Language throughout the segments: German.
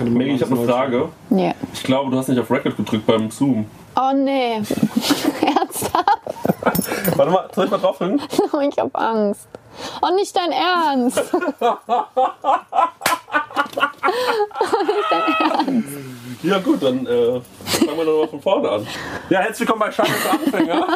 kann Maggie, ich habe eine Frage. Ja. Ich glaube, du hast nicht auf Record gedrückt beim Zoom. Oh nee. Ernsthaft? Warte mal, soll ich mal draufdrücken? Oh, ich hab Angst. Oh, nicht dein Ernst. Ja gut, dann äh, fangen wir doch mal von vorne an. Ja, herzlich willkommen bei Schein für Anfänger.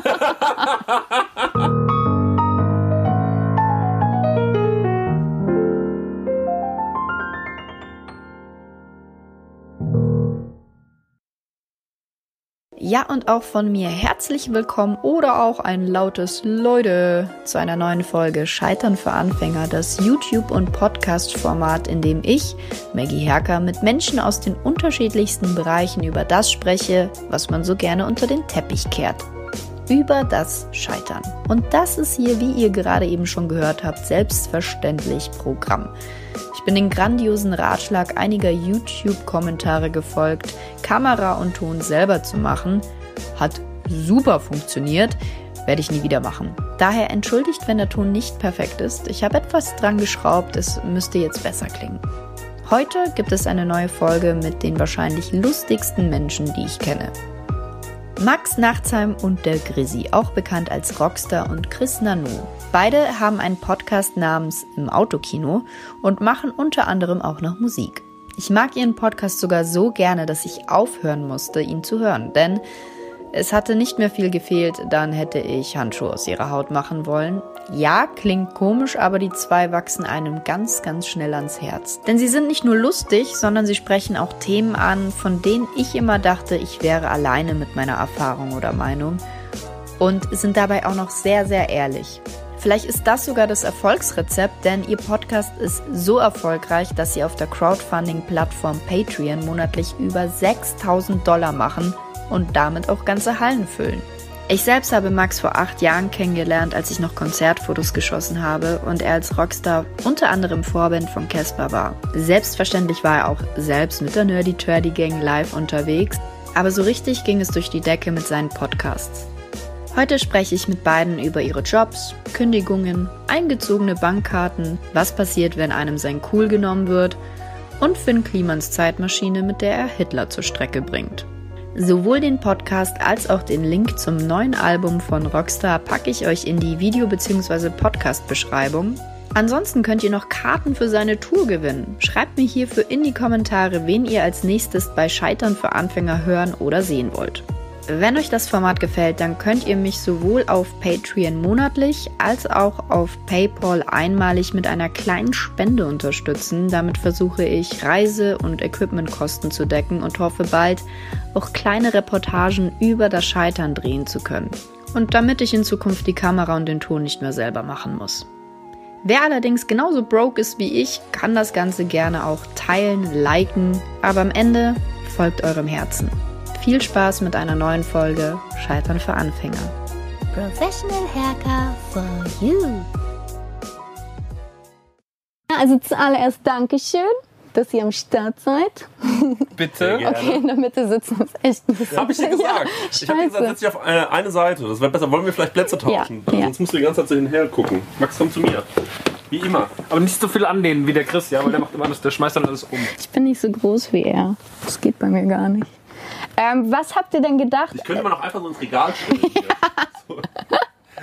Ja, und auch von mir herzlich willkommen oder auch ein lautes Leute zu einer neuen Folge Scheitern für Anfänger, das YouTube- und Podcast-Format, in dem ich, Maggie Herker, mit Menschen aus den unterschiedlichsten Bereichen über das spreche, was man so gerne unter den Teppich kehrt. Über das Scheitern. Und das ist hier, wie ihr gerade eben schon gehört habt, selbstverständlich Programm. Bin den grandiosen Ratschlag einiger YouTube-Kommentare gefolgt, Kamera und Ton selber zu machen. Hat super funktioniert, werde ich nie wieder machen. Daher entschuldigt, wenn der Ton nicht perfekt ist. Ich habe etwas dran geschraubt, es müsste jetzt besser klingen. Heute gibt es eine neue Folge mit den wahrscheinlich lustigsten Menschen, die ich kenne. Max Nachtsheim und der Grizzy, auch bekannt als Rockstar und Chris Nanu. Beide haben einen Podcast namens Im Autokino und machen unter anderem auch noch Musik. Ich mag ihren Podcast sogar so gerne, dass ich aufhören musste, ihn zu hören, denn es hatte nicht mehr viel gefehlt, dann hätte ich Handschuhe aus ihrer Haut machen wollen. Ja, klingt komisch, aber die zwei wachsen einem ganz, ganz schnell ans Herz. Denn sie sind nicht nur lustig, sondern sie sprechen auch Themen an, von denen ich immer dachte, ich wäre alleine mit meiner Erfahrung oder Meinung. Und sind dabei auch noch sehr, sehr ehrlich. Vielleicht ist das sogar das Erfolgsrezept, denn ihr Podcast ist so erfolgreich, dass sie auf der Crowdfunding-Plattform Patreon monatlich über 6000 Dollar machen und damit auch ganze Hallen füllen. Ich selbst habe Max vor acht Jahren kennengelernt, als ich noch Konzertfotos geschossen habe und er als Rockstar unter anderem Vorband von Casper war. Selbstverständlich war er auch selbst mit der Nerdy Turdy Gang live unterwegs, aber so richtig ging es durch die Decke mit seinen Podcasts. Heute spreche ich mit beiden über ihre Jobs, Kündigungen, eingezogene Bankkarten, was passiert, wenn einem sein Cool genommen wird und Finn Klimans Zeitmaschine, mit der er Hitler zur Strecke bringt. Sowohl den Podcast als auch den Link zum neuen Album von Rockstar packe ich euch in die Video- bzw. Podcast-Beschreibung. Ansonsten könnt ihr noch Karten für seine Tour gewinnen. Schreibt mir hierfür in die Kommentare, wen ihr als nächstes bei Scheitern für Anfänger hören oder sehen wollt. Wenn euch das Format gefällt, dann könnt ihr mich sowohl auf Patreon monatlich als auch auf PayPal einmalig mit einer kleinen Spende unterstützen. Damit versuche ich Reise- und Equipmentkosten zu decken und hoffe bald auch kleine Reportagen über das Scheitern drehen zu können. Und damit ich in Zukunft die Kamera und den Ton nicht mehr selber machen muss. Wer allerdings genauso broke ist wie ich, kann das Ganze gerne auch teilen, liken, aber am Ende folgt eurem Herzen. Viel Spaß mit einer neuen Folge Scheitern für Anfänger. Professional Haircut for you. Also zuallererst Dankeschön, dass ihr am Start seid. Bitte. Okay, in der Mitte sitzen ist echt ein bisschen. Hab ich dir gesagt. ich habe dir gesagt, setz dich auf eine, eine Seite. Das wäre besser. Wollen wir vielleicht Plätze tauschen? Ja, ja. Sonst musst du die ganze Zeit so hinher gucken. Max, komm zu mir. Wie immer. Aber nicht so viel anlehnen wie der Chris, ja, weil der macht immer alles, der schmeißt dann alles um. Ich bin nicht so groß wie er. Das geht bei mir gar nicht. Ähm, was habt ihr denn gedacht? Ich könnte mal noch einfach so ins Regal stellen. So.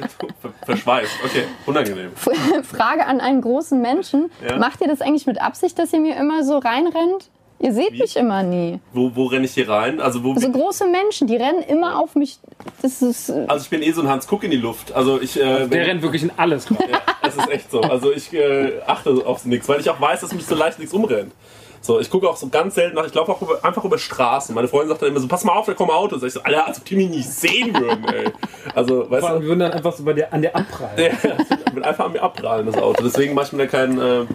Verschweißt. Okay, unangenehm. Frage an einen großen Menschen. Ja? Macht ihr das eigentlich mit Absicht, dass ihr mir immer so reinrennt? Ihr seht Wie? mich immer nie. Wo, wo renne ich hier rein? Also, wo, So große Menschen, die rennen immer auf mich. Das ist. äh, also ich bin eh so ein Hans Kuck in die Luft. Also ich, äh, Der rennt wirklich in alles rein. Ja, es ist echt so. Also ich äh, achte auf nichts, weil ich auch weiß, dass mich so leicht nichts umrennt. So, ich gucke auch so ganz selten nach. Ich laufe auch über, einfach über Straßen. Meine Freundin sagt dann immer so: Pass mal auf, da kommen Autos. Sag ich so: Alter, als ob die mich nicht sehen würden, ey. Also, weißt Vor allem, du, wir würden dann einfach so bei dir, an dir abprallen. ja, wird einfach an mir abprallen, das Auto. Deswegen mache ich mir da keinen, äh,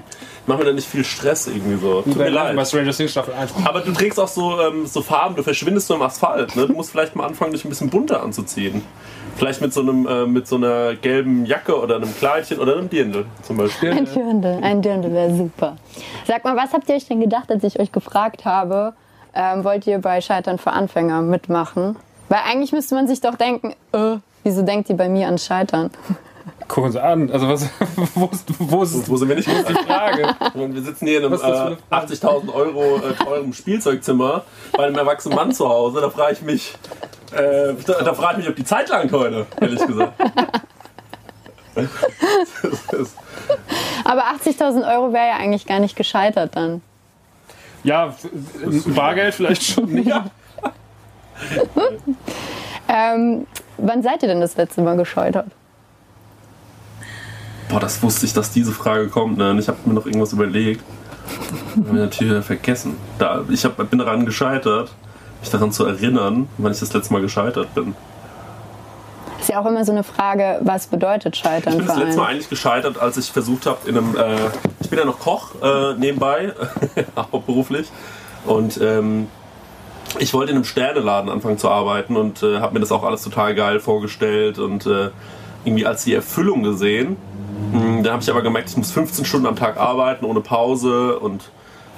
mach mir da nicht viel Stress irgendwie so. Tut mir bei, bei leid. Stranger Things Staffel 1. Aber du trägst auch so, ähm, so Farben, du verschwindest nur im Asphalt. Ne? Du musst vielleicht mal anfangen, dich ein bisschen bunter anzuziehen. Vielleicht mit so, einem, äh, mit so einer gelben Jacke oder einem Kleidchen oder einem Dirndl zum Beispiel. Ein Dirndl, ein Dirndl wäre super. Sag mal, was habt ihr euch denn gedacht, als ich euch gefragt habe, ähm, wollt ihr bei Scheitern für Anfänger mitmachen? Weil eigentlich müsste man sich doch denken, äh, wieso denkt ihr bei mir an Scheitern? gucken Sie an. Also was, wo, ist, wo ist Wo sind wir nicht die Frage? Und wir sitzen hier in einem ist äh, eine 80.000 Euro äh, teurem Spielzeugzimmer bei einem erwachsenen Mann zu Hause. Da frage ich mich, äh, da, da frage ich mich, ob die Zeit langt heute, ehrlich gesagt. Ist- Aber 80.000 Euro wäre ja eigentlich gar nicht gescheitert dann. Ja, Bargeld vielleicht schon nicht. Ähm, wann seid ihr denn das letzte Mal gescheitert? Boah, das wusste ich, dass diese Frage kommt. Ne? Und ich habe mir noch irgendwas überlegt. Hab mir natürlich vergessen. Da, ich hab, bin daran gescheitert, mich daran zu erinnern, wann ich das letzte Mal gescheitert bin. Ist ja auch immer so eine Frage, was bedeutet Scheitern Ich bin das letzte Mal eigentlich gescheitert, als ich versucht habe, in einem. Äh, ich bin ja noch Koch äh, nebenbei, hauptberuflich. Und ähm, ich wollte in einem Sterneladen anfangen zu arbeiten und äh, habe mir das auch alles total geil vorgestellt und äh, irgendwie als die Erfüllung gesehen. Dann habe ich aber gemerkt, ich muss 15 Stunden am Tag arbeiten ohne Pause und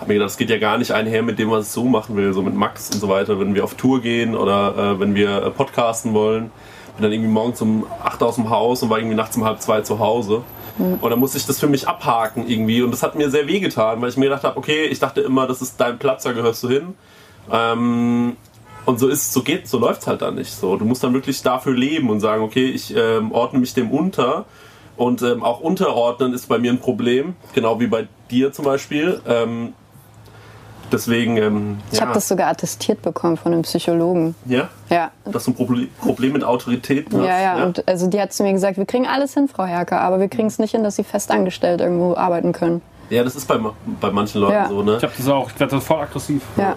habe mir gedacht, das geht ja gar nicht einher mit dem, was ich so machen will, so mit Max und so weiter, wenn wir auf Tour gehen oder äh, wenn wir äh, podcasten wollen. Bin dann irgendwie morgens um 8 aus dem Haus und war irgendwie nachts um halb zwei zu Hause. Und dann musste ich das für mich abhaken irgendwie und das hat mir sehr weh getan, weil ich mir gedacht habe, okay, ich dachte immer, das ist dein Platz, da gehörst du hin. Ähm, und so ist, so geht, so läuft's halt dann nicht. So, du musst dann wirklich dafür leben und sagen, okay, ich ähm, ordne mich dem unter. Und ähm, auch unterordnen ist bei mir ein Problem, genau wie bei dir zum Beispiel. Ähm, deswegen, ähm, Ich ja, habe das sogar attestiert bekommen von einem Psychologen. ja, Ja. dass du ein Problem, Problem mit Autorität hast. Ja, ja, und also die hat zu mir gesagt, wir kriegen alles hin, Frau Herker, aber wir kriegen es nicht hin, dass sie festangestellt irgendwo arbeiten können. ja, das ist bei, bei manchen Leuten Ja. so, ne? Ich habe das auch. Ich werde das voll aggressiv. Ja.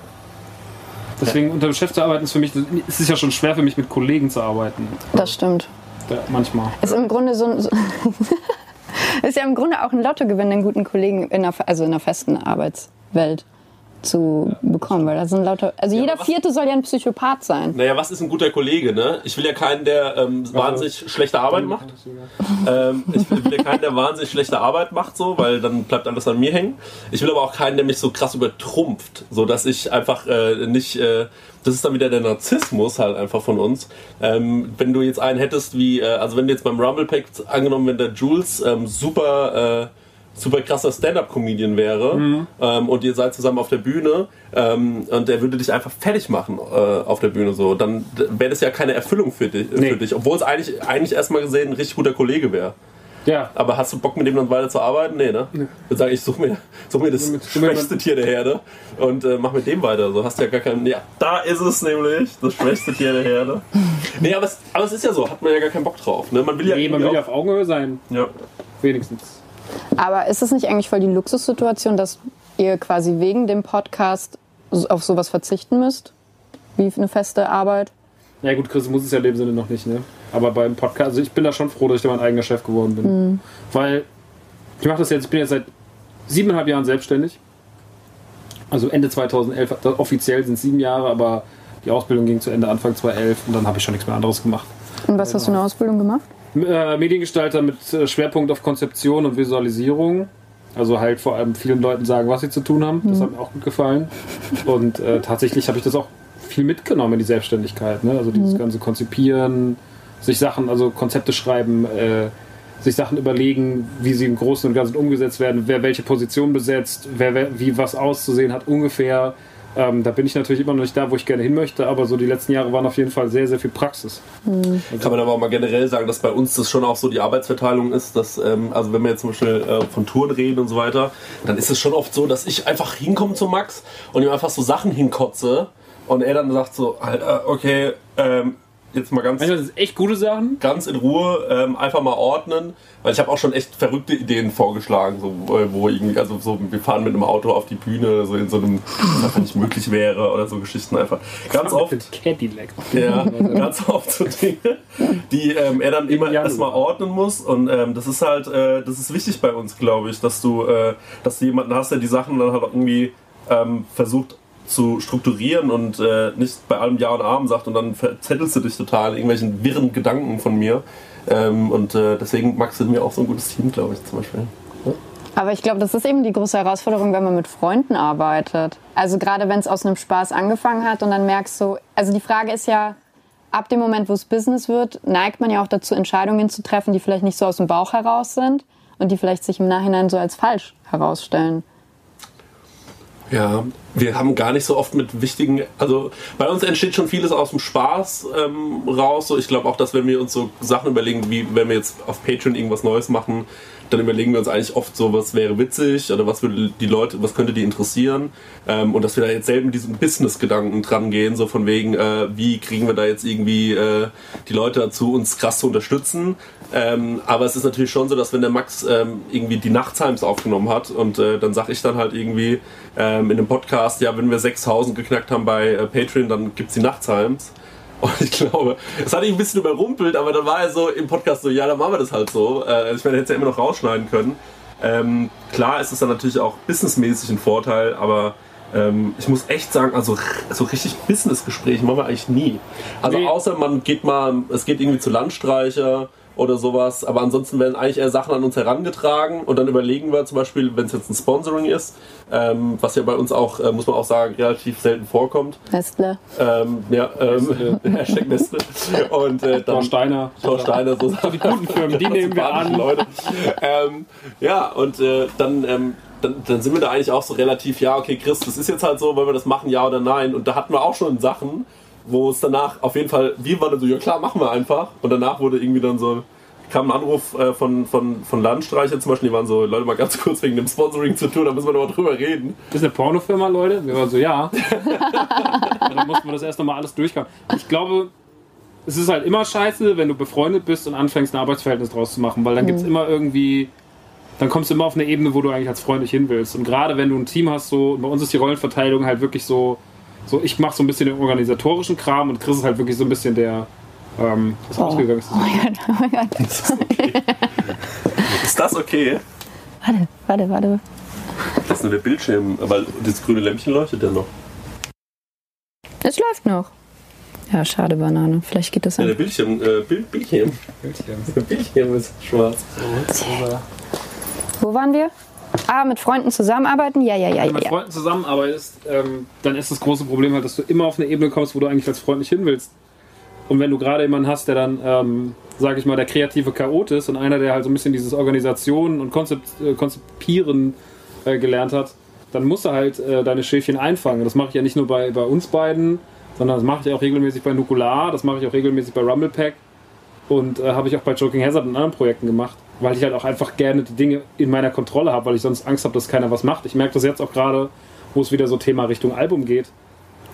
Deswegen unter dem Chef zu arbeiten ist für mich, es ist ja schon schwer für mich mit Kollegen zu arbeiten. Das stimmt. Ja, manchmal. Ist im Grunde so, so ist ja im Grunde auch ein Lottogewinn, einen guten Kollegen in einer, also in einer festen Arbeitswelt zu bekommen, weil da sind lauter, also jeder aber was- Vierte soll ja ein Psychopath sein. Naja, was ist ein guter Kollege, ne? Ich will ja keinen, der ähm, wahnsinnig schlechte Arbeit macht. Ähm, ich will will ja keinen, der wahnsinnig schlechte Arbeit macht, so, weil dann bleibt alles an mir hängen. Ich will aber auch keinen, der mich so krass übertrumpft, so dass ich einfach äh, nicht. Äh, das ist dann wieder der Narzissmus halt einfach von uns. Ähm, wenn du jetzt einen hättest wie, äh, also wenn du jetzt beim Rumble Pack angenommen, wenn der Jules ähm, super. Super krasser Stand-up-Comedian wäre ähm, und ihr seid zusammen auf der Bühne ähm, und der würde dich einfach fertig machen äh, auf der Bühne so, dann wäre das ja keine Erfüllung für dich, Nee. für dich obwohl es eigentlich, eigentlich erstmal gesehen ein richtig guter Kollege wäre. Ja. Aber hast du Bock mit dem dann weiter zu arbeiten? Nee, ne? Ich würde sagen, ich suche mir, such mir das Mit- schwächste Tier der Herde und äh, mach mit dem weiter. So hast du ja gar keinen. Ja, da ist es nämlich, das schwächste Tier der Herde. Nee, aber es, aber es ist ja so, hat man ja gar keinen Bock drauf. Ne? Man will ja, Nee, man will ja auf Augenhöhe sein. ja. Wenigstens. Aber ist es nicht eigentlich voll die Luxussituation, dass ihr quasi wegen dem Podcast auf sowas verzichten müsst? Wie eine feste Arbeit? Ja gut, Chris muss es ja in dem Sinne noch nicht, ne? Aber beim Podcast, also ich bin da schon froh, dass ich da mein eigener Chef geworden bin. Weil ich mache das jetzt, ich bin jetzt seit siebeneinhalb Jahren selbstständig. Also Ende 2011, da- offiziell sind es sieben Jahre, aber die Ausbildung ging zu Ende Anfang 2011 und dann habe ich schon nichts mehr anderes gemacht. Und was hast du eine Ausbildung gemacht? Äh, Mediengestalter mit äh, Schwerpunkt auf Konzeption und Visualisierung. Also halt vor allem vielen Leuten sagen, was sie zu tun haben. Das hat mir auch gut gefallen. Und äh, tatsächlich habe ich das auch viel mitgenommen in die Selbstständigkeit. Ne? Also dieses ganze Konzipieren, sich Sachen, also Konzepte schreiben, äh, sich Sachen überlegen, wie sie im Großen und Ganzen umgesetzt werden, wer welche Position besetzt, wer, wer wie was auszusehen hat ungefähr. Ähm, da bin ich natürlich immer noch nicht da, wo ich gerne hin möchte, aber so die letzten Jahre waren auf jeden Fall sehr, sehr viel Praxis. Kann man aber auch mal generell sagen, dass bei uns das schon auch so die Arbeitsverteilung ist, dass, ähm, also wenn wir jetzt zum Beispiel äh, von Touren reden und so weiter, dann ist es schon oft so, dass ich einfach hinkomme zu Max und ihm einfach so Sachen hinkotze und er dann sagt so, Alter, okay, ähm, jetzt mal ganz, Manchmal sind echt gute Sachen. ganz in Ruhe ähm, einfach mal ordnen, weil ich habe auch schon echt verrückte Ideen vorgeschlagen, so, wo, wo irgendwie, also so, wir fahren mit einem Auto auf die Bühne oder so in so einem, was einfach nicht möglich wäre oder so Geschichten einfach. Ganz oft Cadillac. ja, ganz oft so Dinge, die ähm, er dann immer erstmal ordnen muss. Und ähm, das ist halt, äh, das ist wichtig bei uns, glaube ich, dass du, äh, dass du jemanden hast, der die Sachen dann halt irgendwie ähm, versucht zu strukturieren und äh, nicht bei allem Ja und Amen sagt und dann verzettelst du dich total in irgendwelchen wirren Gedanken von mir. Ähm, und äh, deswegen Max sind wir auch so ein gutes Team, glaube ich, zum Beispiel. Aber ich glaube, das ist eben die große Herausforderung, wenn man mit Freunden arbeitet. Also gerade wenn es aus einem Spaß angefangen hat und dann merkst du, also die Frage ist ja, ab dem Moment, wo es Business wird, neigt man ja auch dazu, Entscheidungen zu treffen, die vielleicht nicht so aus dem Bauch heraus sind und die vielleicht sich im Nachhinein so als falsch herausstellen. Ja, wir haben gar nicht so oft mit wichtigen, also bei uns entsteht schon vieles aus dem Spaß ähm, raus. So, ich glaube auch, dass wenn wir uns so Sachen überlegen, wie wenn wir jetzt auf Patreon irgendwas Neues machen, dann überlegen wir uns eigentlich oft so, was wäre witzig oder was würde die Leute, was könnte die interessieren. Ähm, und dass wir da jetzt selten mit diesem Business-Gedanken dran gehen, so von wegen, äh, wie kriegen wir da jetzt irgendwie äh, die Leute dazu, uns krass zu unterstützen. Ähm, aber es ist natürlich schon so, dass wenn der Max ähm, irgendwie die Nachttimes aufgenommen hat und äh, dann sag ich dann halt irgendwie ähm, in einem Podcast, ja, wenn wir 6000 geknackt haben bei äh, Patreon, dann gibt's die Nachttimes. Und ich glaube, es hat ihn ein bisschen überrumpelt, aber dann war er so im Podcast so, ja, dann machen wir das halt so. Äh, ich meine, hätte es ja immer noch rausschneiden können. Ähm, klar ist es dann natürlich auch businessmäßig ein Vorteil, aber ähm, ich muss echt sagen, also so richtig Businessgespräche machen wir eigentlich nie. Also Nee. außer man geht mal, es geht irgendwie zu Landstreicher oder sowas, aber ansonsten werden eigentlich eher Sachen an uns herangetragen und dann überlegen wir zum Beispiel, wenn es jetzt ein Sponsoring ist, ähm, was ja bei uns auch, äh, muss man auch sagen, relativ selten vorkommt. Nestle. Ähm, ja, ähm, Hashtag Nestle. Und äh, dann Thor Steiner. Thor Steiner, so Die guten Firmen, die nehmen wir an. Leute. Ähm, ja, und äh, dann, ähm, dann, dann sind wir da eigentlich auch so relativ, ja, okay, Chris, das ist jetzt halt so, wollen wir das machen, ja oder nein? Und da hatten wir auch schon Sachen, wo es danach auf jeden Fall, wir waren dann so, ja klar, machen wir einfach. Und danach wurde irgendwie dann so, kam ein Anruf äh, von, von, von Landstreicher zum Beispiel, die waren so, Leute, mal ganz kurz wegen dem Sponsoring zu tun, da müssen wir noch mal drüber reden. Das ist eine Pornofirma, Leute? Wir waren so, ja. Und dann mussten wir das erst nochmal alles durchkommen. Ich glaube, es ist halt immer scheiße, wenn du befreundet bist und anfängst, ein Arbeitsverhältnis draus zu machen, weil dann gibt es immer irgendwie, dann kommst du immer auf eine Ebene, wo du eigentlich als Freund nicht hin willst. Und gerade wenn du ein Team hast, so, bei uns ist die Rollenverteilung halt wirklich so, so ich mache so ein bisschen den organisatorischen Kram und Chris ist halt wirklich so ein bisschen der, ähm, was ausgegangen ist. Oh mein Gott, oh mein Gott. Ist das okay? Warte, warte, warte. Das ist nur der Bildschirm, weil das grüne Lämpchen leuchtet ja noch. Es läuft noch. Ja, schade, Banane. Vielleicht geht das Ja, der an. Bildschirm, äh, Bild, Bildschirm. Der Bildschirm ist schwarz. Wo waren wir? Ah, mit Freunden zusammenarbeiten? Ja, ja, ja, Wenn du ja. mit ja. Freunden zusammenarbeitest, ähm, dann ist das große Problem halt, dass du immer auf eine Ebene kommst, wo du eigentlich als Freund nicht hin willst. Und wenn du gerade jemanden hast, der dann, ähm, sage ich mal, der kreative Chaot ist und einer, der halt so ein bisschen dieses Organisationen und Konzept, äh, Konzipieren äh, gelernt hat, dann musst du halt äh, deine Schäfchen einfangen. Das mache ich ja nicht nur bei, bei uns beiden, sondern das mache ich auch regelmäßig bei Nukular, das mache ich auch regelmäßig bei Rumblepack und äh, habe ich auch bei Joking Hazard und anderen Projekten gemacht, weil ich halt auch einfach gerne die Dinge in meiner Kontrolle habe, weil ich sonst Angst habe, dass keiner was macht. Ich merke das jetzt auch gerade, wo es wieder so Thema Richtung Album geht.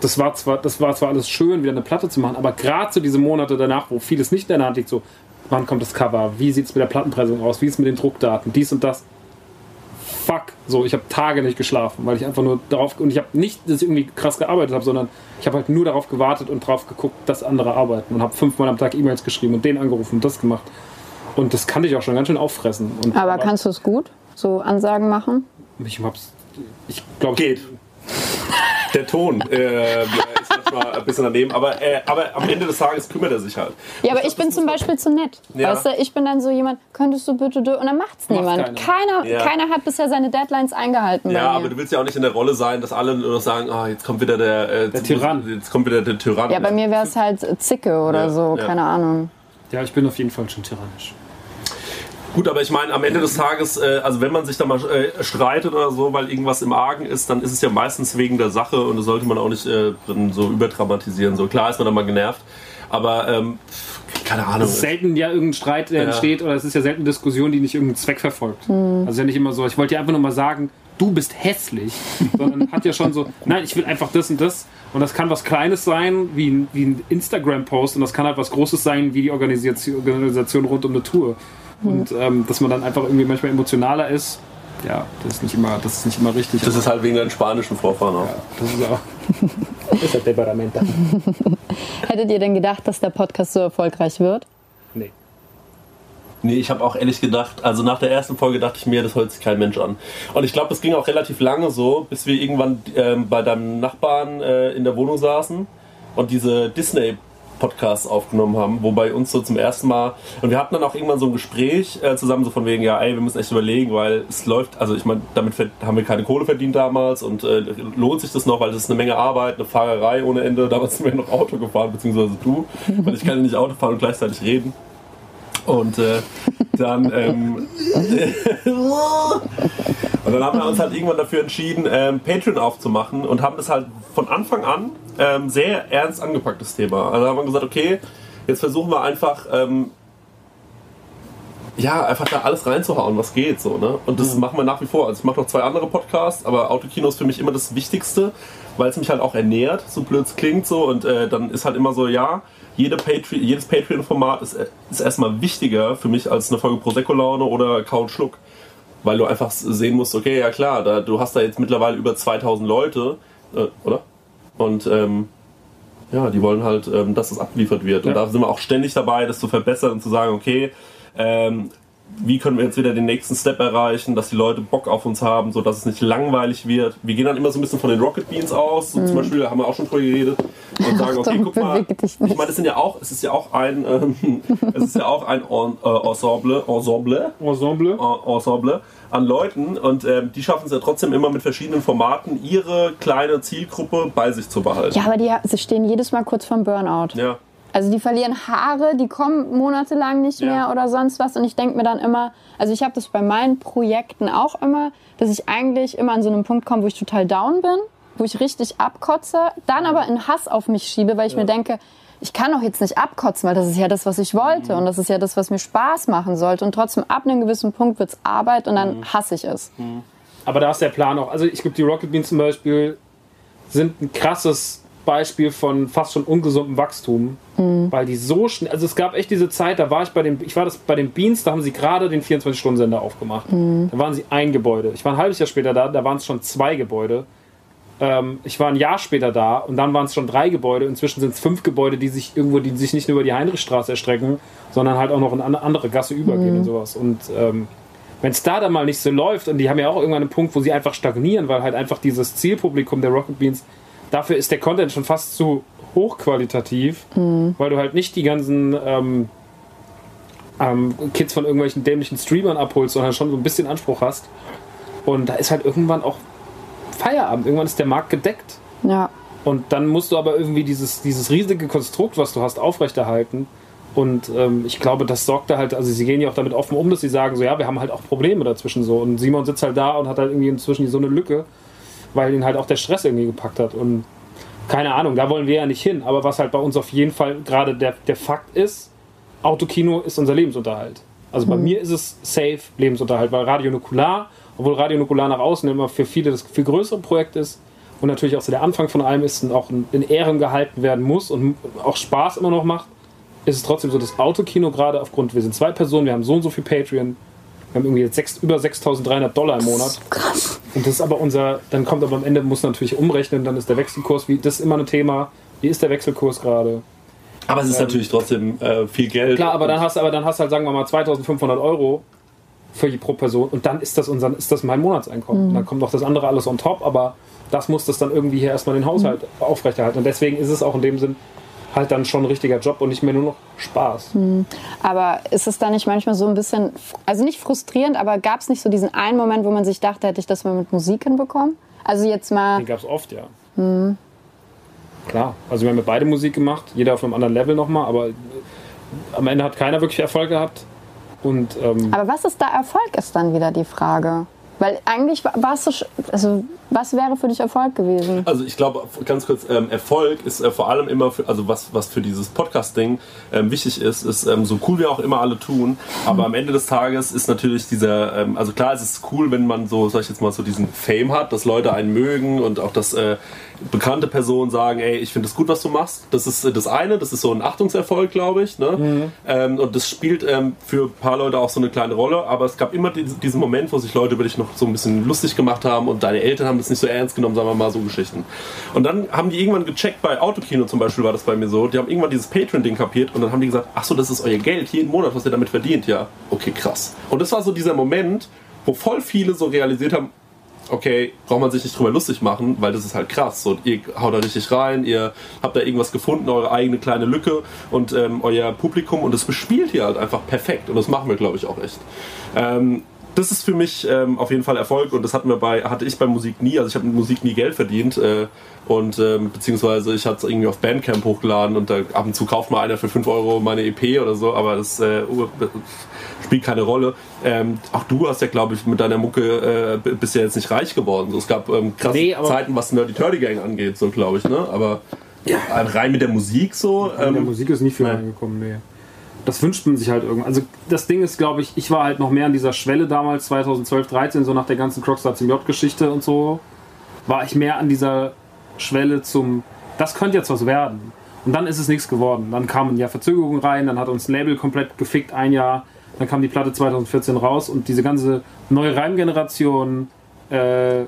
Das war, zwar, das war zwar alles schön, wieder eine Platte zu machen, aber gerade so diese Monate danach, wo vieles nicht in der Hand liegt, so, wann kommt das Cover, wie sieht es mit der Plattenpressung aus, wie ist es mit den Druckdaten, dies und das. Fuck, so, ich habe Tage nicht geschlafen, weil ich einfach nur darauf, und ich habe nicht, dass ich irgendwie krass gearbeitet habe, sondern ich habe halt nur darauf gewartet und drauf geguckt, dass andere arbeiten und habe fünfmal am Tag E-Mails geschrieben und den angerufen und das gemacht. Und das kann dich auch schon ganz schön auffressen. Und, Aber kannst du es gut? So Ansagen machen? ich hab's, ich glaube, Geht. Der Ton äh, ist manchmal ein bisschen daneben, aber, äh, aber am Ende des Tages kümmert er sich halt. Ja, aber ich bin zum Beispiel zu nett. Ja. Weißt du, ich bin dann so jemand, könntest du bitte, du, und dann macht's niemand. keiner. Keiner, Ja. keiner hat bisher seine Deadlines eingehalten. Ja, bei aber du willst ja auch nicht in der Rolle sein, dass alle nur noch sagen, ah, jetzt kommt wieder der, äh, Der Tyrann. Jetzt kommt wieder der Tyrann. ja, bei mir wäre es halt Zicke oder Ja, so, ja. keine Ahnung. ja, ich bin auf jeden Fall schon tyrannisch. Gut, aber ich meine, am Ende des Tages, äh, also wenn man sich da mal äh, streitet oder so, weil irgendwas im Argen ist, dann ist es ja meistens wegen der Sache und das sollte man auch nicht äh, so überdramatisieren. So klar ist man da mal genervt, aber ähm, keine Ahnung. Es ist selten ja irgendein Streit, der Ja. entsteht, oder es ist ja selten eine Diskussion, die nicht irgendeinen Zweck verfolgt. Also es ist ja nicht immer so, ich wollte dir einfach nur mal sagen, du bist hässlich, sondern hat ja schon so, nein, ich will einfach das und das. Und das kann was Kleines sein, wie ein, wie ein Instagram-Post, und das kann halt was Großes sein, wie die Organisation, Organisation rund um eine Tour. Und ähm, dass man dann einfach irgendwie manchmal emotionaler ist, ja, das ist nicht immer, das ist nicht immer richtig. das ist halt wegen deinen spanischen Vorfahren auch. das ist auch. Das ist ja Temperamenta. Hättet ihr denn gedacht, dass der Podcast so erfolgreich wird? Nee. Nee, ich habe auch ehrlich gedacht, also nach der ersten Folge dachte ich mir, das hört sich kein Mensch an. Und ich glaube, das ging auch relativ lange so, bis wir irgendwann ähm, bei deinem Nachbarn äh, in der Wohnung saßen und diese Disney Podcasts aufgenommen haben, wo bei uns so zum ersten Mal, und wir hatten dann auch irgendwann so ein Gespräch äh, zusammen, so von wegen, ja, ey, wir müssen echt überlegen, weil es läuft, also ich meine, damit haben wir keine Kohle verdient damals und äh, lohnt sich das noch, weil das ist eine Menge Arbeit, eine Fahrerei ohne Ende, damals sind wir noch Auto gefahren, beziehungsweise du, weil ich kann ja nicht Auto fahren und gleichzeitig reden. Und äh, dann, ähm, und dann haben wir uns halt irgendwann dafür entschieden, ähm, Patreon aufzumachen und haben das halt von Anfang an ähm, sehr ernst angepackt, das Thema. Also haben wir gesagt, okay, jetzt versuchen wir einfach, ähm, ja, einfach da alles reinzuhauen, was geht, so, ne? Und das machen wir nach wie vor. Also ich mache noch zwei andere Podcasts, aber Autokino ist für mich immer das Wichtigste, weil es mich halt auch ernährt, so blöd es klingt so. Und äh, dann ist halt immer so, ja, jede Patreon, jedes Patreon-Format ist, äh, ist erstmal wichtiger für mich als eine Folge Prosecco-Laune oder Couch Schluck. Weil du einfach sehen musst, okay, ja klar, da, du hast da jetzt mittlerweile über 2000 Leute, äh, oder? Und ähm, ja, die wollen halt, ähm, dass das abgeliefert wird. Und Ja. da sind wir auch ständig dabei, das zu verbessern und zu sagen, okay, ähm, wie können wir jetzt wieder den nächsten Step erreichen, dass die Leute Bock auf uns haben, so dass es nicht langweilig wird. Wir gehen dann immer so ein bisschen von den Rocket Beans aus, so zum Beispiel haben wir auch schon drüber geredet und sagen, okay, guck mal, ich meine, das sind ja auch, es ist ja auch ein, ähm, es ist ja auch ein äh, Ensemble, Ensemble, Ensemble. En- Ensemble an Leuten und ähm, die schaffen es ja trotzdem immer mit verschiedenen Formaten, ihre kleine Zielgruppe bei sich zu behalten. Ja, aber die sie stehen jedes Mal kurz vorm Burnout. Ja. Also die verlieren Haare, die kommen monatelang nicht Ja. mehr oder sonst was. Und ich denke mir dann immer, also ich habe das bei meinen Projekten auch immer, dass ich eigentlich immer an so einem Punkt komme, wo ich total down bin, wo ich richtig abkotze, dann aber in Hass auf mich schiebe, weil ich mir denke, ich kann doch jetzt nicht abkotzen, weil das ist ja das, was ich wollte und das ist ja das, was mir Spaß machen sollte. Und trotzdem ab einem gewissen Punkt wird's Arbeit und dann hasse ich es. Aber da ist der Plan auch. Also ich glaube, die Rocket Beans zum Beispiel sind ein krasses Beispiel von fast schon ungesundem Wachstum, weil die so schnell, also es gab echt diese Zeit, da war ich bei den, ich war das bei den Beans, da haben sie gerade den 24-Stunden-Sender aufgemacht. Da waren sie ein Gebäude. Ich war ein halbes Jahr später da, da waren es schon zwei Gebäude. Ähm, ich war ein Jahr später da und dann waren es schon drei Gebäude. Inzwischen sind es fünf Gebäude, die sich irgendwo, die sich nicht nur über die Heinrichstraße erstrecken, sondern halt auch noch in eine andere Gasse übergehen und sowas. Und ähm, wenn es da dann mal nicht so läuft, und die haben ja auch irgendwann einen Punkt, wo sie einfach stagnieren, weil halt einfach dieses Zielpublikum der Rocket Beans, dafür ist der Content schon fast zu hochqualitativ, weil du halt nicht die ganzen ähm, ähm, Kids von irgendwelchen dämlichen Streamern abholst, sondern schon so ein bisschen Anspruch hast. Und da ist halt irgendwann auch Feierabend, irgendwann ist der Markt gedeckt. Ja. Und dann musst du aber irgendwie dieses, dieses riesige Konstrukt, was du hast, aufrechterhalten. Und ähm, ich glaube, das sorgt da halt, also sie gehen ja auch damit offen um, dass sie sagen, so ja, wir haben halt auch Probleme dazwischen so. Und Simon sitzt halt da und hat halt irgendwie inzwischen so eine Lücke, weil ihn halt auch der Stress irgendwie gepackt hat. Und keine Ahnung, da wollen wir ja nicht hin. Aber was halt bei uns auf jeden Fall gerade der, der Fakt ist, Autokino ist unser Lebensunterhalt. Also bei mir ist es safe Lebensunterhalt, weil Radio Nukular, obwohl Radio Nukular nach außen immer für viele das viel größere Projekt ist und natürlich auch so der Anfang von allem ist und auch in in Ehren gehalten werden muss und auch Spaß immer noch macht, ist es trotzdem so, das Autokino gerade aufgrund, wir sind zwei Personen, wir haben so und so viel Patreon, wir haben irgendwie jetzt sechs, über 6.300 Dollar im Monat. Krass. Und das ist aber unser, dann kommt aber am Ende, muss natürlich umrechnen, dann ist der Wechselkurs, wie, das ist immer ein Thema, wie ist der Wechselkurs gerade? Aber es ist natürlich trotzdem äh, viel Geld. Klar, aber dann hast du aber dann hast du halt, sagen wir mal, 2500 Euro für die pro Person und dann ist das unser, ist das mein Monatseinkommen. Und Dann kommt noch das andere alles on top, aber das muss das dann irgendwie hier erstmal den Haushalt aufrechterhalten. Und deswegen ist es auch in dem Sinn halt dann schon ein richtiger Job und nicht mehr nur noch Spaß. Aber ist es da nicht manchmal so ein bisschen, also nicht frustrierend, aber gab es nicht so diesen einen Moment, wo man sich dachte, hätte ich das mal mit Musik hinbekommen? Also jetzt mal, Den gab es oft, ja. Klar, also wir haben ja beide Musik gemacht, jeder auf einem anderen Level nochmal, aber äh, am Ende hat keiner wirklich Erfolg gehabt. Und ähm, aber was ist da Erfolg, ist dann wieder die Frage. Weil eigentlich war war es so, sch- also was wäre für dich Erfolg gewesen? Also ich glaube, ganz kurz, ähm, Erfolg ist äh, vor allem immer, für, also was, was für dieses Podcast-Ding ähm, wichtig ist, ist ähm, so cool wir auch immer alle tun, aber am Ende des Tages ist natürlich dieser, ähm, also klar, es ist cool, wenn man so, sag ich jetzt mal, so diesen Fame hat, dass Leute einen mögen und auch dass äh, bekannte Personen sagen, ey, ich finde es gut, was du machst. Das ist äh, das eine, das ist so ein Achtungserfolg, glaube ich. Ne? Ähm, und das spielt ähm, für ein paar Leute auch so eine kleine Rolle, aber es gab immer diesen, diesen Moment, wo sich Leute über dich noch so ein bisschen lustig gemacht haben und deine Eltern haben das nicht so ernst genommen, sagen wir mal so Geschichten. Und dann haben die irgendwann gecheckt, bei Autokino zum Beispiel war das bei mir so, die haben irgendwann dieses Patreon-Ding kapiert und dann haben die gesagt, ach so, das ist euer Geld jeden Monat, was ihr damit verdient. Ja, okay, krass. Und das war so dieser Moment, wo voll viele so realisiert haben, okay, braucht man sich nicht drüber lustig machen, weil das ist halt krass. So, ihr haut da richtig rein, ihr habt da irgendwas gefunden, eure eigene kleine Lücke und ähm, euer Publikum und das bespielt ihr halt einfach perfekt und das machen wir, glaube ich, auch echt. Ähm, das ist für mich ähm, auf jeden Fall Erfolg und das hatten wir bei, hatte ich bei Musik nie. Also ich habe mit Musik nie Geld verdient äh, und ähm, beziehungsweise ich hatte es irgendwie auf Bandcamp hochgeladen und da ab und zu kauft mal einer für 5 Euro meine EP oder so, aber das äh, spielt keine Rolle. Ähm, auch du hast ja, glaube ich, mit deiner Mucke äh, bist ja jetzt nicht reich geworden. So, es gab ähm, krasse Nee, Zeiten, was Nerdy Turdy Gang angeht, so glaube ich, ne? Aber ja. rein mit der Musik so. In der Ähm, Musik ist nicht viel nein. reingekommen, nee. Das wünscht man sich halt irgendwann. Also das Ding ist, glaube ich, ich war halt noch mehr an dieser Schwelle damals, 2012, 13, so nach der ganzen Crockstar zum J-Geschichte und so, war ich mehr an dieser Schwelle zum, das könnte jetzt was werden. Und dann ist es nichts geworden. Dann kamen ja Verzögerungen rein, dann hat uns ein Label komplett gefickt, ein Jahr. Dann kam die Platte 2014 raus und diese ganze neue Reimgeneration, äh,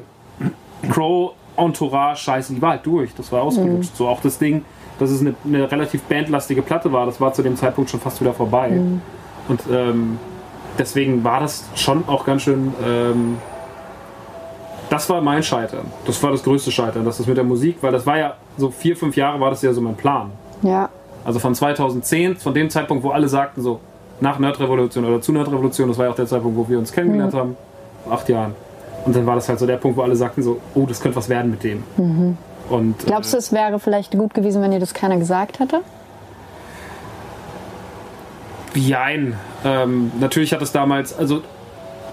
Crow, Entourage, Scheiße, die war halt durch. Das war ausgelutscht. So auch das Ding, dass es eine, eine relativ bandlastige Platte war, das war zu dem Zeitpunkt schon fast wieder vorbei. Und ähm, deswegen war das schon auch ganz schön. Ähm, das war mein Scheitern. Das war das größte Scheitern, dass das mit der Musik, weil das war ja so vier, fünf Jahre war das ja so mein Plan. Ja. Also von 2010, von dem Zeitpunkt, wo alle sagten so, nach Nerdrevolution oder zu Nerdrevolution, das war ja auch der Zeitpunkt, wo wir uns kennengelernt haben, vor acht Jahren. Und dann war das halt so der Punkt, wo alle sagten so, oh, das könnte was werden mit dem. Und Glaubst du, es wäre vielleicht gut gewesen, wenn dir das keiner gesagt hätte? äh, jein. Ähm, natürlich hat es damals, also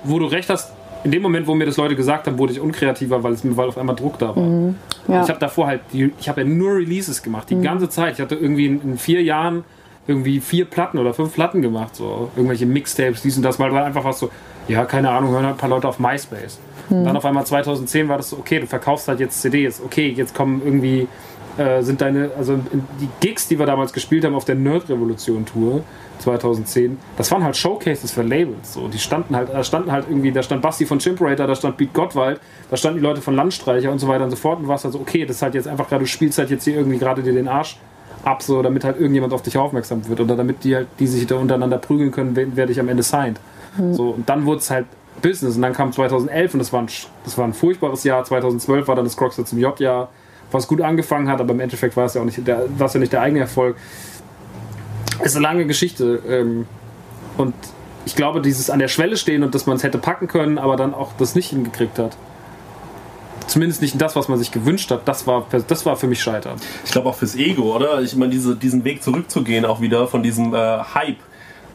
wo du recht hast, in dem Moment, wo mir das Leute gesagt haben, wurde ich unkreativer, weil es mir weil auf einmal Druck da war. Ja. Ich habe davor halt, ich habe ja nur Releases gemacht, die ganze Zeit. Ich hatte irgendwie in, in vier Jahren irgendwie vier Platten oder fünf Platten gemacht, so irgendwelche Mixtapes, dies und das, mal war einfach was so, ja, keine Ahnung, hören halt ein paar Leute auf MySpace. Und dann auf einmal 2010 war das so, okay, du verkaufst halt jetzt CDs, okay, jetzt kommen irgendwie, äh, sind deine, also die Gigs, die wir damals gespielt haben auf der Nerd-Revolution-Tour 2010, das waren halt Showcases für Labels, so, die standen halt, da standen halt irgendwie, da stand Basti von Chimperator, da stand Beat Gottwald, da standen die Leute von Landstreicher und so weiter und so fort. Und warst halt so, okay, das ist halt jetzt einfach gerade, du spielst halt jetzt hier irgendwie gerade dir den Arsch ab, so, damit halt irgendjemand auf dich aufmerksam wird oder damit die halt, die sich da untereinander prügeln können, wer, wer dich am Ende signed. So, und dann wurde es halt Business und dann kam 2011 und das war ein, das war ein furchtbares Jahr. 2012 war dann das Crockstar zum J-Jahr, was gut angefangen hat, aber im Endeffekt war es ja auch nicht der, war es ja nicht der eigene Erfolg. Es ist eine lange Geschichte ähm, und ich glaube, dieses an der Schwelle stehen und dass man es hätte packen können, aber dann auch das nicht hingekriegt hat. Zumindest nicht das, was man sich gewünscht hat, das war, das war für mich Scheitern. Ich glaube auch fürs Ego, oder? Ich meine, diese, diesen Weg zurückzugehen, auch wieder von diesem äh, Hype.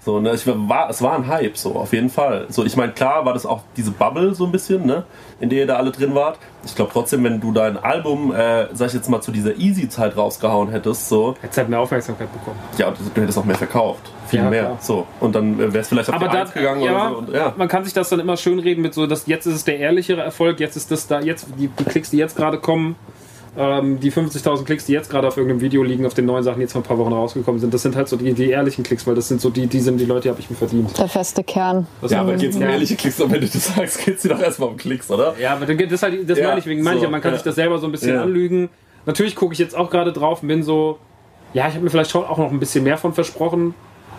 So, ne? ich war, es war ein Hype, so, auf jeden Fall. So, ich meine, klar war das auch diese Bubble so ein bisschen, ne? in der ihr da alle drin wart. Ich glaube trotzdem, wenn du dein Album, äh, sag ich jetzt mal, zu dieser Easy-Zeit rausgehauen hättest, so, Jetzt halt mehr Aufmerksamkeit bekommen. ja, du, du hättest auch mehr verkauft. Viel Ja, mehr. klar. So. Und dann äh, wäre es vielleicht auf aber die da, Eins gegangen ja, oder so. Und, ja. man kann sich das dann immer schön reden mit so, dass jetzt ist es der ehrlichere Erfolg, jetzt ist das da, jetzt die, die Klicks, die jetzt gerade kommen, ähm, die 50.000 Klicks, die jetzt gerade auf irgendeinem Video liegen, auf den neuen Sachen, die jetzt vor ein paar Wochen rausgekommen sind, das sind halt so die, die ehrlichen Klicks, weil das sind so die, die sind die Leute, die habe ich mir verdient. Der feste Kern. Das Ja, aber geht's um ja. ehrliche Klicks, und wenn du das sagst, geht's dir doch erstmal um Klicks, oder? Ja, aber dann geht das halt, das Ja, meine ich wegen mancher, so, man kann ja. sich das selber so ein bisschen Ja. anlügen. Natürlich gucke ich jetzt auch gerade drauf und bin so, ja, ich habe mir vielleicht schon auch noch ein bisschen mehr von versprochen,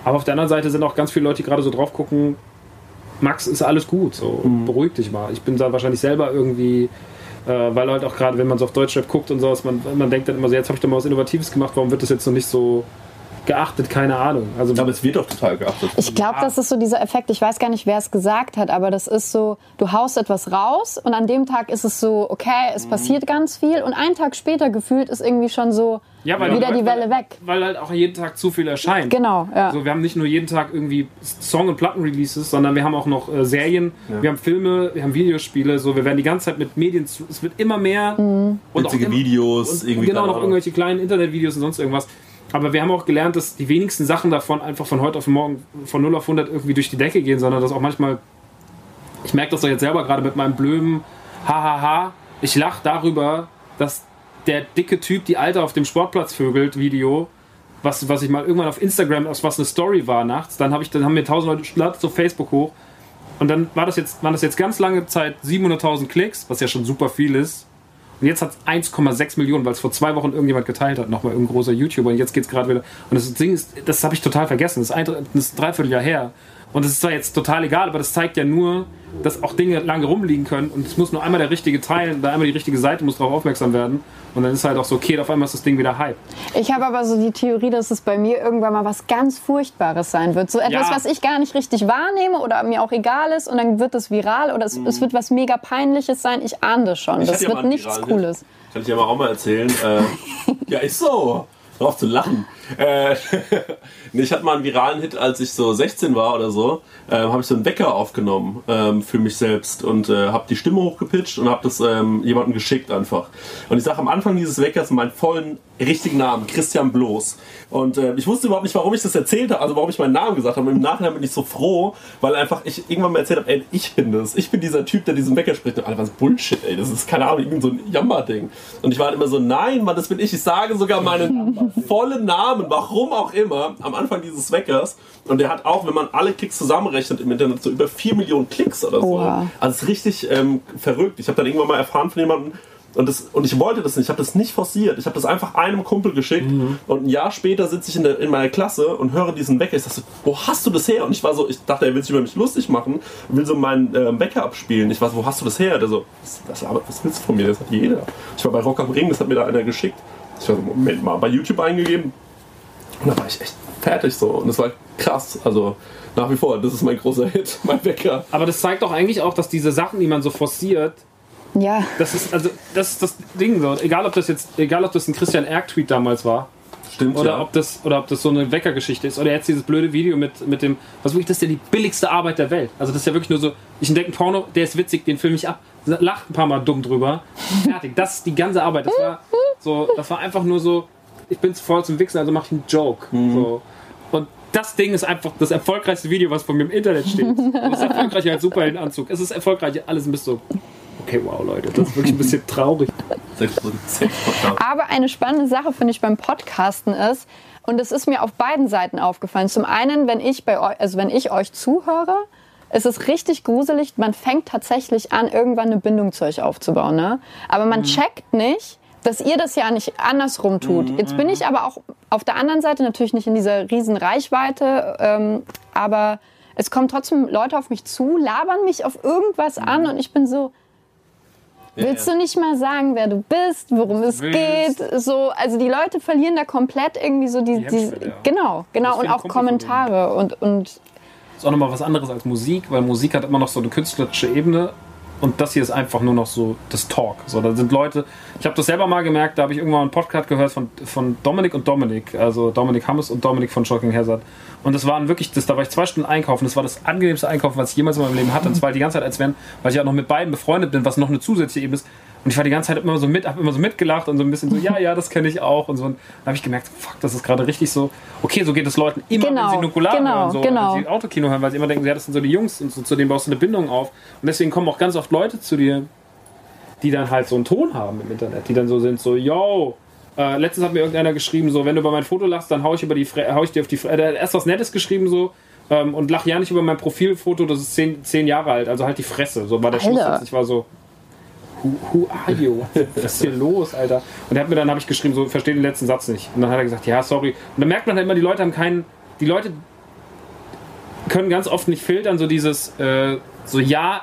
aber auf der anderen Seite sind auch ganz viele Leute, die gerade so drauf gucken, Max, ist alles gut, so Mhm. beruhig dich mal. Ich bin da wahrscheinlich selber irgendwie, weil halt auch gerade, wenn man so auf Deutschrap guckt und sowas, man, man denkt dann immer so, jetzt habe ich doch mal was Innovatives gemacht, warum wird das jetzt noch nicht so geachtet? Keine Ahnung. Also Aber es wird doch total geachtet. Ich glaube, das ist so dieser Effekt, ich weiß gar nicht, wer es gesagt hat, aber das ist so, du haust etwas raus und an dem Tag ist es so, okay, Mhm. es passiert ganz viel und einen Tag später gefühlt ist irgendwie schon so Ja, weil- wieder die weil- Welle weg. weil halt auch jeden Tag zu viel erscheint. Genau, ja. So, wir haben nicht nur jeden Tag irgendwie Song- und Plattenreleases, sondern wir haben auch noch äh, Serien, wir haben Filme, wir haben Videospiele, so wir werden die ganze Zeit mit Medien zu, es wird immer mehr Mhm. und auch Witzige immer, Videos, und irgendwie. genau noch irgendwelche kleinen Internetvideos und sonst irgendwas. Aber wir haben auch gelernt, dass die wenigsten Sachen davon einfach von heute auf morgen von 0 auf 100 irgendwie durch die Decke gehen, sondern dass auch manchmal, ich merke das doch jetzt selber gerade mit meinem blöden Hahaha, ich lache darüber, dass der dicke Typ die Alte auf dem Sportplatz vögelt Video, was, was ich mal irgendwann auf Instagram, aus was eine Story war nachts, dann, hab ich, dann haben mir tausend Leute ladet es auf Facebook hoch und dann war das jetzt, waren das jetzt ganz lange Zeit 700.000 Klicks, was ja schon super viel ist. Und jetzt hat es 1,6 Millionen, weil es vor zwei Wochen irgendjemand geteilt hat, nochmal irgendein großer YouTuber. Und jetzt geht es gerade wieder. Und das Ding ist, das habe ich total vergessen. Das ist ein, das ist ein Dreivierteljahr her. Und das ist zwar jetzt total egal, aber das zeigt ja nur, dass auch Dinge lange rumliegen können und es muss nur einmal der richtige Teil, da einmal die richtige Seite muss darauf aufmerksam werden und dann ist halt auch so, okay, auf einmal ist das Ding wieder Hype. Ich habe aber so die Theorie, dass es bei mir irgendwann mal was ganz Furchtbares sein wird. So etwas, Ja. was ich gar nicht richtig wahrnehme oder mir auch egal ist und dann wird es viral oder es, es wird was mega Peinliches sein. Ich ahne das schon. Ich das wird nichts Cooles. Kann ich ja mal auch mal erzählen. Äh, ja, ist so. Drauf zu lachen. Äh, ich hatte mal einen viralen Hit, als ich so 16 war oder so. Ähm, habe ich so einen Wecker aufgenommen ähm, für mich selbst und äh, habe die Stimme hochgepitcht und habe das ähm, jemandem geschickt einfach. Und ich sage am Anfang dieses Weckers meinen vollen richtigen Namen, Christian Bloß. Und äh, ich wusste überhaupt nicht, warum ich das erzählt habe, also warum ich meinen Namen gesagt habe. Und im Nachhinein bin ich so froh, weil einfach ich irgendwann mal erzählt habe, ey, ich bin das. Ich bin dieser Typ, der diesen Wecker spricht. Und alle, was Bullshit, ey. Das ist keine Ahnung, irgend so ein Jammer-Ding. Und ich war halt immer so, nein, Mann, das bin ich. Ich sage sogar meinen vollen Namen, warum auch immer, am Anfang dieses Weckers. Und der hat auch, wenn man alle Klicks zusammenrechnet im Internet, so über 4 Millionen Klicks oder so. Oha. Also es ist richtig ähm, verrückt. Ich habe dann irgendwann mal erfahren von jemandem, und, das, und ich wollte das nicht, ich habe das nicht forciert. Ich habe das einfach einem Kumpel geschickt und ein Jahr später sitze ich in, der, in meiner Klasse und höre diesen Wecker. Ich dachte so, wo hast du das her? Und ich war so, ich dachte, er will sich über mich lustig machen und will so meinen ähm, Wecker abspielen. Ich war so, wo hast du das her? Der so, was, was, aber was willst du von mir? Das hat jeder. Ich war bei Rock am Ring, das hat mir da einer geschickt. Ich war so, Moment mal, bei YouTube eingegeben. Und da war ich echt fertig so. Und das war krass. Also nach wie vor, das ist mein großer Hit, mein Wecker. Aber das zeigt doch eigentlich auch, dass diese Sachen, die man so forciert, Ja, das ist also das ist das Ding so. Egal ob das jetzt, egal ob das ein Christian Erk Tweet damals war Stimmt, oder ja. ob das oder ob das so eine Weckergeschichte ist oder jetzt dieses blöde Video mit mit dem was wirklich das ist ja die billigste Arbeit der Welt. Also das ist ja wirklich nur so, ich entdecke einen Porno, der ist witzig, den filme ich ab, lacht ein paar mal dumm drüber, fertig. Das ist die ganze Arbeit. Das war so, das war einfach nur so, ich bin zu voll zum Wichsen, also mache ich einen Joke. So. Und das Ding ist einfach das erfolgreichste Video, was von mir im Internet steht. Und es ist erfolgreicher als Superheldenanzug. Es ist erfolgreicher, alles ein bisschen so. Okay, wow, Leute, das ist wirklich ein bisschen traurig. Aber eine spannende Sache finde ich beim Podcasten ist, und es ist mir auf beiden Seiten aufgefallen. Zum einen, wenn ich bei euch, also wenn ich euch zuhöre, ist es richtig gruselig. Man fängt tatsächlich an, irgendwann eine Bindung zu euch aufzubauen. Ne? Aber man checkt nicht, dass ihr das ja nicht andersrum tut. Jetzt bin ich aber auch auf der anderen Seite natürlich nicht in dieser riesen Reichweite, ähm, aber es kommen trotzdem Leute auf mich zu, labern mich auf irgendwas an und ich bin so, Willst du nicht mal sagen, wer du bist, worum es willst. geht? So, also die Leute verlieren da komplett irgendwie so die, Die die ja. genau, genau und auch. Kommentare und und ist auch nochmal was anderes als Musik, weil Musik hat immer noch so eine künstlerische Ebene und das hier ist einfach nur noch so das Talk. So, da sind Leute, ich habe das selber mal gemerkt, da habe ich irgendwann einen Podcast gehört von, von Dominik und Dominik, also Dominik Hammes und Dominik von Shocking Hazard. Und das waren wirklich, das, da war ich zwei Stunden einkaufen, das war das angenehmste Einkaufen, was ich jemals in meinem Leben hatte. Und zwar die ganze Zeit, als wenn, weil ich auch noch mit beiden befreundet bin, was noch eine zusätzliche Ebene ist. Und ich war die ganze Zeit immer so mit, habe immer so mitgelacht und so ein bisschen so, ja, ja, das kenne ich auch und so. Und dann habe ich gemerkt, fuck, das ist gerade richtig so, okay, so geht es Leuten immer, Genau, wenn sie Nukular genau, hören, so, genau. wenn sie Autokino hören, weil sie immer denken, ja, das sind so die Jungs und so, zu denen baust du eine Bindung auf. Und deswegen kommen auch ganz oft Leute zu dir, die dann halt so einen Ton haben im Internet, die dann so sind, so, yo, äh, letztens hat mir irgendeiner geschrieben, so, wenn du über mein Foto lachst, dann hau ich, über die Fre hau ich dir auf die Fresse. Der hat erst was Nettes geschrieben, so, ähm, und lach ja nicht über mein Profilfoto, das ist zehn, zehn Jahre alt, also halt die Fresse. So war der. Schlusssatz. Ich war so, who, who are you? Was ist hier los, Alter? Und er hat mir dann, habe ich geschrieben, so, verstehe den letzten Satz nicht. Und dann hat er gesagt, ja, sorry. Und dann merkt man halt immer, die Leute haben keinen, die Leute können ganz oft nicht filtern, so dieses, äh, so, ja,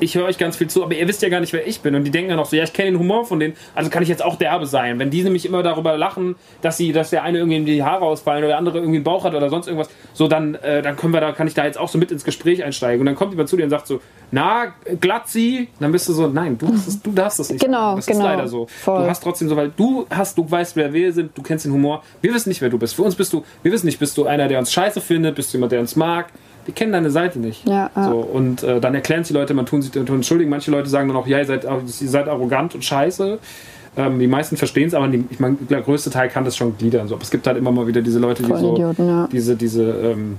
ich höre euch ganz viel zu, aber ihr wisst ja gar nicht, wer ich bin. Und die denken dann auch so, ja, ich kenne den Humor von denen, also kann ich jetzt auch derbe sein. Wenn die nämlich immer darüber lachen, dass sie, dass der eine irgendwie in die Haare ausfallen oder der andere irgendwie einen Bauch hat oder sonst irgendwas, so dann, äh, dann können wir da, kann ich da jetzt auch so mit ins Gespräch einsteigen. Und dann kommt jemand zu dir und sagt so, na, Glatzi, dann bist du so, nein, du hast es, du darfst es nicht. Genau, das genau. ist leider so. Voll. Du hast trotzdem so, weil du hast, du weißt, wer wir sind, du kennst den Humor. Wir wissen nicht, wer du bist. Für uns bist du, wir wissen nicht, bist du einer, der uns scheiße findet, bist du jemand, der uns mag. Wir kennen deine Seite nicht. Ja, ja. So, und äh, dann erklären es die Leute, man tun sich tun entschuldigen. Manche Leute sagen dann auch, ja, ihr seid, ihr seid arrogant und scheiße. Ähm, die meisten verstehen es, aber die, ich meine, der größte Teil kann das schon gliedern. So. Aber es gibt halt immer mal wieder diese Leute, die so Vollidioten, ja. diese, diese, ähm,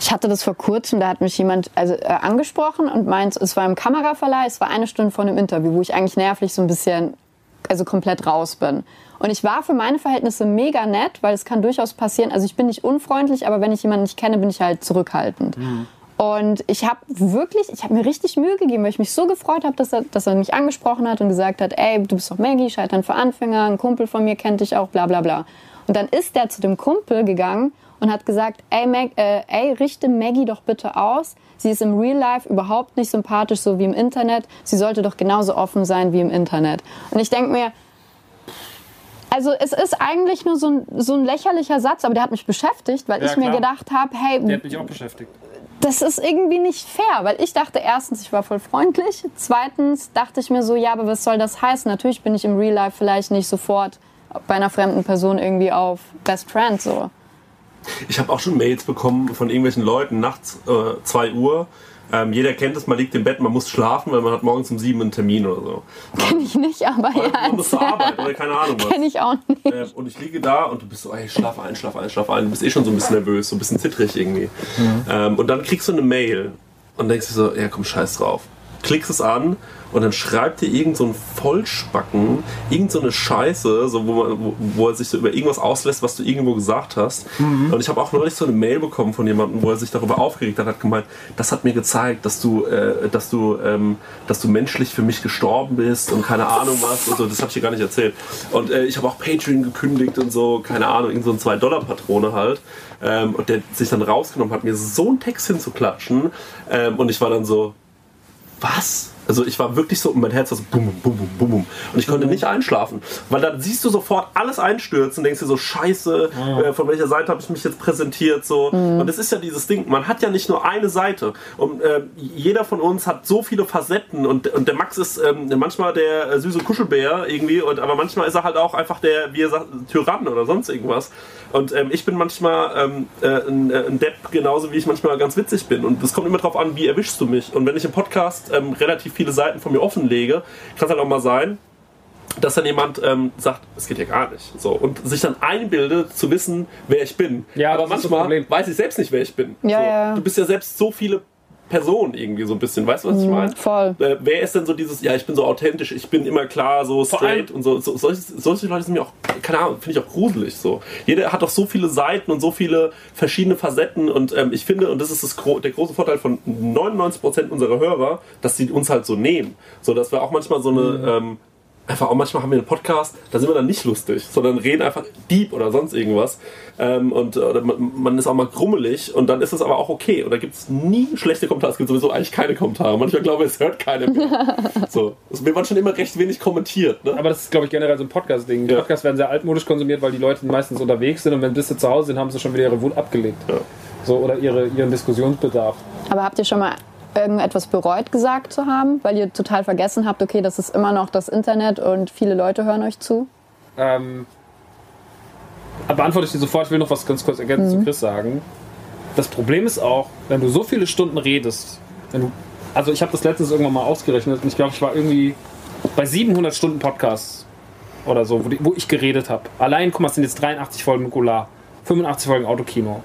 Ich hatte das vor kurzem, da hat mich jemand also, äh, angesprochen und meint, es war im Kameraverleih, es war eine Stunde vor einem Interview, wo ich eigentlich nervlich so ein bisschen, also komplett raus bin. Und ich war für meine Verhältnisse mega nett, weil es kann durchaus passieren, also ich bin nicht unfreundlich, aber wenn ich jemanden nicht kenne, bin ich halt zurückhaltend. Und ich habe wirklich, ich habe mir richtig Mühe gegeben, weil ich mich so gefreut habe, dass er, dass er mich angesprochen hat und gesagt hat, ey, du bist doch Maggie, Scheitern für Anfänger, ein Kumpel von mir kennt dich auch, bla bla bla. Und dann ist der zu dem Kumpel gegangen und hat gesagt, ey, Mag, äh, ey, richte Maggie doch bitte aus. Sie ist im Real Life überhaupt nicht sympathisch, so wie im Internet. Sie sollte doch genauso offen sein wie im Internet. Und ich denke mir, also es ist eigentlich nur so ein, so ein lächerlicher Satz, aber der hat mich beschäftigt, weil Ja, ich mir klar. gedacht habe, hey, Der hat mich auch beschäftigt. das ist irgendwie nicht fair, weil ich dachte erstens, ich war voll freundlich. Zweitens dachte ich mir so, ja, aber was soll das heißen? Natürlich bin ich im Real Life vielleicht nicht sofort bei einer fremden Person irgendwie auf Best Friend so. Ich habe auch schon Mails bekommen von irgendwelchen Leuten nachts äh, 2 Uhr. Ähm, jeder kennt es, man liegt im Bett, man muss schlafen, weil man hat morgens um 7 einen Termin oder so. Kenn ich nicht, aber ja, Man muss zur Arbeit oder keine Ahnung was. kenn ich auch nicht. Ähm, und ich liege da und du bist so, ey, schlaf ein, schlaf ein, schlaf ein. Du bist eh schon so ein bisschen nervös, so ein bisschen zittrig irgendwie. Ähm, und dann kriegst du eine Mail und denkst dir so, ja komm, scheiß drauf. Klickst es an und dann schreibt dir irgend so ein Vollspacken, irgend so eine Scheiße, so wo, man, wo, wo er sich so über irgendwas auslässt, was du irgendwo gesagt hast. Und ich habe auch neulich so eine Mail bekommen von jemandem, wo er sich darüber aufgeregt hat, hat gemeint, das hat mir gezeigt, dass du, äh, dass du, ähm, dass du menschlich für mich gestorben bist und keine Ahnung was. Und so, das habe ich dir gar nicht erzählt. Und äh, ich habe auch Patreon gekündigt und so, keine Ahnung, irgend so ein 2-Dollar-Patrone halt. Ähm, und der sich dann rausgenommen hat, mir so einen Text hinzuklatschen. Ähm, und ich war dann so, was? Also ich war wirklich so, und mein Herz war so bum, bum, bum, bum, bum. Und ich konnte nicht einschlafen. Weil dann siehst du sofort alles einstürzen, denkst dir so, scheiße, äh, von welcher Seite habe ich mich jetzt präsentiert? So. Und es ist ja dieses Ding, man hat ja nicht nur eine Seite. Und äh, jeder von uns hat so viele Facetten und, und der Max ist ähm, manchmal der äh, süße Kuschelbär irgendwie, und, aber manchmal ist er halt auch einfach der, wie er sagt, Tyrann oder sonst irgendwas. Und ähm, ich bin manchmal ähm, äh, ein, äh, ein Depp, genauso wie ich manchmal ganz witzig bin. Und es kommt immer drauf an, wie erwischst du mich. Und wenn ich im Podcast ähm, relativ viele Seiten von mir offenlege, kann es halt auch mal sein, dass dann jemand ähm, sagt, es geht ja gar nicht. So, und sich dann einbildet, zu wissen, wer ich bin. Ja, aber manchmal weiß ich selbst nicht, wer ich bin. Ja, so, ja. Du bist ja selbst so viele Personen irgendwie so ein bisschen. Weißt du, was ich meine? voll. Äh, wer ist denn so dieses, ja, ich bin so authentisch, ich bin immer klar, so straight und so. so solche, solche Leute sind mir auch, keine Ahnung, finde ich auch gruselig. So. Jeder hat doch so viele Seiten und so viele verschiedene Facetten und ähm, ich finde, und das ist das, gro der große Vorteil von 99% unserer Hörer, dass sie uns halt so nehmen. So, dass wir auch manchmal so eine, ähm, einfach auch manchmal haben wir einen Podcast, da sind wir dann nicht lustig, sondern reden einfach deep oder sonst irgendwas. Ähm, und äh, oder man, man ist auch mal grummelig und dann ist es aber auch okay. Und da gibt es nie schlechte Kommentare. Es gibt sowieso eigentlich keine Kommentare. Manchmal glaube ich, es hört keiner mehr. so. Es wird schon immer recht wenig kommentiert. Ne? Aber das ist, glaube ich, generell so ein Podcast-Ding. Ja. Podcasts werden sehr altmodisch konsumiert, weil die Leute meistens unterwegs sind und wenn bis sie zu Hause sind, haben sie schon wieder ihre Wut abgelegt. Ja. So, oder ihre, ihren Diskussionsbedarf. Aber habt ihr schon mal irgendetwas bereut gesagt zu haben, weil ihr total vergessen habt, okay, das ist immer noch das Internet und viele Leute hören euch zu? Ähm, beantworte ich dir sofort. Ich will noch was ganz kurz ergänzend zu Chris sagen. Das Problem ist auch, wenn du so viele Stunden redest, wenn du, also ich habe das letztens irgendwann mal ausgerechnet und ich glaube, ich war irgendwie bei 700 Stunden Podcasts oder so, wo, die, wo ich geredet habe. Allein, guck mal, es sind jetzt 83 Folgen Golar, 85 Folgen Autokino,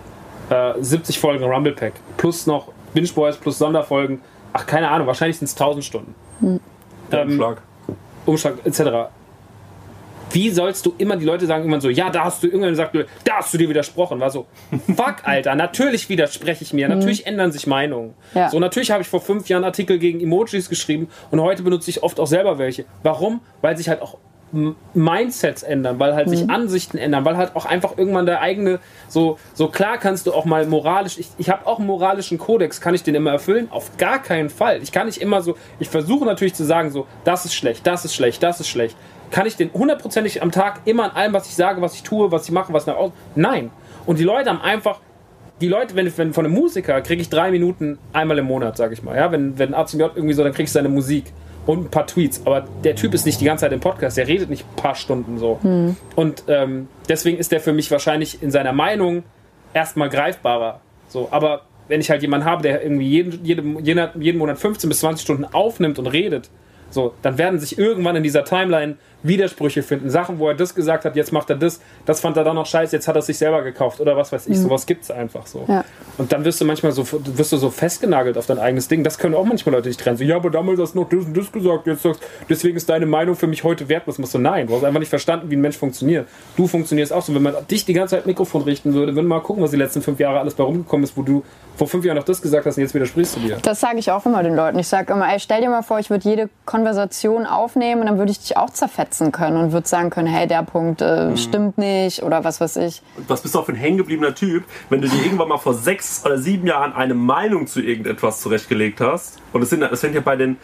äh, 70 Folgen Rumble Pack, plus noch Binge Boys, plus Sonderfolgen. Ach, keine Ahnung, wahrscheinlich sind es 1000 Stunden. Ähm, Schlag. Umschlag etc. Wie sollst du immer die Leute sagen immer so, ja, da hast du irgendwann gesagt, da hast du dir widersprochen. War so, fuck, Alter, natürlich widerspreche ich mir, natürlich ändern sich Meinungen. Ja. So, natürlich habe ich vor fünf Jahren Artikel gegen Emojis geschrieben und heute benutze ich oft auch selber welche. Warum? Weil sich halt auch Mindsets ändern, weil halt sich Ansichten ändern, weil halt auch einfach irgendwann der eigene, so, so klar kannst du auch mal moralisch, ich, ich habe auch einen moralischen Kodex, kann ich den immer erfüllen? Auf gar keinen Fall. Ich kann nicht immer so, ich versuche natürlich zu sagen, so, das ist schlecht, das ist schlecht, das ist schlecht. Kann ich den hundertprozentig am Tag immer an allem, was ich sage, was ich tue, was ich mache, was nach außen? Nein. Und die Leute haben einfach, die Leute, wenn, wenn von einem Musiker kriege ich drei Minuten einmal im Monat, sage ich mal. Ja, wenn, wenn ACJ irgendwie so, dann krieg ich seine Musik und ein paar Tweets. Aber der Typ ist nicht die ganze Zeit im Podcast, der redet nicht ein paar Stunden so. Und ähm, deswegen ist der für mich wahrscheinlich in seiner Meinung erstmal greifbarer. So, aber wenn ich halt jemanden habe, der irgendwie jeden, jeden, jeden, jeden Monat 15 bis 20 Stunden aufnimmt und redet, so, dann werden sich irgendwann in dieser Timeline Widersprüche finden. Sachen, wo er das gesagt hat, jetzt macht er das, das fand er dann noch scheiße, jetzt hat er es sich selber gekauft oder was weiß ich. Sowas gibt's einfach so. Ja. Und dann wirst du manchmal so, wirst du so festgenagelt auf dein eigenes Ding. Das können auch manchmal Leute nicht trennen. So, ja, aber damals hast du noch das und das gesagt, jetzt sagst deswegen ist deine Meinung für mich heute wertlos. Musst du nein, du hast einfach nicht verstanden, wie ein Mensch funktioniert. Du funktionierst auch so. Wenn man dich die ganze Zeit Mikrofon richten würde, würden wir mal gucken, was die letzten fünf Jahre alles bei rumgekommen ist, wo du vor fünf Jahren noch das gesagt hast und jetzt widersprichst du dir. Das sage ich auch immer den Leuten. Ich sage immer, ey, stell dir mal vor, ich würde jede Konversation aufnehmen und dann würde ich dich auch zerfetzen können und würde sagen können, hey, der Punkt äh, stimmt nicht oder was weiß ich. Und was bist du auch für ein hängengebliebener Typ, wenn du dir irgendwann mal vor sechs oder sieben Jahren eine Meinung zu irgendetwas zurechtgelegt hast? Und es sind, das fängt ja bei den,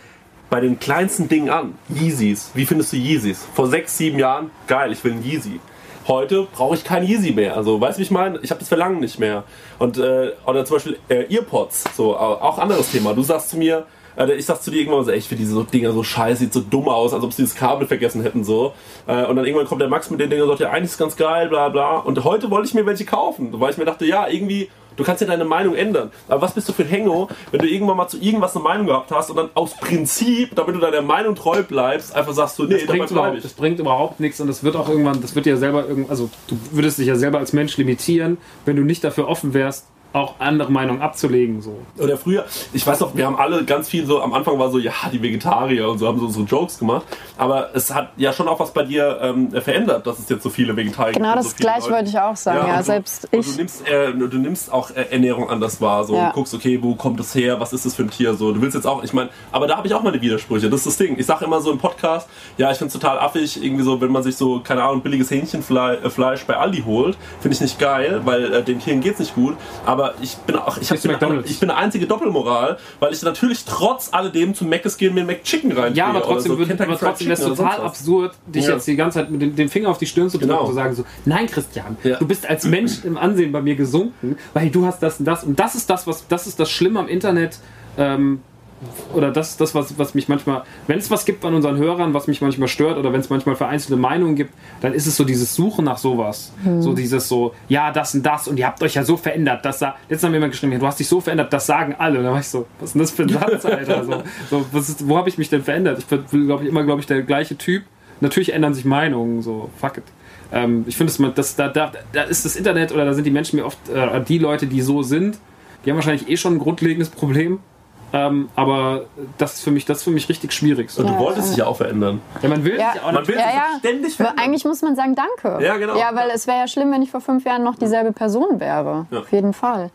bei den kleinsten Dingen an. Yeezys. Wie findest du Yeezys? Vor sechs, sieben Jahren, geil, ich will einen Yeezy. Heute brauche ich keinen Yeezy mehr. Also, weißt du, wie ich meine? Ich habe das Verlangen nicht mehr. Und, äh, oder zum Beispiel äh, Earpods, so, auch anderes Thema. Du sagst zu mir, äh, ich sag zu dir irgendwann so, ich finde diese so Dinger so scheiße, sieht so dumm aus, als ob sie das Kabel vergessen hätten, so. Äh, und dann irgendwann kommt der Max mit den Dingen und sagt, ja, eigentlich ist es ganz geil, bla, bla. Und heute wollte ich mir welche kaufen, weil ich mir dachte, ja, irgendwie, du kannst ja deine Meinung ändern. Aber was bist du für ein Hengo, wenn du irgendwann mal zu irgendwas eine Meinung gehabt hast und dann aus Prinzip, damit du deiner Meinung treu bleibst, einfach sagst du, nee, das bringt, überhaupt, ich. das bringt überhaupt nichts und das wird auch irgendwann, das wird ja selber also du würdest dich ja selber als Mensch limitieren, wenn du nicht dafür offen wärst, auch andere Meinungen abzulegen. So. Oder früher, ich weiß noch, wir haben alle ganz viel so, am Anfang war so, ja, die Vegetarier und so haben so unsere Jokes gemacht. Aber es hat ja schon auch was bei dir ähm, verändert, dass es jetzt so viele Vegetarier Genau gibt. und das so gleiche Leute. wollte ich auch sagen. Ja, und selbst du, ich. Und du, nimmst, äh, du nimmst auch äh, Ernährung anders wahr. So, Ja. und guckst, okay, wo kommt es her? Was ist das für ein Tier? So, du willst jetzt auch, ich meine, aber da habe ich auch meine Widersprüche. Das ist das Ding. Ich sage immer so im Podcast, ja, ich finde es total affig, irgendwie so, wenn man sich so, keine Ahnung, billiges Hähnchenfleisch äh, bei Aldi holt, finde ich nicht geil, weil äh, den Tieren geht's nicht gut. Aber ich bin auch, ich, hab, bin, McDonald's? ich bin eine einzige Doppelmoral, weil ich natürlich trotz alledem zu Mc's gehen mir einen McChicken rein. Ja, aber trotzdem, würde, aber trotzdem wäre es total absurd, dich Ja. jetzt die ganze Zeit mit dem, dem Finger auf die Stirn zu drücken Genau. und zu sagen so, nein Christian, Ja. du bist als Mensch im Ansehen bei mir gesunken, weil du hast das und das und das ist das, was das ist das Schlimme am Internet. Ähm, oder das das, was, was mich manchmal, wenn es was gibt an unseren Hörern, was mich manchmal stört, oder wenn es manchmal vereinzelte Meinungen gibt, dann ist es so dieses Suchen nach sowas. So dieses so, ja, das und das, und ihr habt euch ja so verändert. Das Letztens haben wir jemand geschrieben, ja, du hast dich so verändert, das sagen alle. Und da war ich so, was ist denn das für ein Satz, Alter? So, so, ist, wo habe ich mich denn verändert? Ich bin, glaube ich, immer, glaube ich, der gleiche Typ. Natürlich ändern sich Meinungen, so, fuck it. Ähm, ich finde, das, das, da, da, da ist das Internet oder da sind die Menschen mir oft, äh, die Leute, die so sind, die haben wahrscheinlich eh schon ein grundlegendes Problem. Ähm, aber das ist für mich, das ist für mich richtig schwierig. So. Und du Ja, wolltest ja. dich ja auch verändern. Ja, man will Ja. sich auch Man will Ja, sich ja. ständig verändern. eigentlich muss man sagen, danke. Ja, genau. Ja, weil es wäre ja schlimm, wenn ich vor fünf Jahren noch dieselbe Person wäre. Ja. Auf jeden Fall.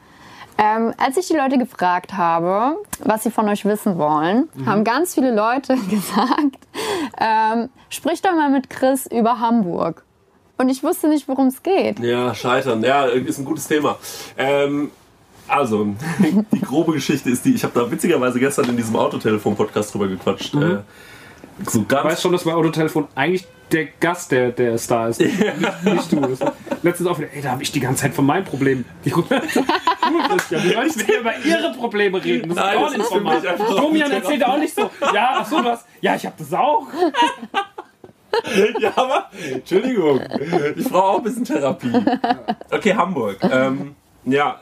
Ähm, als ich die Leute gefragt habe, was sie von euch wissen wollen, Mhm. haben ganz viele Leute gesagt, ähm, sprich doch mal mit Chris über Hamburg. Und ich wusste nicht, worum es geht. Ja, scheitern. Ja, ist ein gutes Thema. Ähm, also, die grobe Geschichte ist die, ich habe da witzigerweise gestern in diesem Autotelefon-Podcast drüber gequatscht. Äh, so Ich weiß ganz. schon, dass bei Autotelefon eigentlich der Gast der, der Star ist. nicht, nicht du. Letztens auch wieder, ey, da habe ich die ganze Zeit von meinen Problemen. Die du, Christian, die sollen nicht mit dir über ihre Probleme reden. Das ist Nein, auch das nicht ist Format. mich einfach Domian erzählt auch nicht so, ja, ach so, du hast, ja, ich habe das auch. Ja, aber, Entschuldigung, ich brauche auch ein bisschen Therapie. Okay, Hamburg. Ähm, ja,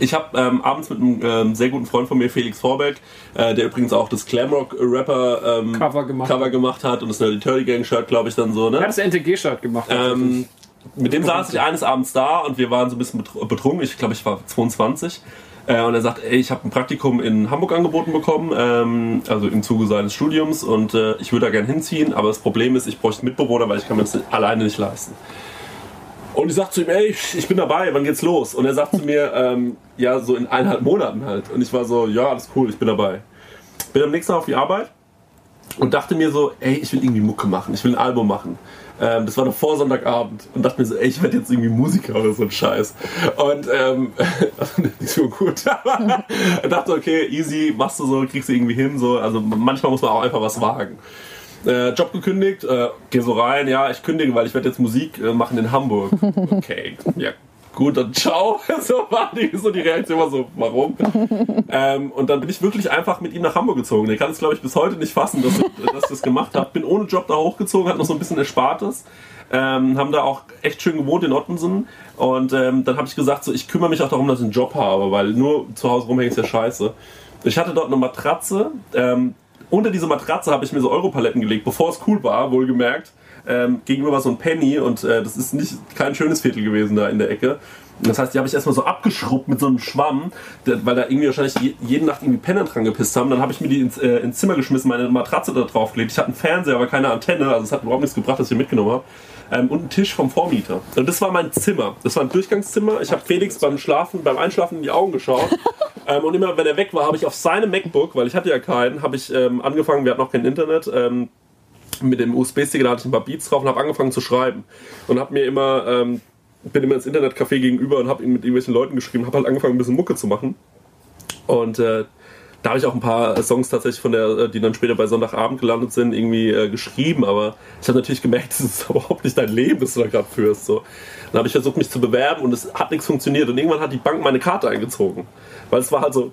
ich habe ähm, abends mit einem ähm, sehr guten Freund von mir, Felix Vorbeck, äh, der übrigens auch das Glamrock-Rapper ähm, Cover gemacht Cover gemacht hat und das Nerdy Turdy Gang Shirt, glaube ich, dann so, ne? Er hat das NTG-Shirt gemacht. Ähm, mit dem saß ich eines Abends da und wir waren so ein bisschen betr- betrunken. Ich glaube, ich war 22. Äh, und er sagt, ey, ich habe ein Praktikum in Hamburg angeboten bekommen, ähm, also im Zuge seines Studiums und äh, ich würde da gerne hinziehen, aber das Problem ist, ich bräuchte einen Mitbewohner, weil ich kann mir das alleine nicht leisten. Und ich sag zu ihm, ey, ich bin dabei, wann geht's los? Und er sagt zu mir, ähm, ja, so in eineinhalb Monaten halt. Und ich war so, ja, alles cool, ich bin dabei. Bin am nächsten Tag auf die Arbeit und dachte mir so, ey, ich will irgendwie Mucke machen, ich will ein Album machen. Ähm, das war noch vor Sonntagabend und dachte mir so, ey, ich werde jetzt irgendwie Musiker oder so ein Scheiß. Und ähm, nicht so gut, dachte, okay, easy, machst du so, kriegst du irgendwie hin, so. Also manchmal muss man auch einfach was wagen. Äh, Job gekündigt, äh, geh so rein, ja, ich kündige, weil ich werde jetzt Musik äh, machen in Hamburg. Okay, ja, gut, dann ciao. So war die, so die Reaktion war so, warum? ähm, und dann bin ich wirklich einfach mit ihm nach Hamburg gezogen. Der kann es, glaube ich, bis heute nicht fassen, dass ich, dass ich das gemacht habe. Bin ohne Job da hochgezogen, hat noch so ein bisschen Erspartes. Ähm, haben da auch echt schön gewohnt in Ottensen. Und ähm, dann habe ich gesagt, so, ich kümmere mich auch darum, dass ich einen Job habe, weil nur zu Hause rumhängen ist ja scheiße. Ich hatte dort eine Matratze, ähm, unter diese Matratze habe ich mir so Europaletten gelegt, bevor es cool war, wohlgemerkt. Ähm, gegenüber war so ein Penny und äh, das ist nicht kein schönes Viertel gewesen da in der Ecke. Das heißt, die habe ich erstmal so abgeschrubbt mit so einem Schwamm, weil da irgendwie wahrscheinlich je, jede Nacht irgendwie Penner dran gepisst haben. Dann habe ich mir die ins, äh, ins Zimmer geschmissen, meine Matratze da drauf gelegt. Ich hatte einen Fernseher, aber keine Antenne, also es hat überhaupt nichts gebracht, dass ich den mitgenommen habe. Ähm, und einen Tisch vom Vormieter. Und das war mein Zimmer. Das war ein Durchgangszimmer. Ich habe Felix beim Schlafen, beim Einschlafen in die Augen geschaut. ähm, und immer, wenn er weg war, habe ich auf seinem MacBook, weil ich hatte ja keinen, habe ich ähm, angefangen, wir hatten noch kein Internet, ähm, mit dem USB-Stick, da hatte ich ein paar Beats drauf und habe angefangen zu schreiben. Und habe mir immer, ähm, bin immer ins Internetcafé gegenüber und habe mit irgendwelchen Leuten geschrieben, habe halt angefangen, ein bisschen Mucke zu machen. Und äh, da habe ich auch ein paar Songs tatsächlich von der, äh, die dann später bei Sonntagabend gelandet sind, irgendwie äh, geschrieben, aber ich habe natürlich gemerkt, das ist überhaupt nicht dein Leben, das du da gerade führst. So. Dann habe ich versucht, mich zu bewerben und es hat nichts funktioniert. Und irgendwann hat die Bank meine Karte eingezogen. Weil es war halt so,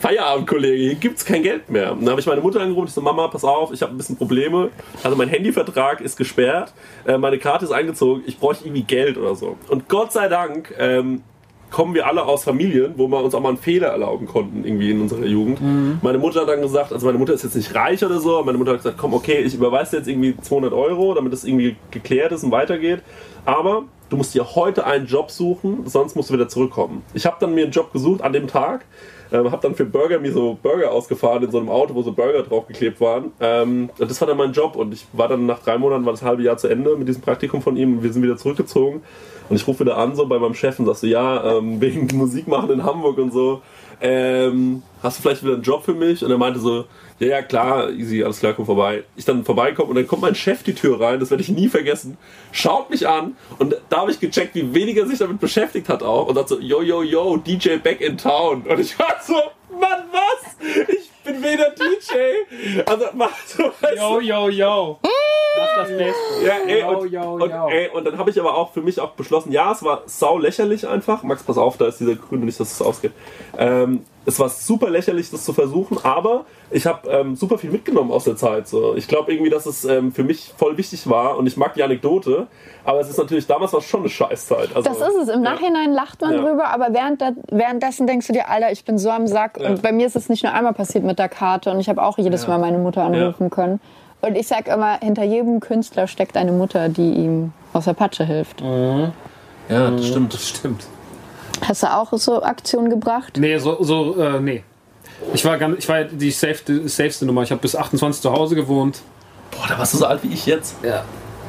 Feierabend, Kollege, hier gibt's kein Geld mehr. Dann habe ich meine Mutter angerufen, ich so, Mama, pass auf, ich habe ein bisschen Probleme. Also mein Handyvertrag ist gesperrt, äh, meine Karte ist eingezogen, ich bräuchte irgendwie Geld oder so. Und Gott sei Dank ähm, kommen wir alle aus Familien, wo wir uns auch mal einen Fehler erlauben konnten, irgendwie in unserer Jugend. Meine Mutter hat dann gesagt, also meine Mutter ist jetzt nicht reich oder so, meine Mutter hat gesagt, komm, okay, ich überweise dir jetzt irgendwie 200 Euro, damit das irgendwie geklärt ist und weitergeht. Aber du musst dir heute einen Job suchen, sonst musst du wieder zurückkommen. Ich habe dann mir einen Job gesucht an dem Tag, ähm, habe dann für Burger mir so Burger ausgefahren in so einem Auto, wo so Burger draufgeklebt waren. Ähm, und das war dann mein Job und ich war dann nach drei Monaten, war das halbe Jahr zu Ende mit diesem Praktikum von ihm und wir sind wieder zurückgezogen. Und ich rufe wieder an so bei meinem Chef und sag so, ja, ähm, wegen Musik machen in Hamburg und so, ähm, hast du vielleicht wieder einen Job für mich? Und er meinte so, ja, ja, klar, easy, alles klar, komm vorbei. Ich dann vorbeikomme und dann kommt mein Chef die Tür rein, das werde ich nie vergessen, schaut mich an und da habe ich gecheckt, wie wenig er sich damit beschäftigt hat auch und sagt so, yo, yo, yo, DJ back in town. Und ich war so, Mann, was? Ich bin weder DJ. Also, mach so, weißt Yo, yo, yo. Das das Beste. ja, ey, Yo, und, yo, und, yo. ey, und dann habe ich aber auch für mich auch beschlossen, ja, es war sau lächerlich einfach. Max, pass auf, da ist dieser Gründe nicht, dass es ausgeht. Ähm, es war super lächerlich, das zu versuchen, aber ich habe ähm, super viel mitgenommen aus der Zeit. So. Ich glaube irgendwie, dass es ähm, für mich voll wichtig war und ich mag die Anekdote, aber es ist natürlich, damals war es schon eine Scheißzeit. Also, Das ist es. Im ja. Nachhinein lacht man Ja. drüber, aber während da, währenddessen denkst du dir, Alter, ich bin so am Sack. Ja. Und bei mir ist es nicht nur einmal passiert mit der Karte und ich habe auch jedes Ja. Mal meine Mutter anrufen können. Und ich sag immer, hinter jedem Künstler steckt eine Mutter, die ihm aus der Patsche hilft. Ja, das stimmt. Das stimmt. Hast du auch so Aktionen gebracht? Nee, so, so äh, nee. Ich war, ganz, ich war die safeste, safeste Nummer. Ich habe bis 28 zu Hause gewohnt. Boah, da warst du so alt wie ich jetzt. Ja.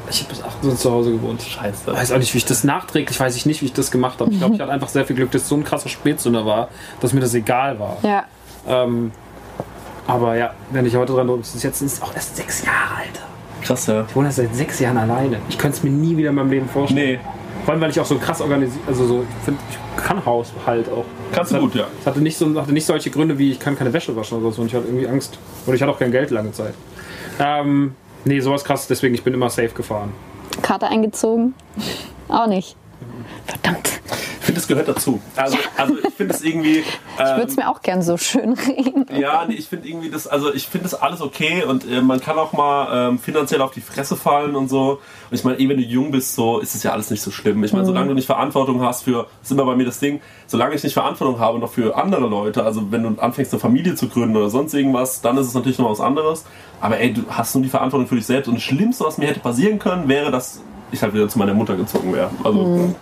Ich habe bis 28 zu Hause gewohnt. Scheiße. Ich weiß auch nicht, wie ich das nachträglich, weiß ich nicht, wie ich das gemacht habe. Ich glaube, ich hatte einfach sehr viel Glück, dass es so ein krasser Spätsünder war, dass mir das egal war. Ja. Ähm, aber ja, wenn ich heute dran denke, ist jetzt ist auch erst sechs Jahre, Alter. Krass, ja. Ich wohne erst seit sechs Jahren alleine. Ich könnte es mir nie wieder in meinem Leben vorstellen. Nee, Vor allem, weil ich auch so krass organisiert, also so, ich, find, ich kann Haus halt auch. kannst du gut, ja. Es hatte nicht, so, hatte nicht solche Gründe wie ich kann keine Wäsche waschen oder so und ich hatte irgendwie Angst. Oder ich hatte auch kein Geld lange Zeit. Ähm, nee, sowas krass, deswegen ich bin immer safe gefahren. Karte eingezogen? Auch nicht. Verdammt. Ich finde, es gehört dazu. Also, also ich finde es irgendwie. Ich Ähm, würde es mir auch gern so schön reden. ja, nee, ich finde irgendwie das, also ich finde das alles okay und äh, man kann auch mal ähm, finanziell auf die Fresse fallen und so. Und ich meine, eh wenn du jung bist, so ist es ja alles nicht so schlimm. Ich meine, solange du nicht Verantwortung hast für, das ist immer bei mir das Ding, solange ich nicht Verantwortung habe noch für andere Leute, also wenn du anfängst eine Familie zu gründen oder sonst irgendwas, dann ist es natürlich noch was anderes. Aber ey, du hast nur die Verantwortung für dich selbst und das Schlimmste, was mir hätte passieren können, wäre, dass ich halt wieder zu meiner Mutter gezogen wäre. Also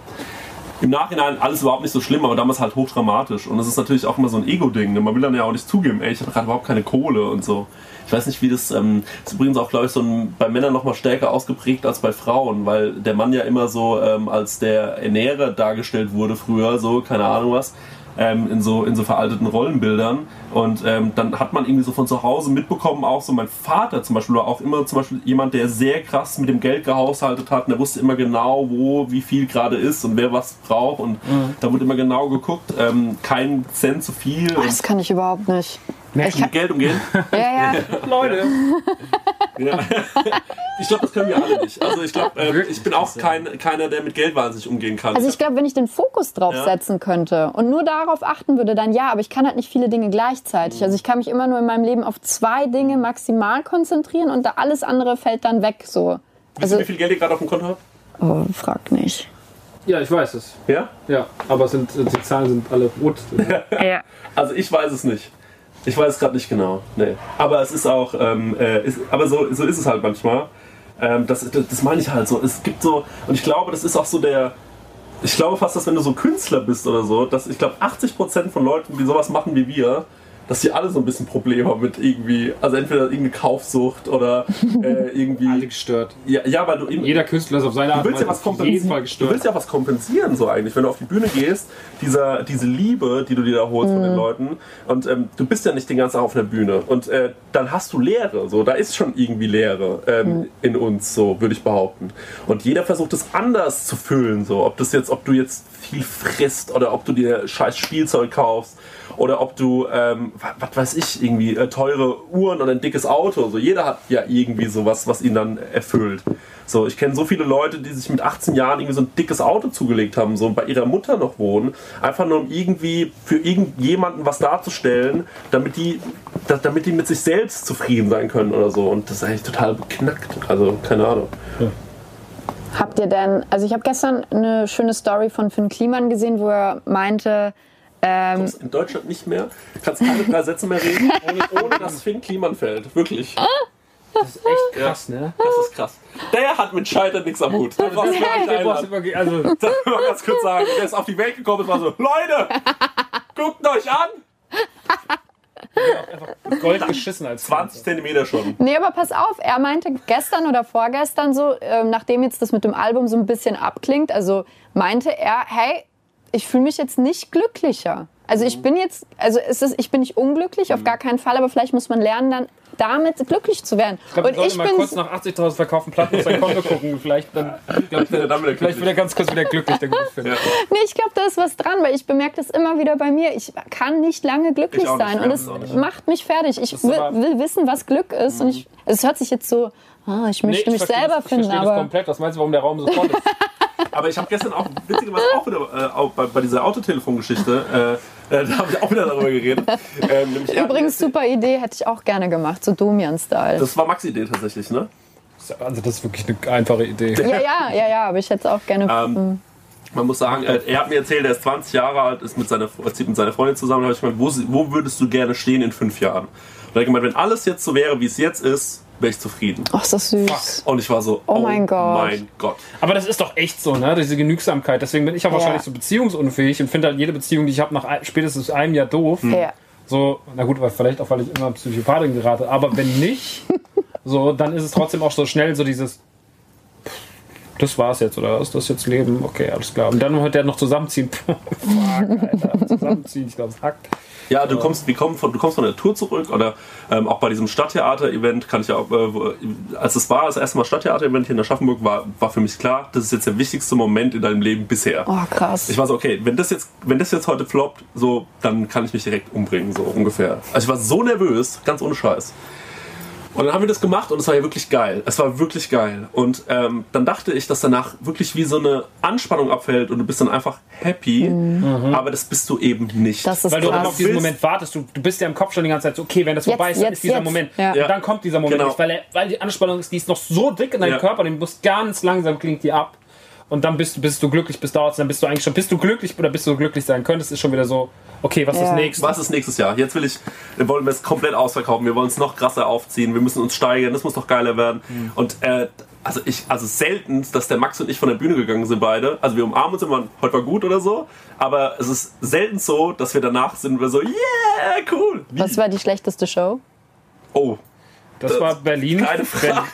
im Nachhinein alles überhaupt nicht so schlimm, aber damals halt hochdramatisch. Und das ist natürlich auch immer so ein Ego-Ding. Ne? Man will dann ja auch nicht zugeben, ey, ich habe gerade überhaupt keine Kohle und so. Ich weiß nicht, wie das, ähm, das ist übrigens auch, glaube ich, so ein, bei Männern noch mal stärker ausgeprägt als bei Frauen, weil der Mann ja immer so ähm, als der Ernährer dargestellt wurde früher, so, keine Ahnung was, ähm, in, so, in so veralteten Rollenbildern. Und ähm, dann hat man irgendwie so von zu Hause mitbekommen, auch so mein Vater zum Beispiel, war auch immer zum Beispiel jemand, der sehr krass mit dem Geld gehaushaltet hat und der wusste immer genau, wo, wie viel gerade ist und wer was braucht. Und da wurde immer genau geguckt, ähm, kein Cent zu viel. Das kann ich überhaupt nicht. Ich mit Geld umgehen. ja, ja. Leute! Ja. Ich glaube, das können wir alle nicht. Also ich glaube, äh, ich bin auch kein, keiner, der mit Geld wahnsinnig umgehen kann. Also ich glaube, wenn ich den Fokus drauf Ja. setzen könnte und nur darauf achten würde, dann ja, aber ich kann halt nicht viele Dinge gleichzeitig. Also ich kann mich immer nur in meinem Leben auf zwei Dinge maximal konzentrieren und da alles andere fällt dann weg so. Wisst Also, ihr, wie viel Geld ihr gerade auf dem Konto habt? oh, frag nicht. Ja, ich weiß es. Ja? Ja, aber sind, die Zahlen sind alle rot. Ja. Also ich weiß es nicht. Ich weiß gerade nicht genau. Nee. Aber es ist auch, ähm, äh, ist, aber so, so ist es halt manchmal. Ähm, das, das, das meine ich halt so. Es gibt so, und ich glaube, das ist auch so der. Ich glaube fast, dass wenn du so Künstler bist oder so, dass ich glaube 80% von Leuten, die sowas machen wie wir, dass die alle so ein bisschen Probleme haben mit irgendwie, also entweder irgendeine Kaufsucht oder äh, Alle irgendwie. gestört. Ja, ja, weil du eben. Jeder Künstler ist auf seine Du Art willst ja und was kompensieren. Du willst ja was kompensieren, so eigentlich, wenn du auf die Bühne gehst, dieser, diese Liebe, die du dir da holst von Mhm. den Leuten. Und ähm, du bist ja nicht den ganzen Tag auf der Bühne. Und äh, dann hast du Leere. So, da ist schon irgendwie Leere ähm, Mhm. in uns, so würde ich behaupten. Und jeder versucht es anders zu füllen. So, ob das jetzt, ob du jetzt viel frisst oder ob du dir scheiß Spielzeug kaufst oder ob du, ähm, wa- was weiß ich, irgendwie äh, teure Uhren oder ein dickes Auto. So, jeder hat ja irgendwie sowas, was ihn dann erfüllt. So, ich kenne so viele Leute, die sich mit 18 Jahren irgendwie so ein dickes Auto zugelegt haben, so und bei ihrer Mutter noch wohnen, einfach nur um irgendwie für irgendjemanden was darzustellen, damit die, da, damit die mit sich selbst zufrieden sein können oder so. Und das ist eigentlich total beknackt. Also, keine Ahnung. Habt ihr denn, also ich habe gestern eine schöne Story von Finn Kliman gesehen, wo er meinte, ähm, kommst in Deutschland nicht mehr, kannst keine drei Sätze mehr reden, ohne, ohne dass Finn Kliman fällt. Wirklich. Das ist echt krass, ne? Das ist krass. Der hat mit Scheitern nichts am Hut. Das war Also, also, Das will man ganz kurz sagen. Der ist auf die Welt gekommen und war so, Leute, guckt euch an! Gold geschissen als 20 Zentimeter schon. nee, aber pass auf, er meinte gestern oder vorgestern so, ähm, nachdem jetzt das mit dem Album so ein bisschen abklingt, also meinte er, hey, ich fühle mich jetzt nicht glücklicher. Also ich bin jetzt, also es ist, ich bin nicht unglücklich, auf gar keinen Fall, aber vielleicht muss man lernen, dann damit glücklich zu werden. Ich glaube, ich mal kurz nach 80.000 verkauften Platten auf sein Konto gucken. Vielleicht, dann, glaub, wird er dann wieder vielleicht wird er ganz kurz wieder glücklich, der Film. nee, ich glaube, da ist was dran, weil ich bemerke das immer wieder bei mir. Ich kann nicht lange glücklich Ich nicht, sein ja, und das es macht mich fertig. Ich will, will wissen, was Glück ist und ich, es hört sich jetzt so, ah, ich möchte mich verstehe selber das, ich finden, verstehe das aber komplett. Was meinst du, warum der Raum so voll ist? Aber ich habe gestern auch, witzigerweise auch wieder, äh, auch bei, bei dieser Autotelefongeschichte, äh, äh, da habe ich auch wieder darüber geredet. Ähm, übrigens super Idee, hätte ich auch gerne gemacht, so Domian-Style. Das war Max Idee tatsächlich, ne? Also, das ist wirklich eine einfache Idee. Ja, ja, ja, ja, aber ich hätte es auch gerne. Ähm, Man muss sagen, äh, er hat mir erzählt, er ist 20 Jahre alt, ist mit seiner, zieht mit seiner Freundin zusammen. Da habe ich gemeint, wo, wo würdest du gerne stehen in fünf Jahren? Und er hat gemeint, wenn alles jetzt so wäre, wie es jetzt ist, wäre ich zufrieden. Ach, ist das süß. Und ich war so, Oh mein Gott. mein Gott. Aber das ist doch echt so, ne? Diese Genügsamkeit. Deswegen bin ich auch Ja. wahrscheinlich so beziehungsunfähig und finde halt jede Beziehung, die ich habe, nach ein- spätestens einem Jahr doof. Ja. So, na gut, weil vielleicht auch, weil ich immer Psychopathin gerate. Aber wenn nicht, so, dann ist es trotzdem auch so schnell so dieses. Das war's jetzt, oder ist das jetzt Leben? Okay, alles klar. Und dann wird der noch zusammenziehen. Fuck, Alter. Zusammenziehen, ich glaube, es hackt. Ja, du kommst, wir kommen von, du kommst von der Tour zurück oder ähm, auch bei diesem Stadttheater-Event kann ich ja auch, äh, als es war, das erste Mal Stadttheater-Event hier in Aschaffenburg, war, war für mich klar, das ist jetzt der wichtigste Moment in deinem Leben bisher. Oh, krass. Ich war so, okay, wenn das jetzt, wenn das jetzt heute floppt, so, dann kann ich mich direkt umbringen, so ungefähr. Also ich war so nervös, ganz ohne Scheiß. Und dann haben wir das gemacht und es war ja wirklich geil. Es war wirklich geil. Und ähm, dann dachte ich, dass danach wirklich wie so eine Anspannung abfällt und du bist dann einfach happy. Aber das bist du eben nicht. Das ist Weil du immer auf krass. diesen Moment wartest. Du, du bist ja im Kopf schon die ganze Zeit so, okay, wenn das vorbei ist, dann jetzt, ist dieser jetzt. Moment. Ja. Und dann kommt dieser Moment Genau. nicht, weil, er, weil die Anspannung ist, die ist noch so dick in deinem Ja. Körper, den muss ganz langsam klingt die ab. Und dann bist du, bist du glücklich, bis dauert dann bist du eigentlich schon, bist du glücklich oder bist du glücklich sein könntest, ist schon wieder so, okay, was ist Ja. das nächste? Was ist nächstes Jahr? Jetzt will ich, wir wollen wir es komplett ausverkaufen. Wir wollen es noch krasser aufziehen. Wir müssen uns steigern. Das muss noch geiler werden. Und äh, also ich, also selten, dass der Max und ich von der Bühne gegangen sind beide. Also wir umarmen uns immer, heute war gut oder so. Aber es ist selten so, dass wir danach sind wir so, yeah, cool. Wie? Was war die schlechteste Show? oh, Das war Berlin. keine Frage.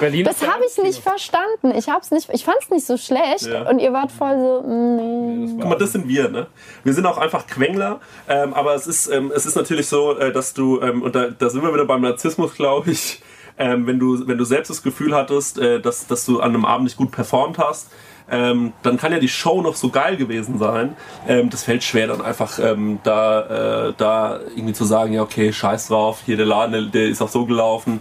Berlin Das habe ich nicht verstanden. Ich hab's nicht, ich fand's nicht so schlecht Ja. und ihr wart voll so, mm, nee. Guck mal, das sind wir, ne? Wir sind auch einfach Quengler, ähm, aber es ist, ähm, es ist natürlich so, äh, dass du, ähm, und da, da sind wir wieder beim Narzissmus, glaube ich, ähm, wenn, du, wenn du selbst das Gefühl hattest, äh, dass, dass du an einem Abend nicht gut performt hast, ähm, dann kann ja die Show noch so geil gewesen sein. Ähm, das fällt schwer, dann einfach ähm, da, äh, da irgendwie zu sagen, ja, okay, scheiß drauf, hier der Laden, der, der ist auch so gelaufen.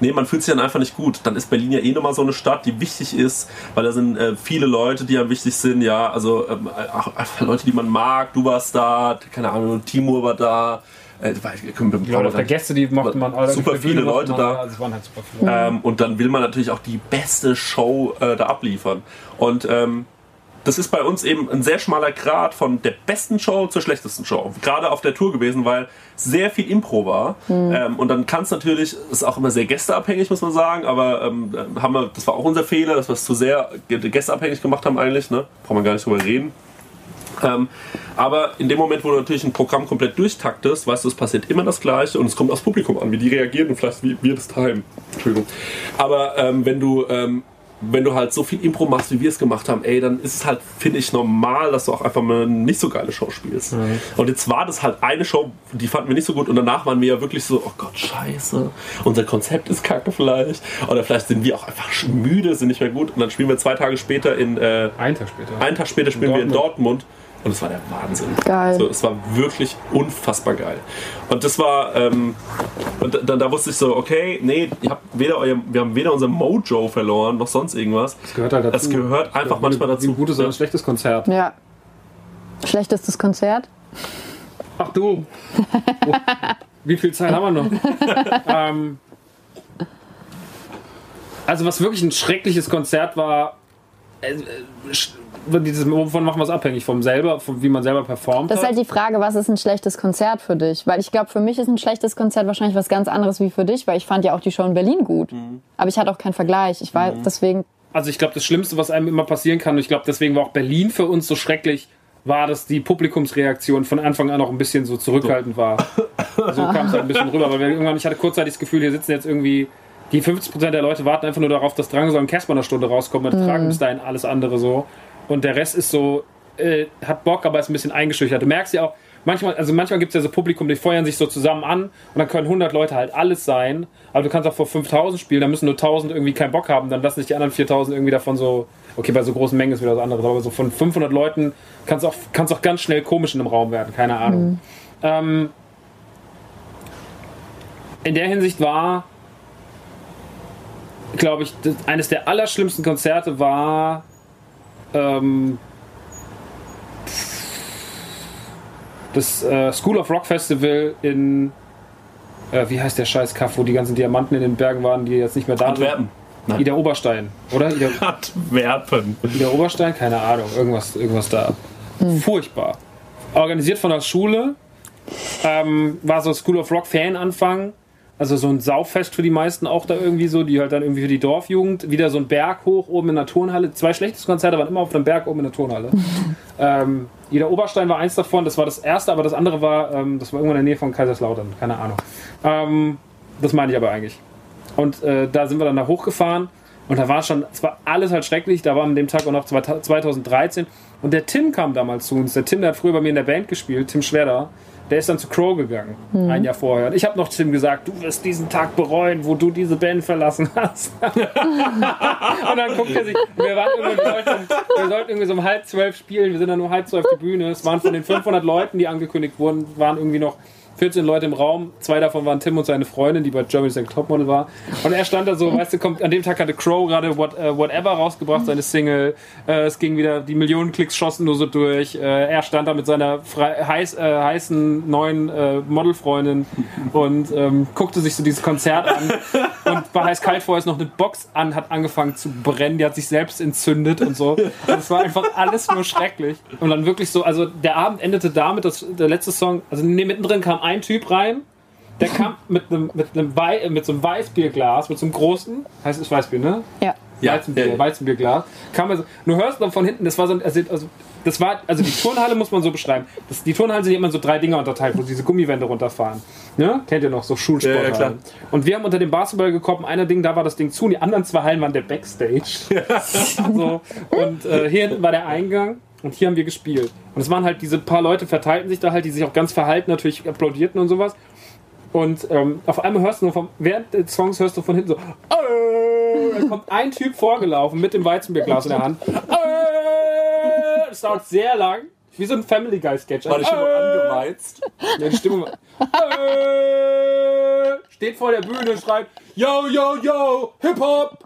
Nee, man fühlt sich dann einfach nicht gut. Dann ist Berlin ja eh nochmal so eine Stadt, die wichtig ist, weil da sind äh, viele Leute, die ja wichtig sind, ja, also ähm, auch einfach Leute, die man mag. Du warst da, keine Ahnung, Timur war da. Äh, wir Ja, auf der Gäste, die mochte man alle. Super viele Leute man, da. Also waren halt super viele. Ähm, und dann will man natürlich auch die beste Show äh, da abliefern. Und ähm, das ist bei uns eben ein sehr schmaler Grad von der besten Show zur schlechtesten Show. Gerade auf der Tour gewesen, weil sehr viel Impro war. Ähm, und dann kann es natürlich, ist auch immer sehr gästeabhängig, muss man sagen, aber ähm, haben wir, das war auch unser Fehler, dass wir es zu sehr gästeabhängig gemacht haben eigentlich. Ne? Braucht man gar nicht drüber reden. Ähm, aber in dem Moment, wo du natürlich ein Programm komplett durchtaktest, weißt du, es passiert immer das Gleiche und es kommt aufs Publikum an, wie die reagieren und vielleicht wie wir das timen. Entschuldigung. Aber ähm, wenn du ähm, wenn du halt so viel Impro machst, wie wir es gemacht haben, ey, dann ist es halt, finde ich, normal, dass du auch einfach mal eine nicht so geile Show spielst. Und jetzt war das halt eine Show, die fanden wir nicht so gut und danach waren wir ja wirklich so, oh Gott, scheiße, unser Konzept ist kacke vielleicht. Oder vielleicht sind wir auch einfach müde, sind nicht mehr gut und dann spielen wir zwei Tage später in, äh, Einen Tag später. einen Tag später spielen wir in Dortmund und es war der Wahnsinn. Geil. So, es war wirklich unfassbar geil. Und das war, ähm, und da, da wusste ich so, okay, nee, ihr habt weder euer, wir haben weder unser Mojo verloren noch sonst irgendwas. Das gehört halt dazu. Es gehört einfach Ja, manchmal dazu. Ein gutes oder ein schlechtes Konzert. Ja. Schlechtestes Konzert? Ach du. Oh, Wie viel Zeit haben wir noch? ähm, also was wirklich ein schreckliches Konzert war, äh, äh, sch- dieses, wovon machen wir es abhängig? Vom selber, von wie man selber performt Das ist halt die Frage, was ist ein schlechtes Konzert für dich? Weil ich glaube, für mich ist ein schlechtes Konzert wahrscheinlich was ganz anderes wie für dich, weil ich fand ja auch die Show in Berlin gut. Aber ich hatte auch keinen Vergleich. Ich war deswegen. Also ich glaube, das Schlimmste, was einem immer passieren kann, und ich glaube, deswegen war auch Berlin für uns so schrecklich, war, dass die Publikumsreaktion von Anfang an auch ein bisschen so zurückhaltend war. So kam es halt ein bisschen rüber, weil wir irgendwann, ich hatte kurzzeitig das Gefühl, hier sitzen jetzt irgendwie, die 50% der Leute warten einfach nur darauf, dass Drangsal und Casper eine Stunde rauskommen und tragen bis dahin alles andere so. Und der Rest ist so, äh, hat Bock, aber ist ein bisschen eingeschüchtert. Du merkst ja auch, manchmal, also manchmal gibt es ja so Publikum, die feuern sich so zusammen an und dann können 100 Leute halt alles sein, aber du kannst auch vor 5000 spielen, dann müssen nur 1000 irgendwie keinen Bock haben, dann lassen sich die anderen 4000 irgendwie davon so, okay, bei so großen Mengen ist wieder was anderes, aber so von 500 Leuten kannst auch, kannst auch ganz schnell komisch in einem Raum werden, keine Ahnung. Ähm, in der Hinsicht war, glaube ich, eines der allerschlimmsten Konzerte war ähm, das äh, School of Rock Festival in äh, wie heißt der scheiß Kaff, wo die ganzen Diamanten in den Bergen waren, die jetzt nicht mehr da sind. Antwerpen. Nein. Ida Oberstein, oder? Ida, Antwerpen. Ida Oberstein? Keine Ahnung, irgendwas, irgendwas da. Furchtbar. Organisiert von der Schule. Ähm, war so School of Rock Fananfang. Also so ein Sauffest für die meisten auch da irgendwie so, die halt dann irgendwie für die Dorfjugend. Wieder so ein Berg hoch oben in der Turnhalle. Zwei schlechteste Konzerte waren immer auf dem Berg oben in der Turnhalle. ähm, Ida Oberstein war eins davon, das war das erste, aber das andere war, ähm, das war irgendwo in der Nähe von Kaiserslautern, keine Ahnung. Ähm, das meine ich aber eigentlich. Und äh, da sind wir dann da hochgefahren und da war schon, es war alles halt schrecklich. Da war an dem Tag auch noch 2013 und der Tim kam damals zu uns. Der Tim, der hat früher bei mir in der Band gespielt, Tim Schwedder. Der ist dann zu Crow gegangen, ein Jahr vorher. Und ich habe noch Tim gesagt, du wirst diesen Tag bereuen, wo du diese Band verlassen hast. und dann guckt er sich, wir, waren irgendwie, wir, sollten, wir sollten irgendwie so um halb zwölf spielen, wir sind dann um halb zwölf die Bühne. Es waren von den 500 Leuten, die angekündigt wurden, waren irgendwie noch 14 Leute im Raum. Zwei davon waren Tim und seine Freundin, die bei Germany's Next Topmodel war. Und er stand da so, weißt du, kommt, an dem Tag hatte Crow gerade What, äh, Whatever rausgebracht, seine Single. Äh, es ging wieder, die Millionen Klicks schossen nur so durch. Äh, er stand da mit seiner frei, heiß, heißen neuen Modelfreundin und ähm, guckte sich so dieses Konzert an. Und war heiß kalt vorher ist noch eine Box an, hat angefangen zu brennen, die hat sich selbst entzündet und so. Es war einfach alles nur schrecklich. Und dann wirklich so, also der Abend endete damit, dass der letzte Song, also nee, mittendrin kam ein Typ rein, der kam mit einem, mit einem Wei äh, mit so einem Weißbierglas, mit so einem großen, heißt es Weißbier, ne? Ja. Ja, Weizenbier, ja. Weizenbierglas. Kam also, du hörst dann von hinten, das war so ein, also, also das war, also die Turnhalle muss man so beschreiben. Das, die Turnhallen sind immer so drei Dinge unterteilt, wo diese Gummiwände runterfahren. Ne? Kennt ihr noch, so Schulsporthallen. Ja, ja, klar. Und wir haben unter dem Basketball gekommen, einer Ding, da war das Ding zu, und die anderen zwei Hallen waren der Backstage. so, und äh, hier hinten war der Eingang. Und hier haben wir gespielt. Und es waren halt diese paar Leute verteilten sich da halt, die sich auch ganz verhalten, natürlich applaudierten und sowas. Und ähm, auf einmal hörst du nur vom, während des Songs hörst du von hinten so, äh, da kommt ein Typ vorgelaufen mit dem Weizenbierglas in der Hand. Äh, Das dauert sehr lang. Wie so ein Family Guy Sketch. War die Stimmung Äh, angemeizt? ja, die Stimmung war. Äh, steht vor der Bühne und schreibt: Yo, yo, yo, Hip Hop!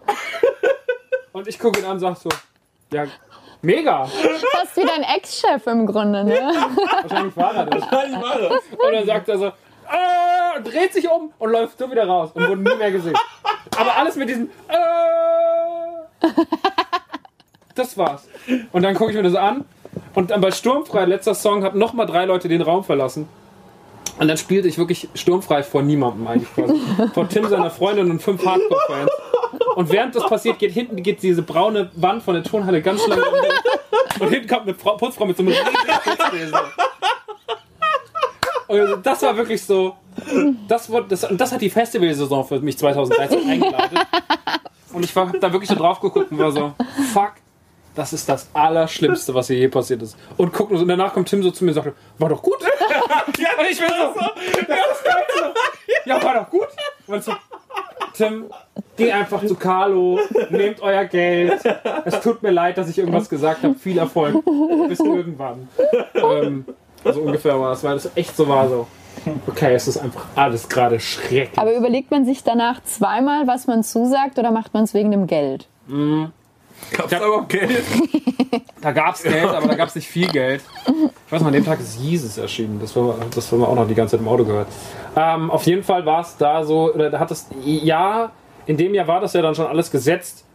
Und ich gucke ihn an und sag so: Ja, mega! Fast wie dein Ex-Chef im Grunde, ne? Wahrscheinlich war er das. Nein, ich war das. Und dann sagt er so: äh, und dreht sich um und läuft so wieder raus und wurde nie mehr gesehen. Aber alles mit diesem. Äh, das war's. Und dann gucke ich mir das an. Und dann bei Sturmfrei, letzter Song, haben nochmal drei Leute den Raum verlassen. Und dann spielte ich wirklich sturmfrei vor niemandem eigentlich quasi. vor Tim, seiner Freundin und fünf Hardcore-Fans. Und während das passiert, geht hinten geht diese braune Wand von der Turnhalle ganz schnell um. Und hinten kommt eine Frau, Putzfrau mit so einem riesigen Putzbesen. Und das war wirklich so. Das, wurde, das, und das hat die Festivalsaison für mich 2013 eingeleitet. Und ich habe da wirklich so drauf geguckt und war so, fuck, das ist das Allerschlimmste, was hier je passiert ist. Und gucken und danach kommt Tim so zu mir und sagt, war doch gut. ja, und ich bin das so. ja, war doch gut. Und so, Tim, geh einfach zu Carlo, nehmt euer Geld. Es tut mir leid, dass ich irgendwas gesagt habe. Viel Erfolg. Bis irgendwann. Ähm, also ungefähr war das, weil das echt so war so. Okay, es ist einfach alles gerade schrecklich. Aber überlegt man sich danach zweimal, was man zusagt, oder macht man es wegen dem Geld? Gab's aber auch Geld. Da gab es Geld, aber da gab es nicht viel Geld. Ich weiß noch, an dem Tag ist Jesus erschienen. Das haben wir, das haben wir auch noch die ganze Zeit im Auto gehört. Ähm, auf jeden Fall war es da so, oder da hat es, ja, in dem Jahr war das ja dann schon alles gesetzt.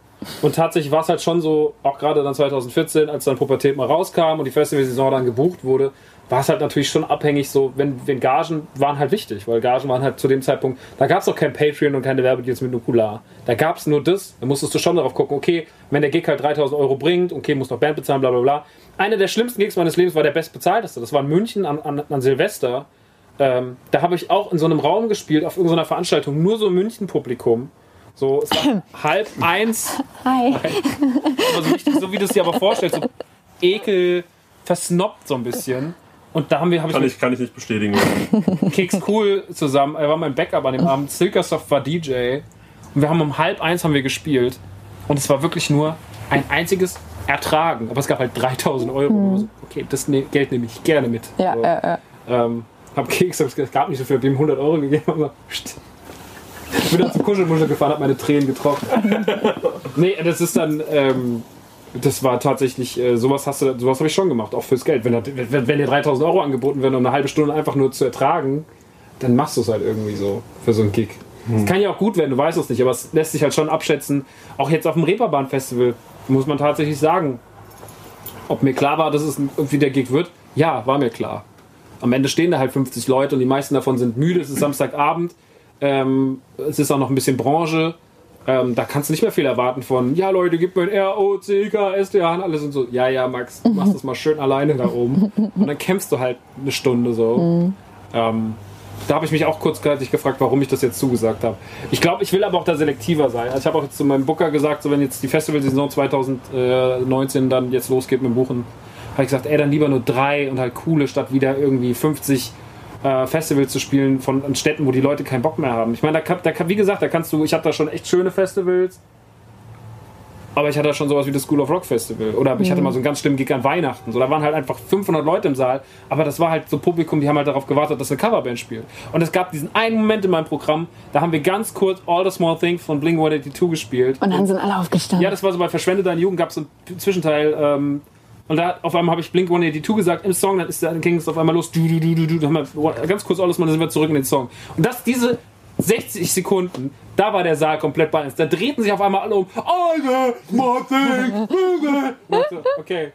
Und tatsächlich war es halt schon so, auch gerade dann 2014, als dann Pubertät mal rauskam und die Festivalsaison dann gebucht wurde, war es halt natürlich schon abhängig so, wenn, wenn Gagen waren halt wichtig, weil Gagen waren halt zu dem Zeitpunkt, da gab es auch kein Patreon und keine Werbedeals mit Nukular. Da gab es nur das, da musstest du schon darauf gucken, okay, wenn der Gig halt 3000 Euro bringt, okay, muss noch Band bezahlen, bla bla bla. Einer der schlimmsten Gigs meines Lebens war der bestbezahlteste, das war in München an, an, an Silvester. Ähm, da habe ich auch in so einem Raum gespielt, auf irgendeiner Veranstaltung, nur so München-Publikum. So, es war halb eins, Hi. aber so, richtig, so wie du es dir aber vorstellst, so ekel, versnoppt so ein bisschen. Und da haben wir, ich Kann ich, kann ich nicht bestätigen. Keks Cool zusammen, er war mein Backup an dem Abend, Silkersoft war DJ und wir haben um halb eins haben wir gespielt und es war wirklich nur ein einziges Ertragen, aber es gab halt 3000 Euro. So, Okay, das ne Geld nehme ich gerne mit. Ja, so, äh, äh. ähm, hab Keks, hab, es gab nicht so viel, hab ihm 100 Euro gegeben, aber pst. Ich bin dann zum Kuschelmuschel gefahren, hab meine Tränen getroffen. nee, das ist dann, ähm, das war tatsächlich, äh, sowas hast du, sowas habe ich schon gemacht, auch fürs Geld. Wenn, wenn, wenn dir 3000 Euro angeboten werden, um eine halbe Stunde einfach nur zu ertragen, dann machst du es halt irgendwie so für so einen Gig. Es kann ja auch gut werden, du weißt es nicht, aber es lässt sich halt schon abschätzen. Auch jetzt auf dem Reeperbahn-Festival muss man tatsächlich sagen, ob mir klar war, dass es irgendwie der Gig wird. Ja, war mir klar. Am Ende stehen da halt 50 Leute und die meisten davon sind müde. Es ist Samstagabend. Ähm, es ist auch noch ein bisschen Branche. Ähm, da kannst du nicht mehr viel erwarten von, ja Leute, gib mir ein R, O, C, K, S, T, A. Und alle sind so, ja, ja, Max, du machst das mal schön alleine da oben. Und dann kämpfst du halt eine Stunde so. Ähm, da habe ich mich auch kurzzeitig gefragt, warum ich das jetzt zugesagt habe. Ich glaube, ich will aber auch da selektiver sein. Also ich habe auch zu meinem Booker gesagt, so wenn jetzt die Festivalsaison 2019 dann jetzt losgeht mit dem Buchen, habe ich gesagt, ey, dann lieber nur drei und halt coole, statt wieder irgendwie 50 äh, Festivals zu spielen von an Städten, wo die Leute keinen Bock mehr haben. Ich meine, da, da, wie gesagt, da kannst du, ich habe da schon echt schöne Festivals, aber ich hatte schon sowas wie das School of Rock Festival. Oder ich hatte mal so einen ganz schlimmen Gig an Weihnachten. So, da waren halt einfach 500 Leute im Saal. Aber das war halt so Publikum, die haben halt darauf gewartet, dass eine Coverband spielt. Und es gab diesen einen Moment in meinem Programm, da haben wir ganz kurz All the Small Things von Blink 182 gespielt. Und dann sind alle aufgestanden. Ja, das war so bei Verschwende deine Jugend, gab es so einen Zwischenteil. Ähm, und da auf einmal habe ich Blink 182 gesagt im Song, dann, ist, dann ging es auf einmal los. Du, du, du, du, du. Dann haben wir ganz kurz alles mal, dann sind wir zurück in den Song. Und das, diese 60 Sekunden, da war der Saal komplett bei uns. Da drehten sich auf einmal alle um. Alter, Martin, Okay.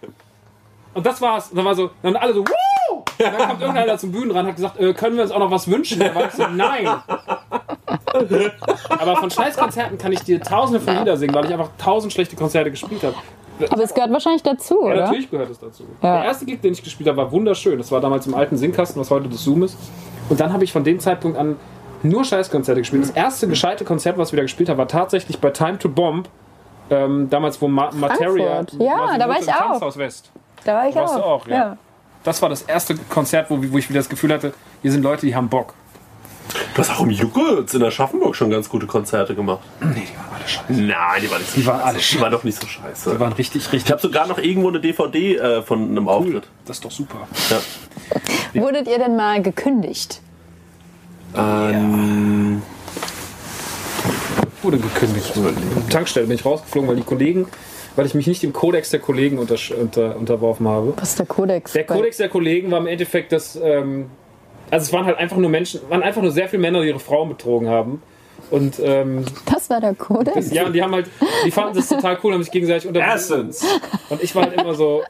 Und das war's. Und dann war so, dann alle so, Woo! Und dann kommt irgendeiner zum Bühnen ran, hat gesagt, äh, können wir uns auch noch was wünschen? Da war ich so, nein. Aber von Scheißkonzerten kann ich dir tausende von Lieder singen, weil ich einfach tausend schlechte Konzerte gespielt habe. Aber es gehört wahrscheinlich dazu, Ja, oder? natürlich gehört es dazu. Ja. Der erste Gig, den ich gespielt habe, war wunderschön. Das war damals im alten Singkasten, was heute das Zoom ist. Und dann habe ich von dem Zeitpunkt an nur Scheißkonzerte gespielt. Das erste gescheite Konzert, was ich wieder gespielt habe, war tatsächlich bei Time to Bomb. Ähm, damals, wo Ma Materia. Ja, da war ich auch. Tanzhaus West. Da war ich Warst auch. du auch, ja. Das war das erste Konzert, wo, wo ich wieder das Gefühl hatte, hier sind Leute, die haben Bock. Du hast auch im Juckels in Aschaffenburg schon ganz gute Konzerte gemacht. Nee, die waren alle scheiße. Nein, die waren nicht so Die waren scheiße. alle Die waren doch nicht so scheiße. Die waren richtig, ich richtig habe sogar noch irgendwo eine DVD äh, von einem Auftritt. Das ist doch super. Ja. Wurdet ihr denn mal gekündigt? Ähm, Wurde gekündigt. Tankstelle bin ich rausgeflogen, weil die Kollegen, weil ich mich nicht dem Kodex der Kollegen unter, unter, unterworfen habe. Was ist der Kodex? Der Kodex der Kollegen war im Endeffekt das, ähm, also es waren halt einfach nur Menschen, waren einfach nur sehr viele Männer, die ihre Frauen betrogen haben. Und ähm, Das war der Kodex. ja, und die haben halt, die fanden das total cool, haben sich gegenseitig unter Essence. Und ich war halt immer so.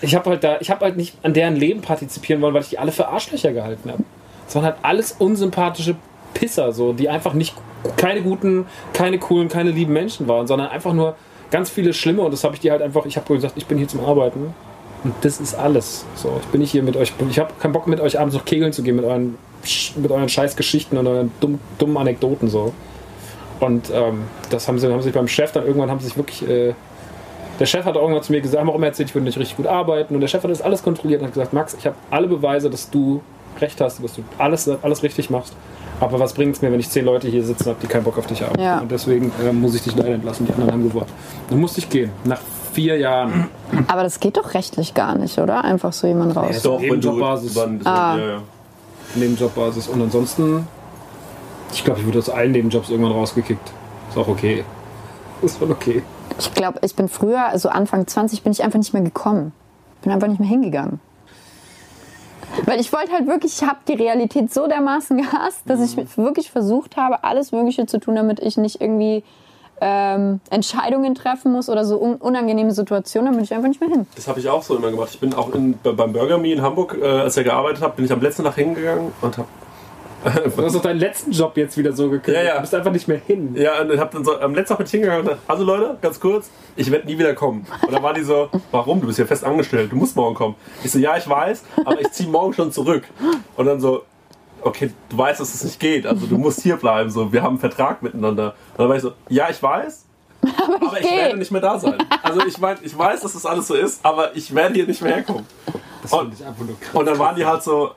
Ich habe halt da, ich habe halt nicht an deren Leben partizipieren wollen, weil ich die alle für Arschlöcher gehalten habe. Es waren halt alles unsympathische Pisser, so, die einfach nicht keine guten, keine coolen, keine lieben Menschen waren, sondern einfach nur ganz viele schlimme. Und das habe ich die halt einfach, ich habe gesagt, ich bin hier zum Arbeiten. Und das ist alles. So, ich bin nicht hier mit euch. Ich habe keinen Bock mit euch abends noch kegeln zu gehen mit euren, mit euren scheiß Geschichten und euren dumm, dummen Anekdoten so. Und ähm, das haben sie, haben sich beim Chef dann irgendwann haben sie sich wirklich. Äh, der Chef hat irgendwann zu mir gesagt, auch immer erzählt, ich würde nicht richtig gut arbeiten. Und der Chef hat das alles kontrolliert und hat gesagt, Max, ich habe alle Beweise, dass du recht hast, dass du alles, alles richtig machst. Aber was bringt es mir, wenn ich zehn Leute hier sitzen habe, die keinen Bock auf dich haben? Ja. Und deswegen äh, muss ich dich leider entlassen. Die anderen haben gewonnen. Dann musste ich gehen. Nach vier Jahren. Aber das geht doch rechtlich gar nicht, oder? Einfach so jemand raus. Doch, wenn du Nebenjobbasis. über- Ah. ja, ja. Nebenjobbasis. Und ansonsten, ich glaube, ich wurde aus allen Nebenjobs irgendwann rausgekickt. Ist auch okay. Ist schon okay. Ich glaube, ich bin früher, also Anfang 20, bin ich einfach nicht mehr gekommen. Bin einfach nicht mehr hingegangen. Weil ich wollte halt wirklich, ich habe die Realität so dermaßen gehasst, dass ich wirklich versucht habe, alles Mögliche zu tun, damit ich nicht irgendwie ähm, Entscheidungen treffen muss oder so un unangenehme Situationen, dann bin ich einfach nicht mehr hin. Das habe ich auch so immer gemacht. Ich bin auch in, bei- beim Burger Me in Hamburg, äh, als ich gearbeitet habe, bin ich am letzten Tag hingegangen und habe Du hast doch deinen letzten Job jetzt wieder so gekündigt. Ja, ja. Du bist einfach nicht mehr hin. Ja, und hab dann so, am letzten Tag bin ich hingegangen und gesagt, also Leute, ganz kurz, ich werde nie wieder kommen. Und dann war die so, warum? Du bist ja fest angestellt, du musst morgen kommen. Ich so, ja, ich weiß, aber ich ziehe morgen schon zurück. Und dann so, okay, du weißt, dass es nicht geht, also du musst hier bleiben, so, wir haben einen Vertrag miteinander. Und dann war ich so, ja, ich weiß, aber ich, geh. werde nicht mehr da sein. Also ich mein, ich weiß, dass das alles so ist, aber ich werde hier nicht mehr herkommen. Das Und- ich einfach nur krass. Und dann waren die halt so,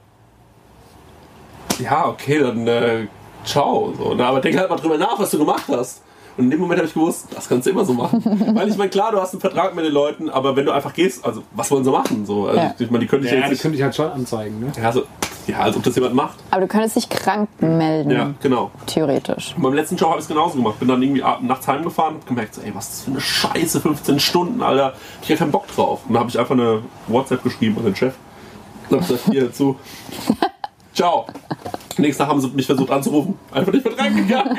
ja, okay, dann äh, ciao. So? Aber denk halt mal drüber nach, was du gemacht hast. Und in dem Moment habe ich gewusst, das kannst du immer so machen. Weil ich meine, klar, du hast einen Vertrag mit den Leuten, aber wenn du einfach gehst, also was wollen sie machen? So, also, Ja. ich meine, die können dich ja, Ja, die jetzt könnte nicht. ich halt schon anzeigen. Ne? Ja, so, ja, als ob das jemand macht. Aber du könntest dich krank melden, Ja, genau. theoretisch. Und beim letzten Job habe ich es genauso gemacht. Bin dann irgendwie nachts heimgefahren und gemerkt, so, ey, was ist das für eine Scheiße, 15 Stunden, Alter. Ich habe keinen Bock drauf. Und dann habe ich einfach eine WhatsApp geschrieben an den Chef. Und hab gesagt, hier zu. Ciao. Nächsten Tag haben sie mich versucht anzurufen. Einfach nicht mit reingegangen.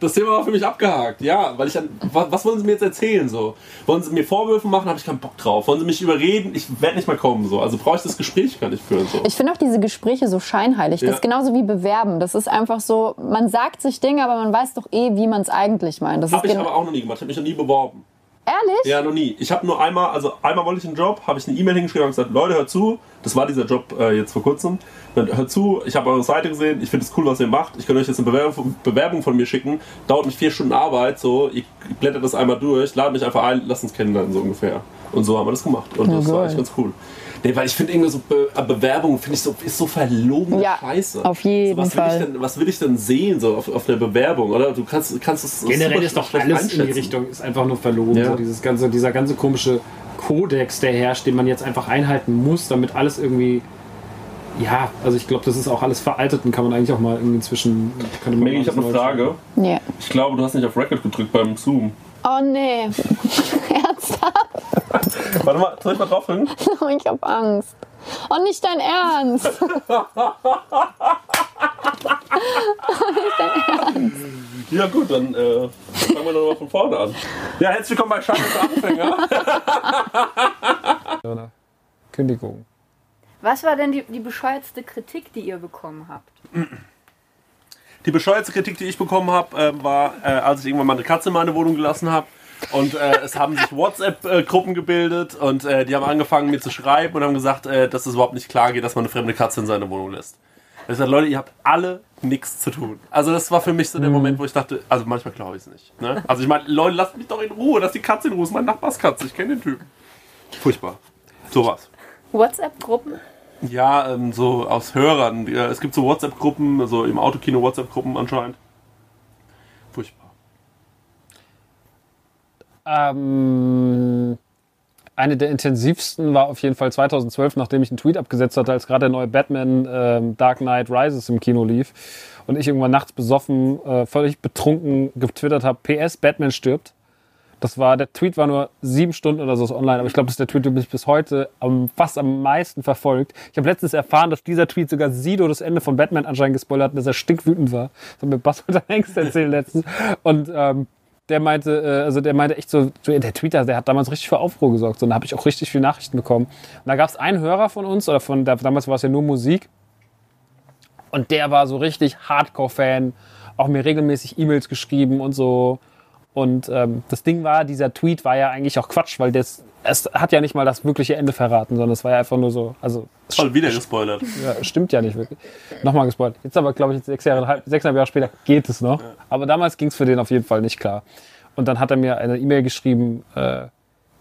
Das Thema war für mich abgehakt. Ja, weil ich dann. wa- Was wollen sie mir jetzt erzählen? So? Wollen sie mir Vorwürfe machen? Habe ich keinen Bock drauf. Wollen sie mich überreden? Ich werde nicht mehr kommen. So. Also brauche ich das Gespräch gar nicht führen. So. Ich finde auch diese Gespräche so scheinheilig. Das Ja. ist genauso wie Bewerben. Das ist einfach so, man sagt sich Dinge, aber man weiß doch eh, wie man es eigentlich meint. Das Habe ich aber auch noch nie gemacht. Ich habe mich noch nie beworben. Ehrlich? Ja, noch nie. Ich habe nur einmal, also einmal wollte ich einen Job, habe ich eine E-Mail hingeschrieben und gesagt, Leute, hört zu. Das war dieser Job äh, jetzt vor kurzem. Hört zu, ich habe eure Seite gesehen, ich finde es cool, was ihr macht. Ich kann euch jetzt eine Bewerbung, Bewerbung von mir schicken. Dauert nicht vier Stunden Arbeit, so. Ihr blättert das einmal durch, ladet mich einfach ein, lasst uns kennenlernen, so ungefähr. Und so haben wir das gemacht. Und Ja, das war geil. echt ganz cool. Nee, weil ich finde irgendwie so Be äh, Bewerbung finde ich so ist so verlogene Ja, Scheiße. auf jeden so, was Will Fall. ich denn, was will ich denn sehen so auf, auf der Bewerbung, oder? Du kannst kannst es Generell ist doch alles in die. Richtung, ist einfach nur verlogen. Ja. So dieses ganze, dieser ganze komische Kodex, der herrscht, den man jetzt einfach einhalten muss, damit alles irgendwie. Ja, also ich glaube, das ist auch alles veraltet und kann man eigentlich auch mal irgendwie inzwischen. könnte man mal ich habe eine Frage. Nee. Ich glaube, du hast nicht auf Record gedrückt beim Zoom. Oh nee. Ernsthaft? Warte mal, soll ich mal draufdrücken? Ich hab Angst. Oh, nicht dein Ernst. Ja gut, dann äh, fangen wir doch mal von vorne an. Ja, herzlich willkommen bei für Anfänger. Kündigung. Was war denn die, die bescheuertste Kritik, die ihr bekommen habt? Die bescheuerte Kritik, die ich bekommen habe, äh, war, äh, als ich irgendwann mal eine Katze in meine Wohnung gelassen habe. Und äh, es haben sich WhatsApp-Gruppen gebildet und äh, die haben angefangen mir zu schreiben und haben gesagt, äh, dass es überhaupt nicht klar geht, dass man eine fremde Katze in seine Wohnung lässt. Ich gesagt, Leute, ihr habt alle nichts zu tun. Also das war für mich so der Moment, wo ich dachte, also manchmal glaube ich es nicht. Ne? Also ich meine, Leute, lasst mich doch in Ruhe, lass die Katze in Ruhe, das ist meine Nachbarskatze, ich kenne den Typen. Furchtbar. Sowas. WhatsApp-Gruppen? Ja, ähm, so aus Hörern. Es gibt so WhatsApp-Gruppen, so im Autokino WhatsApp-Gruppen anscheinend. Furchtbar. Ähm, eine der intensivsten war auf jeden Fall 2012, nachdem ich einen Tweet abgesetzt hatte, als gerade der neue Batman ähm, Dark Knight Rises im Kino lief und ich irgendwann nachts besoffen, äh, völlig betrunken getwittert habe, PS, Batman stirbt. Das war, der Tweet war nur sieben Stunden oder so online, aber ich glaube, das ist der Tweet, der mich bis heute am, fast am meisten verfolgt. Ich habe letztens erfahren, dass dieser Tweet sogar Sido das Ende von Batman anscheinend gespoilert hat dass er stinkwütend war. Das hat mir Bas Hengst erzählt letztens. Und ähm, der meinte, äh, also der meinte echt so, der Tweeter, der hat damals richtig für Aufruhr gesorgt. So, und da habe ich auch richtig viele Nachrichten bekommen. Und da gab es einen Hörer von uns, oder von, damals war es ja nur Musik, und der war so richtig Hardcore-Fan, auch mir regelmäßig E-Mails geschrieben und so. Und ähm, das Ding war, dieser Tweet war ja eigentlich auch Quatsch, weil das, es hat ja nicht mal das wirkliche Ende verraten, sondern es war ja einfach nur so, also es Voll wieder gespoilert. ja, stimmt ja nicht wirklich. Nochmal gespoilt. Jetzt aber, glaube ich, sechs Jahre, halb- sechseinhalb Jahre später geht es noch. Aber damals ging es für den auf jeden Fall nicht klar. Und dann hat er mir eine E-Mail geschrieben, äh,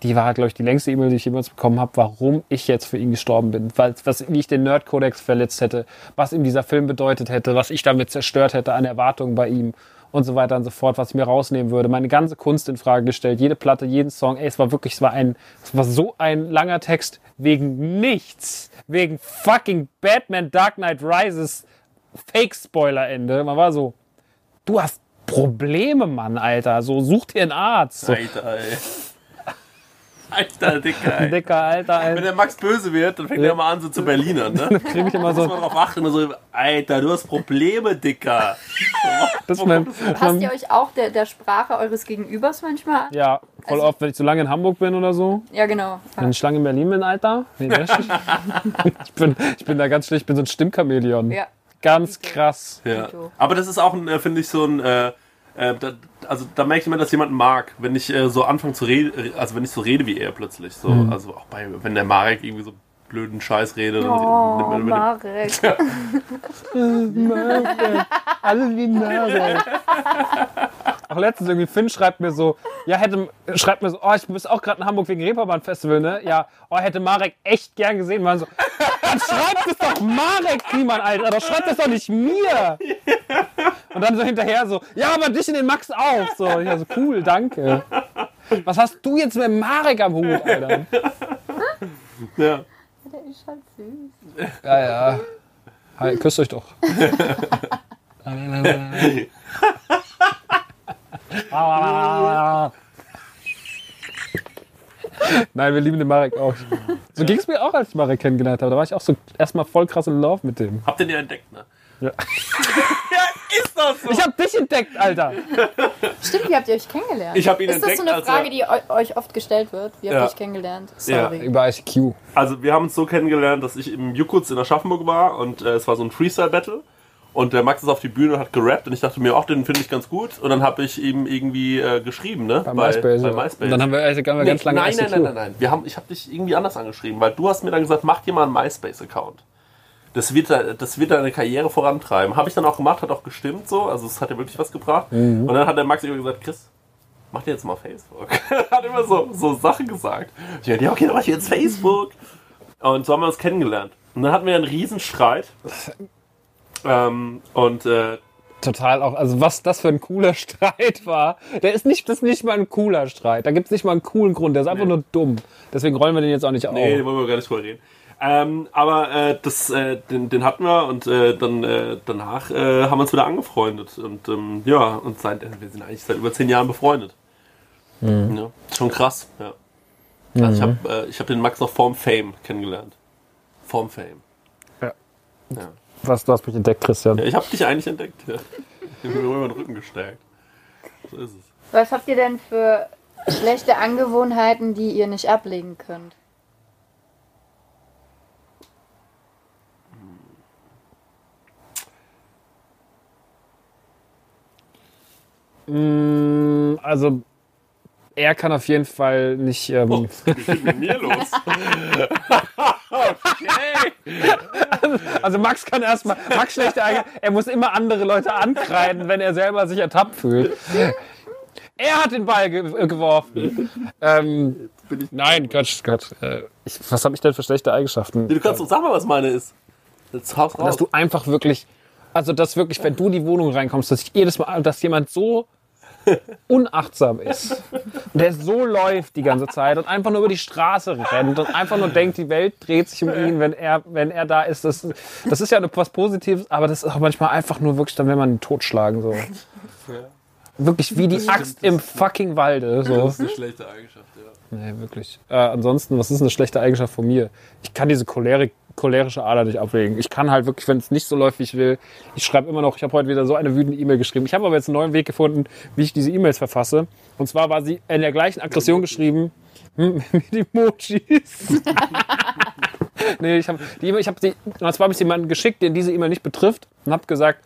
die war, glaube ich, die längste E-Mail, die ich jemals bekommen habe, warum ich jetzt für ihn gestorben bin. Weil, was, wie ich den Nerd-Kodex verletzt hätte, was ihm dieser Film bedeutet hätte, was ich damit zerstört hätte an Erwartungen bei ihm und so weiter und so fort, was ich mir rausnehmen würde. Meine ganze Kunst in Frage gestellt, jede Platte, jeden Song. Ey, es war wirklich, es war ein, es war so ein langer Text wegen nichts. Wegen fucking Batman Dark Knight Rises Fake-Spoiler-Ende. Man war so, du hast Probleme, Mann, Alter. So, such dir einen Arzt. So, Alter, ey. Alter, Dicker, ey. Dicker, Alter, Wenn Alter. der Max böse wird, dann fängt er immer an, so zu Berlinern, ne? Krieg ich immer Muss man so, drauf achten, immer so, Alter, du hast Probleme, Dicker. das ist mein, Passt ihr euch auch der, der Sprache eures Gegenübers manchmal an? ja, voll Also- oft, wenn ich zu lange in Hamburg bin oder so. Ja, genau. Wenn ich lange in Berlin bin, Alter. Nee, ich, bin, ich bin da ganz schlecht, ich bin so ein Stimmchamäleon. Ja. Ganz krass. Ja. Aber das ist auch, ein, äh, finde ich, so ein. Äh, äh, da, also da merke ich immer, dass jemand mag, wenn ich äh, so anfange zu reden, also wenn ich so rede wie er plötzlich. So, Mhm. also auch bei, wenn der Marek irgendwie so blöden Scheiß redet. Oh, und, und, und, Marek. Alle wie Nase. Auch letztens irgendwie Finn schreibt mir so, ja, hätte, schreibt mir so, oh, ich bin auch gerade in Hamburg wegen Reeperbahn Festival, ne? Ja, oh, hätte Marek echt gern gesehen. Man so, dann schreibt es doch Marek, Kliemann, Alter, doch schreibt es doch nicht mir. Und dann so hinterher so, ja, aber dich in den Max auch. So, ja, so cool, danke. Was hast du jetzt mit Marek am Hut, Alter? ja. Der ist halt süß. Ja, ja. Hi, küsst euch doch. Nein, wir lieben den Marek auch. So ging es mir auch, als ich Marek kennengelernt habe. Da war ich auch so erstmal voll krass in Love mit dem. Habt ihr den entdeckt, ne? Ja. ja, ist das so? Ich hab dich entdeckt, Alter. Stimmt, wie habt ihr euch kennengelernt? Ich hab ihn ist das entdeckt, so eine als Frage, die eu- euch oft gestellt wird? Wie habt ihr Ja. euch kennengelernt? Ja. Sorry. Über ICQ. Also wir haben uns so kennengelernt, dass ich im Jukutz in Aschaffenburg war und äh, es war so ein Freestyle-Battle. Und der Max ist auf die Bühne und hat gerappt und ich dachte mir, ach, den finde ich ganz gut. Und dann habe ich ihm irgendwie äh, geschrieben, ne? Bei MySpace. Bei ja. MySpace. Und dann haben wir, also, haben wir Nee, ganz lange nein, nein, ICQ. nein, nein, nein. Wir haben, ich habe dich irgendwie anders angeschrieben, weil du hast mir dann gesagt, mach dir mal einen MySpace-Account. Das wird, da- das wird deine Karriere vorantreiben. Habe ich dann auch gemacht, hat auch gestimmt so. Also es hat ja wirklich was gebracht. Mhm. Und dann hat der Max immer gesagt, Chris, mach dir jetzt mal Facebook. hat immer so, so Sachen gesagt. Ich dachte, ja, okay, dann mach ich jetzt Facebook. Und so haben wir uns kennengelernt. Und dann hatten wir einen Riesenstreit. Ähm, und äh, Total auch, also was das für ein cooler Streit war. Der ist nicht, das ist nicht mal ein cooler Streit. Da gibt es nicht mal einen coolen Grund. Der ist einfach nur dumm. Deswegen rollen wir den jetzt auch nicht auf. Nee, wollen wir gar nicht drüber reden. Ähm, aber äh, das, äh, den, den hatten wir und äh, dann äh, danach äh, haben wir uns wieder angefreundet. Und ähm, ja, und seit, äh, wir sind eigentlich seit über zehn Jahren befreundet. Ja, schon krass, ja. Also ich habe äh, ich hab den Max noch vorm Fame kennengelernt. Vorm Fame. Ja. Ja. Was, du hast mich entdeckt, Christian. ja ich habe dich eigentlich entdeckt. Ja. Ich habe mir immer den Rücken gestärkt. So ist es. Was habt ihr denn für schlechte Angewohnheiten, die ihr nicht ablegen könnt? Also, er kann auf jeden Fall nicht. Ähm, Oh, was ist denn mit mir los? okay. Also, Max kann erstmal. Max schlechte Eigenschaften. Er muss immer andere Leute ankreiden, wenn er selber sich ertappt fühlt. Er hat den Ball ge äh, geworfen. Ähm, nein, Quatsch, Quatsch. Äh, ich, was habe ich denn für schlechte Eigenschaften? Du kannst doch sagen, was meine ist. Jetzt haus raus. dass du einfach wirklich, also dass wirklich, wenn du in die Wohnung reinkommst, dass ich jedes Mal, dass jemand so unachtsam ist und der so läuft die ganze Zeit und einfach nur über die Straße rennt und einfach nur denkt, die Welt dreht sich um ihn, wenn er, wenn er da ist. Das, das ist ja was Positives, aber das ist auch manchmal einfach nur wirklich, dann will man ihn totschlagen so. Wirklich wie die Axt im fucking Walde. So. Das ist eine schlechte Eigenschaft, ja. Nee, wirklich. Äh, ansonsten, was ist eine schlechte Eigenschaft von mir? Ich kann diese Cholerik, cholerische Ader nicht ablegen. Ich kann halt wirklich, wenn es nicht so läuft, wie ich will, ich schreibe immer noch, ich habe heute wieder so eine wütende E-Mail geschrieben. Ich habe aber jetzt einen neuen Weg gefunden, wie ich diese E-Mails verfasse. Und zwar war sie in der gleichen Aggression geschrieben hm, mit Emojis. nee, ich habe die E-Mail, ich habe die, und zwar habe ich jemanden geschickt, den diese E-Mail nicht betrifft und habe gesagt,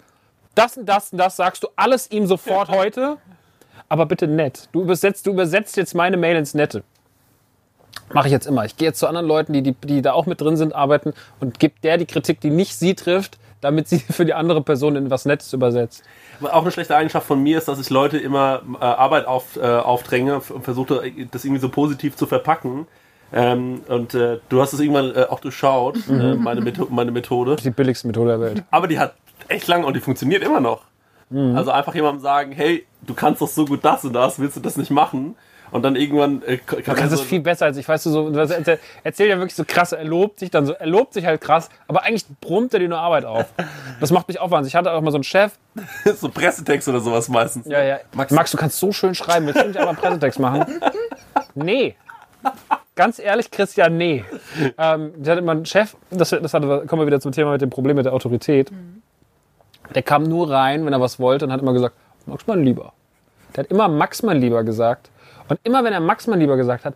das und das und das sagst du alles ihm sofort heute, aber bitte nett. Du übersetzt, du übersetzt jetzt meine Mail ins Nette. Mache ich jetzt immer. Ich gehe jetzt zu anderen Leuten, die, die, die da auch mit drin sind, arbeiten und gebe der die Kritik, die nicht sie trifft, damit sie für die andere Person in was Nettes übersetzt. Auch eine schlechte Eigenschaft von mir ist, dass ich Leute immer äh, Arbeit auf, äh, aufdränge und versuche, das irgendwie so positiv zu verpacken. Ähm, und äh, du hast es irgendwann äh, auch durchschaut, äh, meine, Metho meine Methode. Die billigste Methode der Welt. Aber die hat echt lange und die funktioniert immer noch. Also einfach jemandem sagen, hey, du kannst doch so gut das und das, willst du das nicht machen? Und dann irgendwann äh, kann Du kannst es viel besser als ich. Weißt du, so, das erzählt erzählt ja wirklich so krass, er lobt sich dann so, er lobt sich halt krass, aber eigentlich brummt er dir nur Arbeit auf. Das macht mich auch wahnsinnig. Ich hatte auch mal so einen Chef, so Pressetext oder sowas meistens. Ja, ja. Max- Max, du kannst so schön schreiben. Willst du nicht einmal einen Pressetext machen? Nee. Ganz ehrlich, Christian, nee. Ähm, der hatte immer einen Chef, das, das hatte, kommen wir wieder zum Thema mit dem Problem mit der Autorität. Der kam nur rein, wenn er was wollte und hat immer gesagt, Max mein Lieber. Der hat immer Max mein Lieber gesagt. Und immer wenn er Max mein Lieber gesagt hat,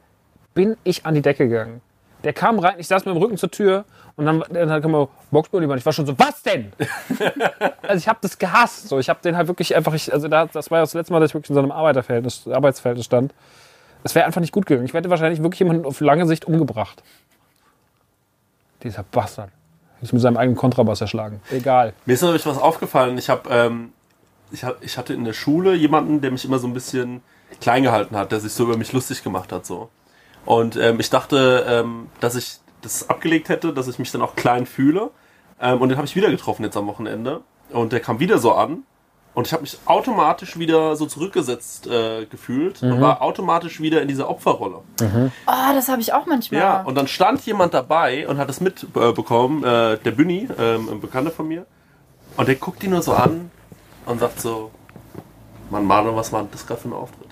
bin ich an die Decke gegangen. Der kam rein, ich saß mit dem Rücken zur Tür und dann, dann kam er, mein Lieber. Und ich war schon so, was denn? also ich habe das gehasst. So, ich habe den halt wirklich einfach, ich, also da, das war ja das letzte Mal, dass ich wirklich in so einem Arbeiterverhältnis, Arbeitsverhältnis stand. Es wäre einfach nicht gut gegangen. Ich hätte wahrscheinlich wirklich jemanden auf lange Sicht umgebracht. Dieser Bastard. Ich mit seinem eigenen Kontrabass erschlagen. Egal. Mir ist natürlich was aufgefallen. Ich habe, ähm, ich, hab, ich hatte in der Schule jemanden, der mich immer so ein bisschen klein gehalten hat, der sich so über mich lustig gemacht hat, so. Und ähm, ich dachte, ähm, dass ich das abgelegt hätte, dass ich mich dann auch klein fühle. Ähm, und den habe ich wieder getroffen jetzt am Wochenende. Und der kam wieder so an. Und ich habe mich automatisch wieder so zurückgesetzt äh, gefühlt und war automatisch wieder in dieser Opferrolle. Oh, das habe ich auch manchmal. Ja, und dann stand jemand dabei und hat es mitbekommen, äh, der Günni, ähm, ein Bekannter von mir. Und der guckt ihn nur so an und sagt so, Mann, Manu, was war das gerade für ein Auftritt?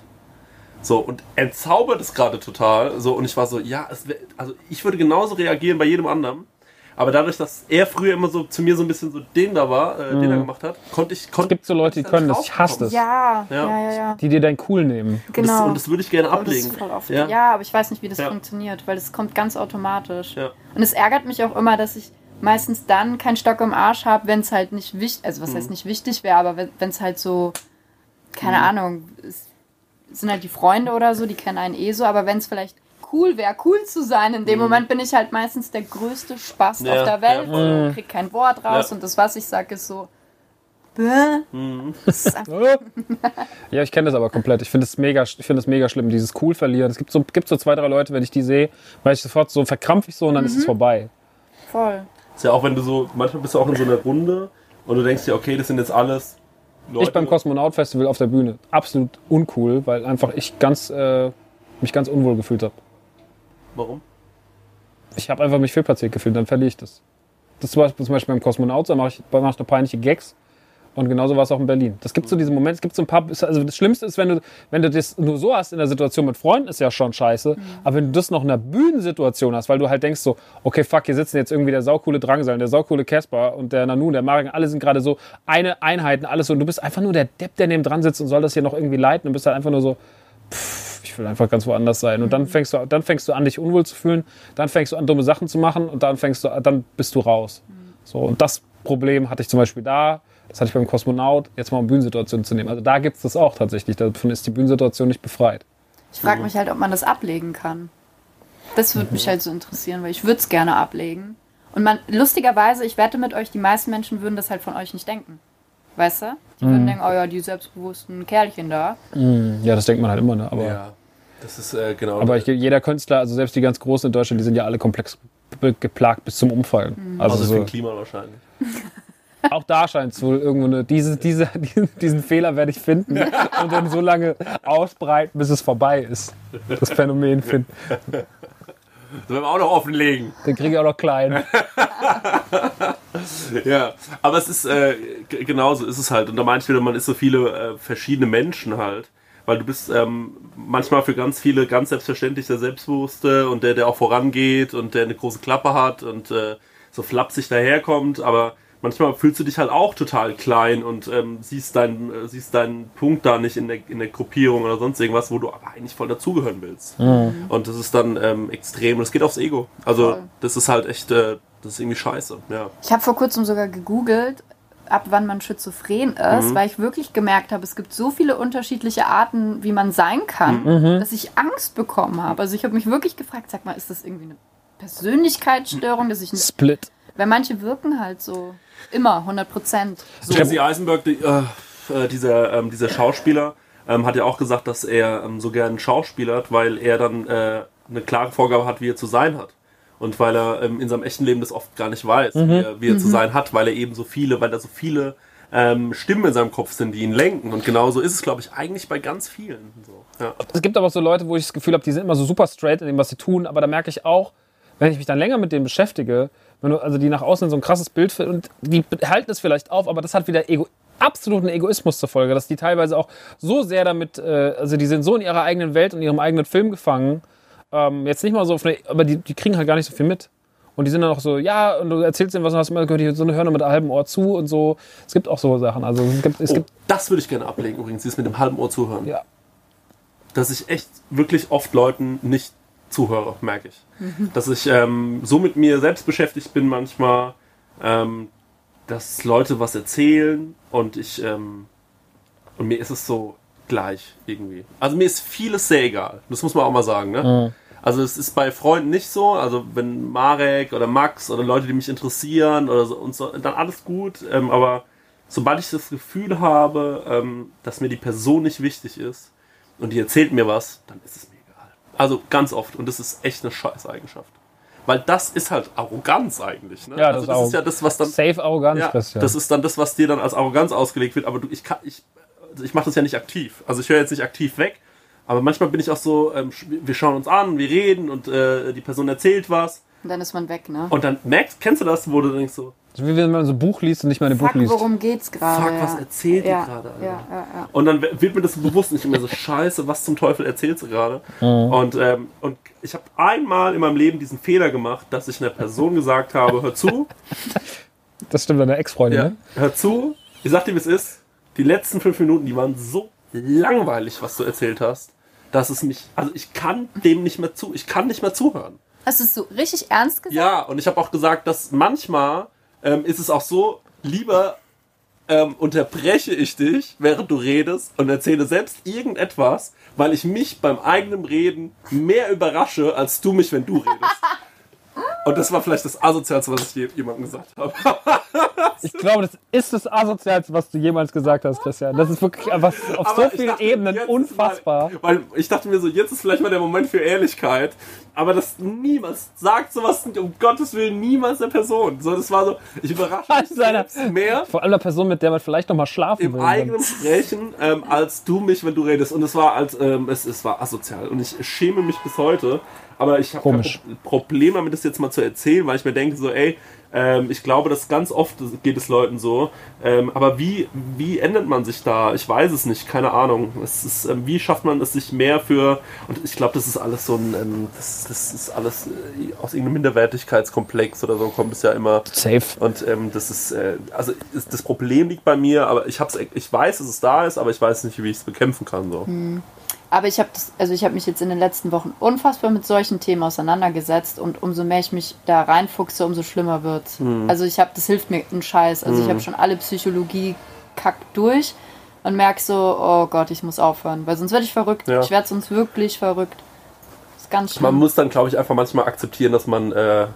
So, und entzaubert es gerade total. So, und ich war so, ja, es wär, also ich würde genauso reagieren bei jedem anderen. Aber dadurch, dass er früher immer so zu mir so ein bisschen so den da war, äh, den er gemacht hat, konnte ich. Konnte Es gibt so Leute, die können das. Ich hasse das. Ja, Ja. ja, ja, ja. Die dir dein Cool nehmen. Und das, Genau. und das würde ich gerne ablegen. ist voll oft. Ja. Ja. aber ich weiß nicht, wie das Ja. funktioniert, weil das kommt ganz automatisch. Ja. Und es ärgert mich auch immer, dass ich meistens dann keinen Stock im Arsch habe, wenn es halt nicht wichtig, also was heißt Mhm. nicht wichtig wäre, aber wenn es halt so, keine Ahnung, es sind halt die Freunde oder so, die kennen einen eh so, aber wenn es vielleicht cool wäre, cool zu sein, in dem Moment bin ich halt meistens der größte Spaß Mhm. Ja, auf der Welt ja. und krieg kein Wort raus Ja. und das, was ich sage, ist so, bäh. Mhm. Einfach, Ja, ich kenne das aber komplett. Ich finde es mega, ich finde es mega schlimm, dieses Cool verlieren. Es gibt so, gibt so zwei, drei Leute, wenn ich die sehe, weil ich sofort so verkrampf ich so und dann ist es vorbei. voll. Ist ja auch, wenn du so, manchmal bist du auch in so einer Runde und du denkst dir, okay, das sind jetzt alles Leute. Ich beim Kosmonaut Festival auf der Bühne. Absolut uncool, weil einfach ich ganz, äh, mich ganz unwohl gefühlt habe. Warum? Ich habe einfach mich fehlplatziert gefühlt, dann verliere ich das. Das war zum Beispiel beim Kosmonaut, da mache ich, mach ich noch peinliche Gags. Und genauso war es auch in Berlin. Das gibt so diese Momente, es gibt so ein paar, also das Schlimmste ist, wenn du, wenn du das nur so hast in der Situation mit Freunden, ist ja schon scheiße. Aber wenn du das noch in einer Bühnensituation hast, weil du halt denkst so, okay, fuck, hier sitzen jetzt irgendwie der saukoole Drangsal, der saukoole Casper und der Nanu, der Maring, alle sind gerade so eine Einheiten, alles so. Und du bist einfach nur der Depp, der neben dran sitzt und soll das hier noch irgendwie leiten und bist halt einfach nur so, pff, ich will einfach ganz woanders sein. Und dann fängst du, dann fängst du an, dich unwohl zu fühlen, dann fängst du an, dumme Sachen zu machen und dann fängst du, dann bist du raus. So, und das Problem hatte ich zum Beispiel da, das hatte ich beim Kosmonaut, jetzt mal um Bühnensituationen zu nehmen. Also da gibt es das auch tatsächlich. Davon ist die Bühnensituation nicht befreit. Ich frage mich halt, ob man das ablegen kann. Das würde mich halt so interessieren, weil ich würde es gerne ablegen. Und man, lustigerweise, ich wette mit euch, die meisten Menschen würden das halt von euch nicht denken. Weißt du? Die würden denken, oh ja, die selbstbewussten Kerlchen da. Ja, das denkt man halt immer, ne? Aber, Ja, das ist äh, genau. aber ich, jeder Künstler, also selbst die ganz Großen in Deutschland, die sind ja alle komplex geplagt bis zum Umfallen. Also also für so, den Klima wahrscheinlich. auch da scheint es wohl irgendwo eine, diese, diese, diesen, Fehler werde ich finden und dann so lange ausbreiten, bis es vorbei ist. Das Phänomen finden. Das werden wir auch noch offenlegen. Den kriege ich auch noch klein. Ja, aber es ist, äh, genauso ist es halt. Und da meine ich wieder, man ist so viele äh, verschiedene Menschen halt. Weil du bist ähm, manchmal für ganz viele ganz selbstverständlich der Selbstbewusste und der, der auch vorangeht und der eine große Klappe hat und äh, so flapsig daherkommt. Aber manchmal fühlst du dich halt auch total klein und ähm, siehst, deinen, äh, siehst deinen Punkt da nicht in der, in der Gruppierung oder sonst irgendwas, wo du aber eigentlich voll dazugehören willst. Und das ist dann ähm, extrem. Und es geht aufs Ego. Also Voll. das ist halt echt, äh, das ist irgendwie scheiße. Ja. Ich habe vor kurzem sogar gegoogelt, ab wann man schizophren ist, Mhm. weil ich wirklich gemerkt habe, es gibt so viele unterschiedliche Arten, wie man sein kann, Mhm. dass ich Angst bekommen habe. Also ich habe mich wirklich gefragt, sag mal, ist das irgendwie eine Persönlichkeitsstörung, dass ich nicht, Split. weil manche wirken halt so immer 100 Prozent. So. Jesse Eisenberg, die, äh, äh, dieser, ähm, dieser Schauspieler, ähm, hat ja auch gesagt, dass er ähm, so gern Schauspieler hat, weil er dann äh, eine klare Vorgabe hat, wie er zu sein hat. Und weil er ähm, in seinem echten Leben das oft gar nicht weiß, wie er, wie er zu sein hat, weil er eben so viele, weil da so viele ähm, Stimmen in seinem Kopf sind, die ihn lenken. Und genauso ist es, glaube ich, eigentlich bei ganz vielen. So, ja. Es gibt aber auch so Leute, wo ich das Gefühl habe, die sind immer so super straight in dem, was sie tun, aber da merke ich auch, wenn ich mich dann länger mit denen beschäftige, wenn du, also die nach außen so ein krasses Bild finden und die halten es vielleicht auf, aber das hat wieder Ego, absoluten Egoismus zur Folge, dass die teilweise auch so sehr damit, äh, also die sind so in ihrer eigenen Welt und ihrem eigenen Film gefangen, ähm, jetzt nicht mal so, auf eine, aber die, die kriegen halt gar nicht so viel mit. Und die sind dann auch so, ja, und du erzählst denen was und hast immer gehört, die so eine hören mit einem halben Ohr zu und so. Es gibt auch so Sachen. Also es gibt, es Oh, gibt das würde ich gerne ablegen übrigens, dieses mit dem halben Ohr zuhören. ja, dass ich echt wirklich oft Leuten nicht zuhöre, merke ich. Dass ich ähm, so mit mir selbst beschäftigt bin manchmal, ähm, dass Leute was erzählen und ich ähm, und mir ist es so gleich irgendwie. Also mir ist vieles sehr egal. Das muss man auch mal sagen. Ne? Also es ist bei Freunden nicht so. Also wenn Marek oder Max oder Leute, die mich interessieren oder so und so, dann alles gut. Ähm, aber sobald ich das Gefühl habe, ähm, dass mir die Person nicht wichtig ist und die erzählt mir was, dann ist es. Also ganz oft. Und das ist echt eine Scheißeigenschaft. Weil das ist halt Arroganz eigentlich. Ne? Ja, das also das auch. ist ja das, was dann safe Arroganz, ja, Christian. das ist dann das, was dir dann als Arroganz ausgelegt wird. Aber du, ich kann, ich, also ich mache das ja nicht aktiv. Also ich höre jetzt nicht aktiv weg. Aber manchmal bin ich auch so, ähm, wir schauen uns an, wir reden und äh, die Person erzählt was. Und dann ist man weg, ne? Und dann merkst, kennst du das, wo du denkst so, So wie wenn man so ein Buch liest und nicht mal ein Buch liest. worum geht's gerade? fuck, was erzählt ja. die gerade? Alter? Ja, ja, ja. Und dann wird mir das so bewusst nicht mehr so scheiße, was zum Teufel erzählt sie gerade. Mhm. Und, ähm, und ich habe einmal in meinem Leben diesen Fehler gemacht, dass ich einer Person gesagt habe, hör zu, Das stimmt, deine Ex-Freundin, Ja. ne? Hör zu, ich sag dir, wie es ist. Die letzten fünf Minuten, die waren so langweilig, was du erzählt hast, dass es mich, also ich kann dem nicht mehr zu, ich kann nicht mehr zuhören. Hast du es so richtig ernst gesagt? Ja, und ich habe auch gesagt, dass manchmal ähm, ist es auch so, lieber ähm, unterbreche ich dich, während du redest und erzähle selbst irgendetwas, weil ich mich beim eigenen Reden mehr überrasche, als du mich, wenn du redest. Und das war vielleicht das Asozialste, was ich je- jemandem gesagt habe. Ich glaube, das ist das Asozialste, was du jemals gesagt hast, Christian. Das ist wirklich einfach auf so Aber ich vielen dachte, Ebenen unfassbar. Mal, weil ich dachte mir so, jetzt ist vielleicht mal der Moment für Ehrlichkeit. Aber das niemals sagt sowas, um Gottes Willen, niemals der Person. So, das war so, ich überrasche mich Seiner- mehr Vor allem einer Person, mit der man vielleicht noch mal schlafen im will. eigenen Sprechen, ähm, als du mich, wenn du redest. Und es war als, ähm, es, es war asozial. Und ich schäme mich bis heute. Aber ich habe kein Problem damit, das jetzt mal zu erzählen, weil ich mir denke so, ey, ähm, ich glaube, dass ganz oft geht es Leuten so. Ähm, aber wie, wie ändert man sich da? Ich weiß es nicht, keine Ahnung. Es ist, ähm, wie schafft man es sich mehr für, und ich glaube, das ist alles so ein, ähm, das, das ist alles äh, aus irgendeinem Minderwertigkeitskomplex oder so kommt es ja immer. Safe. Und ähm, das ist, äh, also ist, das Problem liegt bei mir, aber ich hab's, ich weiß, dass es da ist, aber ich weiß nicht, wie ich es bekämpfen kann. So. Aber ich habe also ich habe mich jetzt in den letzten Wochen unfassbar mit solchen Themen auseinandergesetzt und umso mehr ich mich da reinfuchse, umso schlimmer wird. Hm. Also ich habe, das hilft mir einen Scheiß. Also ich habe schon alle Psychologie kackt durch und merke so, oh Gott, ich muss aufhören, weil sonst werde ich verrückt. Ja. Ich werde sonst wirklich verrückt. Das ist ganz schlimm. Man muss dann, glaube ich, einfach manchmal akzeptieren, dass man, äh,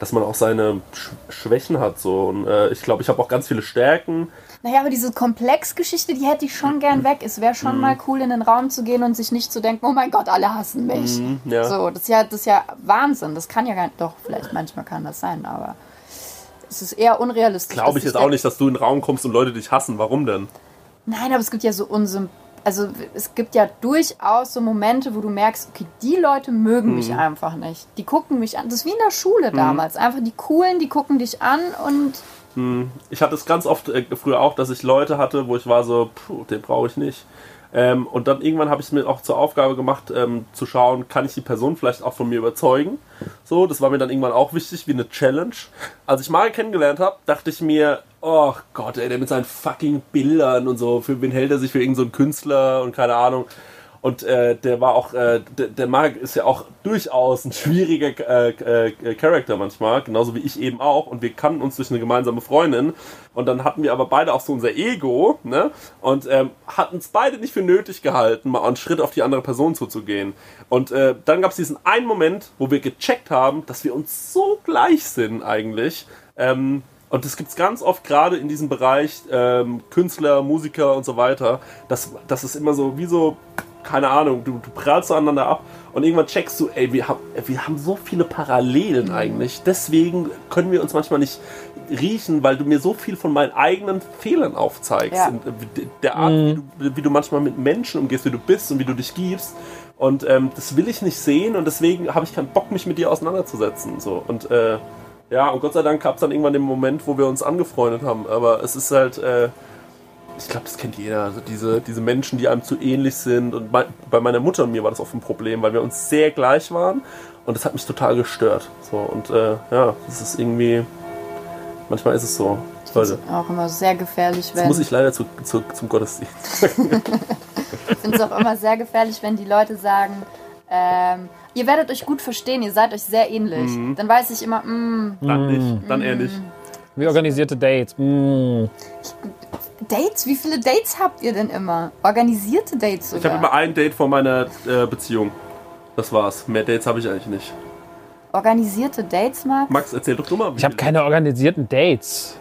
dass man auch seine Sch Schwächen hat. So. Und äh, ich glaube, ich habe auch ganz viele Stärken. Naja, aber diese Komplexgeschichte, die hätte ich schon gern weg. Es wäre Mhm. schon mal cool, in den Raum zu gehen und sich nicht zu denken, oh mein Gott, alle hassen mich. Mhm, ja. So, das ist ja, das ist ja Wahnsinn. Das kann ja gar nicht, doch, vielleicht manchmal kann das sein, aber es ist eher unrealistisch. Glaube ich jetzt auch nicht, dass du in den Raum kommst und Leute dich hassen. Warum denn? Nein, aber es gibt ja so unsymp also es gibt ja durchaus so Momente, wo du merkst, okay, die Leute mögen Mhm. mich einfach nicht. Die gucken mich an. Das ist wie in der Schule damals. Einfach die Coolen, die gucken dich an und Ich hatte es ganz oft äh, früher auch, dass ich Leute hatte, wo ich war so, puh, den brauche ich nicht. Ähm, und dann irgendwann habe ich es mir auch zur Aufgabe gemacht, ähm, zu schauen, kann ich die Person vielleicht auch von mir überzeugen. So, das war mir dann irgendwann auch wichtig, wie eine Challenge. Als ich Mario kennengelernt habe, dachte ich mir, oh Gott, ey, der mit seinen fucking Bildern und so, für wen hält er sich für irgendeinen so Künstler und keine Ahnung. Und äh, der war auch, äh, der, der Mark ist ja auch durchaus ein schwieriger äh, äh, Charakter manchmal, genauso wie ich eben auch. Und wir kannten uns durch eine gemeinsame Freundin. Und dann hatten wir aber beide auch so unser Ego, ne? Und ähm, hatten es beide nicht für nötig gehalten, mal einen Schritt auf die andere Person zuzugehen. Und äh, dann gab es diesen einen Moment, wo wir gecheckt haben, dass wir uns so gleich sind eigentlich. Ähm, und das gibt es ganz oft gerade in diesem Bereich ähm, Künstler, Musiker und so weiter, dass, dass es immer so wie so, keine Ahnung, du, du prallst so aneinander ab und irgendwann checkst du, ey, wir haben, wir haben so viele Parallelen eigentlich. Deswegen können wir uns manchmal nicht riechen, weil du mir so viel von meinen eigenen Fehlern aufzeigst. Ja. Äh, der Art, wie, du, wie du manchmal mit Menschen umgehst, wie du bist und wie du dich gibst. Und ähm, das will ich nicht sehen und deswegen habe ich keinen Bock, mich mit dir auseinanderzusetzen. So. Und äh, ja, und Gott sei Dank gab es dann irgendwann den Moment, wo wir uns angefreundet haben. Aber es ist halt, äh, ich glaube, das kennt jeder. Also diese, diese Menschen, die einem zu ähnlich sind. Und bei, bei meiner Mutter und mir war das oft ein Problem, weil wir uns sehr gleich waren. Und das hat mich total gestört. So, und äh, ja, das ist irgendwie. Manchmal ist es so. Leute, auch immer sehr gefährlich, jetzt wenn. muss ich leider zu, zu, zum Gottesdienst. Ich finde es auch immer sehr gefährlich, wenn die Leute sagen, ähm, ihr werdet euch gut verstehen, ihr seid euch sehr ähnlich. Mhm. Dann weiß ich immer, mm, Dann nicht, dann eher nicht. Wie organisierte Dates. Mm. Dates, wie viele Dates habt ihr denn immer? Organisierte Dates Ich habe sogar. immer ein Date vor meiner äh, Beziehung. Das war's. Mehr Dates habe ich eigentlich nicht. Organisierte Dates, Max? Max, erzähl doch du mal. wie Ich habe keine organisierten Dates.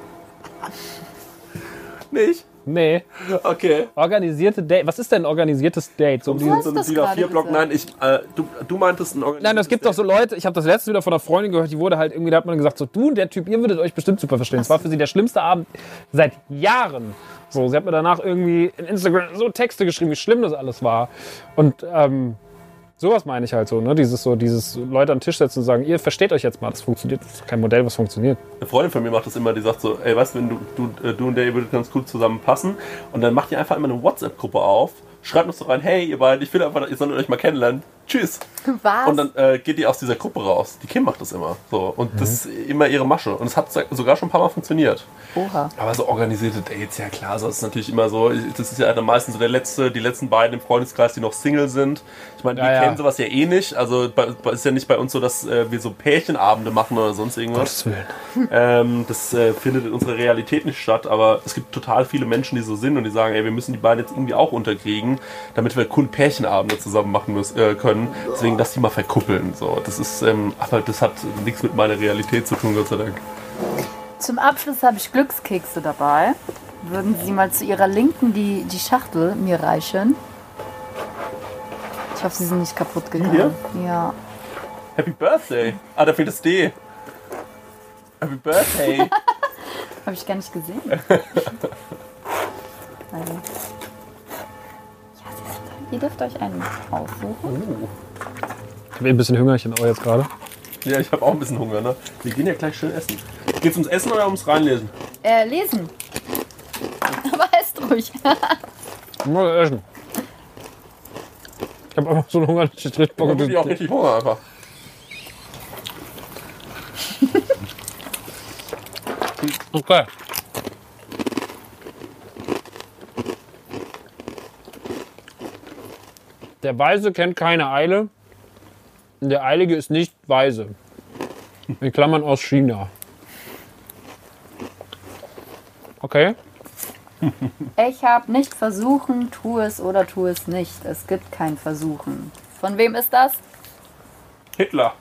Nicht? Nee. Okay. Organisierte Date. Was ist denn ein organisiertes Date? So hast So ein das DIN A4-Block. gerade Nein, ich, äh, du, du meintest ein Nein, es gibt doch so Leute, ich habe das letzte wieder von einer Freundin gehört, die wurde halt irgendwie, da hat man gesagt, so du und der Typ, ihr würdet euch bestimmt super verstehen. Es war für sie der schlimmste Abend seit Jahren. So, sie hat mir danach irgendwie in Instagram so Texte geschrieben, wie schlimm das alles war. Und ähm, sowas meine ich halt so, ne? Dieses so, dieses Leute an den Tisch setzen und sagen, ihr versteht euch jetzt mal, das funktioniert, das ist kein Modell, was funktioniert. Eine Freundin von mir macht das immer, die sagt so, ey, weißt du, wenn du, du, äh, du und der, ihr würdet ganz gut zusammenpassen. Und dann macht ihr einfach immer eine WhatsApp-Gruppe auf, schreibt uns so rein, hey, ihr beiden, ich will einfach, ihr sollt euch mal kennenlernen. Tschüss. Was? Und dann äh, geht die aus dieser Gruppe raus. Die Kim macht das immer. So. Und das ist immer ihre Masche. Und es hat sogar schon ein paar Mal funktioniert. Oha. Aber so organisierte Dates, ja klar, so ist es natürlich immer so. Das ist ja dann meistens so der letzte, die letzten beiden im Freundeskreis, die noch Single sind. Ich meine, Ja, wir ja. kennen sowas ja eh nicht. Also bei, ist ja nicht bei uns so, dass äh, wir so Pärchenabende machen oder sonst irgendwas. Willen. Ähm, das äh, findet in unserer Realität nicht statt, aber es gibt total viele Menschen, die so sind und die sagen, ey, wir müssen die beiden jetzt irgendwie auch unterkriegen, damit wir cool Pärchenabende zusammen machen müssen, äh, können. Deswegen, dass die mal verkuppeln. So, das ist, ähm, aber das hat nichts mit meiner Realität zu tun, Gott sei Dank. Zum Abschluss habe ich Glückskekse dabei. Würden Sie mal zu Ihrer Linken die, die Schachtel mir reichen? Ich hoffe, sie sind nicht kaputt gegangen. hier? Ja. Happy Birthday! Ah, da fehlt das D. Happy Birthday! Habe ich gar nicht gesehen. also. Ihr dürft euch einen aussuchen. Ich habe ein bisschen Hüngerchen auch jetzt gerade. ja, ich habe auch ein bisschen Hunger, ne? Wir gehen ja gleich schön essen. Geht's ums Essen oder ums Reinlesen? Äh, lesen. Aber esst ruhig. Mal essen. Ich habe einfach so einen Hunger, dass ich richtig Bock Da auf hab ich auch richtig Hunger einfach. Okay. Der Weise kennt keine Eile. und Der Eilige ist nicht weise. In Klammern aus China. Okay. Ich habe nicht versuchen, tu es oder tu es nicht. Es gibt kein Versuchen. Von wem ist das? Hitler.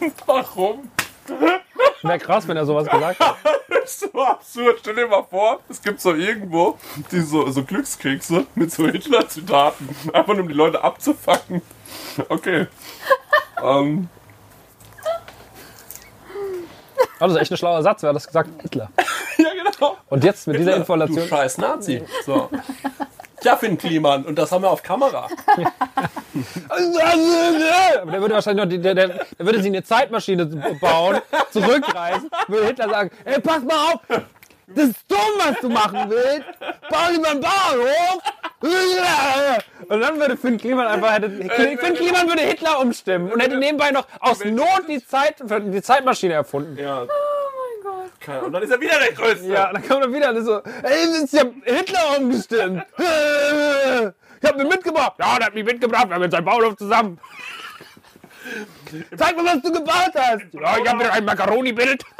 Warum? Wäre krass, wenn er sowas gesagt hat. Das ist so absurd. Stell dir mal vor, es gibt so irgendwo die so, so Glückskekse mit so Hitler-Zitaten. Einfach nur um die Leute abzufacken. Okay. ähm, Oh, das ist echt ein schlauer Satz, wer hat das gesagt? Hitler. ja, genau. Und jetzt mit dieser Du Information. scheiß Nazi. So. Ja, Finn Kliman. Und das haben wir auf Kamera. Aber der würde wahrscheinlich noch, die, der, der, der würde sich eine Zeitmaschine bauen, zurückreisen, würde Hitler sagen, ey, pass mal auf, das ist dumm, was du machen willst. Bau lieber einen Bauernhof. Und dann würde Finn Kliman einfach, hätte, Finn Kliman würde Hitler umstimmen und hätte nebenbei noch aus Not die, Zeit, die Zeitmaschine erfunden. Ja. Oh mein Gott. Und dann ist er wieder der Größte. Ja, dann kommt er wieder und ist so, ey, das ist ja Hitler umgestimmt. Ich hab mich mitgebracht. Ja, der hat mich mitgebracht, wir haben jetzt ein Bauernhof zusammen. Zeig mir, was du gebaut hast. Ja, ich habe wieder ein Macaroni-Bild.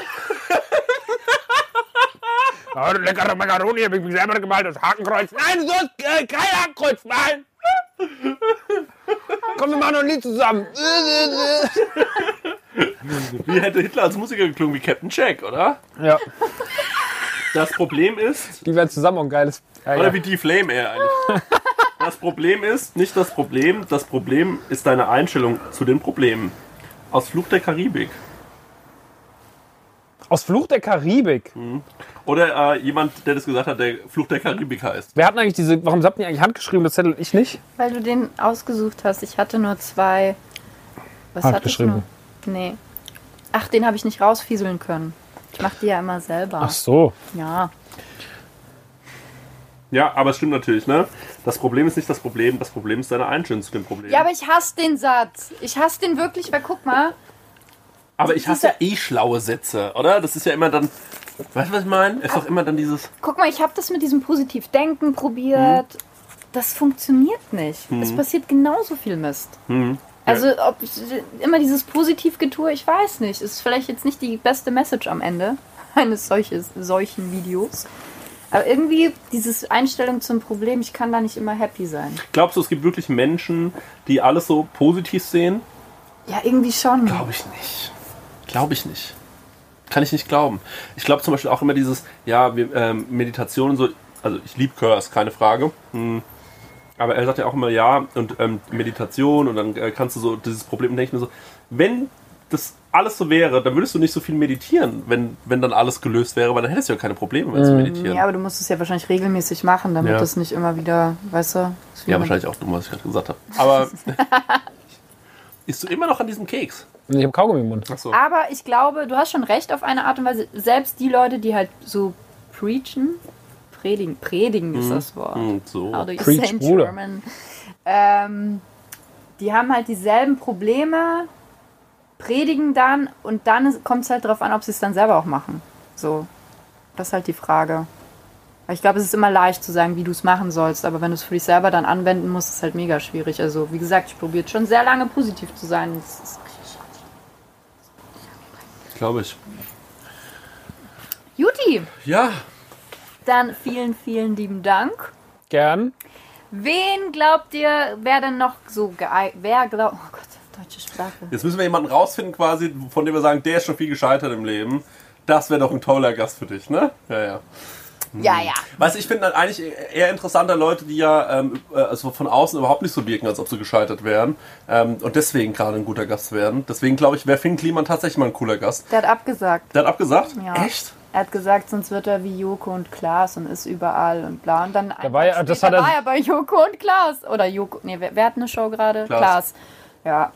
Ja, leckere Macaroni habe ich mich selber gemalt, das Hakenkreuz. Nein, du sollst äh, kein Hakenkreuz malen. Komm, wir machen noch ein Lied zusammen. Wie hätte Hitler als Musiker geklungen? Wie Captain Jack, oder? Ja, Das Problem ist, die werden zusammen auch ein geiles. Ja, oder ja. wie die Flame eher eigentlich. Das Problem ist, nicht das Problem, das Problem ist deine Einstellung zu den Problemen. Aus Fluch der Karibik. Aus Fluch der Karibik. Oder äh, jemand, der das gesagt hat, der Fluch der Karibik heißt. Wer hat denn eigentlich diese, warum habt ihr eigentlich handgeschrieben, das Zettel und ich nicht? Weil du den ausgesucht hast. Ich hatte nur zwei. Was hatte ich Handgeschrieben. nur? Nee. Ach, den habe ich nicht rausfieseln können. Ich mache die ja immer selber. Ach so. Ja. Ja, aber es stimmt natürlich, ne? Das Problem ist nicht das Problem, das Problem ist deine Einstellung zu dem Problem. Ja, aber ich hasse den Satz. Ich hasse den wirklich, weil guck mal. Aber ich hasse ja eh schlaue Sätze, oder? Das ist ja immer dann. Weißt du, was ich meine? Es ist doch immer dann dieses. Guck mal, ich habe das mit diesem Positivdenken probiert. Das funktioniert nicht. Es passiert genauso viel Mist. Also ob ich, immer dieses Positivgetue, ich weiß nicht. Ist vielleicht jetzt nicht die beste Message am Ende eines solches, solchen Videos. Aber irgendwie dieses Einstellung zum Problem, ich kann da nicht immer happy sein. Glaubst du, es gibt wirklich Menschen, die alles so positiv sehen? Ja, irgendwie schon. Glaube ich nicht. Glaube ich nicht. Kann ich nicht glauben. Ich glaube zum Beispiel auch immer dieses, ja, wir, ähm, Meditation und so. Also ich liebe Curse, keine Frage. Hm. Aber er sagt ja auch immer, ja, und ähm, Meditation und dann äh, kannst du so dieses Problem, denke ich mir so, wenn das alles so wäre, dann würdest du nicht so viel meditieren, wenn, wenn dann alles gelöst wäre, weil dann hättest du ja keine Probleme mehr zu meditieren. Ja, aber du musst es ja wahrscheinlich regelmäßig machen, damit Ja. das nicht immer wieder, weißt du? ist Ja, wahrscheinlich auch dumm, was ich gerade gesagt habe. Aber isst du immer noch an diesem Keks? Ich habe Kaugummi im Mund. Achso. Aber ich glaube, du hast schon recht auf eine Art und Weise. Selbst die Leute, die halt so preachen, predigen, predigen ist das Wort. Und so. How do you Preach, say. German? Ähm, die haben halt dieselben Probleme, predigen dann und dann kommt es halt darauf an, ob sie es dann selber auch machen. So, das ist halt die Frage. Ich glaube, es ist immer leicht zu sagen, wie du es machen sollst, aber wenn du es für dich selber dann anwenden musst, ist es halt mega schwierig. Also, wie gesagt, ich probiere schon sehr lange positiv zu sein. Das ist Glaube ich. Juti, Ja, dann vielen, vielen lieben Dank. Gern. Wen glaubt ihr, wer denn noch so geeignet? Wer glaubt. Oh Gott, deutsche Sprache. jetzt müssen wir jemanden rausfinden, quasi, von dem wir sagen, der ist schon viel gescheitert im Leben. Das wäre doch ein toller Gast für dich, ne? Ja, ja. Ja, ja. Weißt du, ich finde eigentlich eher interessanter Leute, die ja ähm, äh, also von außen überhaupt nicht so wirken, als ob sie gescheitert wären. Ähm, und deswegen gerade ein guter Gast werden. Deswegen glaube ich, wäre Finn Kliman tatsächlich mal ein cooler Gast. Der hat abgesagt. Der hat abgesagt? Ja. Echt? Er hat gesagt, sonst wird er wie Joko und Klaas und ist überall und bla. Und dann war ja- das hat er- war er bei Joko und Klaas. Oder Joko. Nee, wer, wer hat eine Show gerade? Klaas. Klaas. Ja.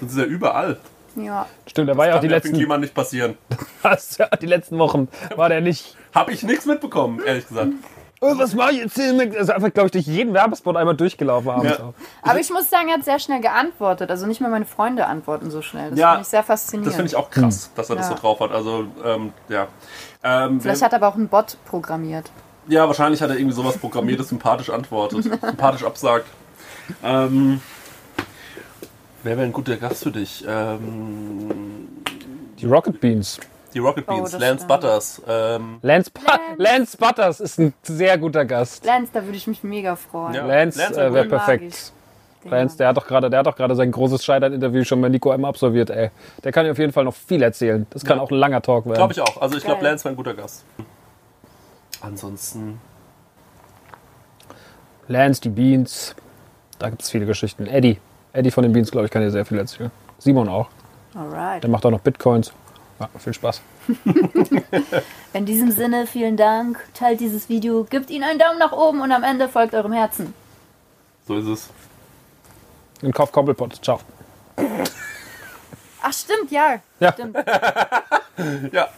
Das ist ja überall. Ja. Stimmt, da war ja auch die letzten, Kliman nicht passieren. ja, die letzten Wochen. War der nicht. Hab ich nichts mitbekommen, ehrlich gesagt. Oh, was war jetzt hier? Also einfach, glaube ich, durch jeden Werbespot einmal durchgelaufen abends. Ja. Aber ich muss sagen, er hat sehr schnell geantwortet. Also nicht mal meine Freunde antworten so schnell. Das Ja, finde ich sehr faszinierend. Das finde ich auch krass, dass er das Ja. so drauf hat. Also, ähm, ja. Ähm, Vielleicht hat er aber auch einen Bot programmiert. Ja, wahrscheinlich hat er irgendwie sowas programmiert, das sympathisch antwortet, sympathisch absagt. Ähm, wer wäre ein guter Gast für dich? Ähm, Die Rocket Beans. die Rocket Oh, Beans, das Lance stimmt. Butters. Ähm, Lance, pa Lance Butters ist ein sehr guter Gast. Lance, da würde ich mich mega freuen. Ja. Lance, Lance äh, wäre perfekt. Lance, der hat doch gerade, der hat doch gerade sein großes Scheitern-Interview schon bei Nico M absolviert, ey. Der kann dir auf jeden Fall noch viel erzählen. Das kann Ja. auch ein langer Talk werden. glaube ich auch. Also ich glaube. Lance wäre ein guter Gast. Ansonsten, Lance, die Beans. Da gibt es viele Geschichten. Eddie. Eddie von den Beans, glaube ich, kann dir sehr viel erzählen. Simon auch. Alright. Der macht auch noch Bitcoins. Ja, viel Spaß. In diesem Sinne, vielen Dank. Teilt dieses Video, gebt ihnen einen Daumen nach oben und am Ende folgt eurem Herzen. So ist es. Und kauf Koppelpot. Ciao. Ach, stimmt, ja. Ja. Stimmt. Ja.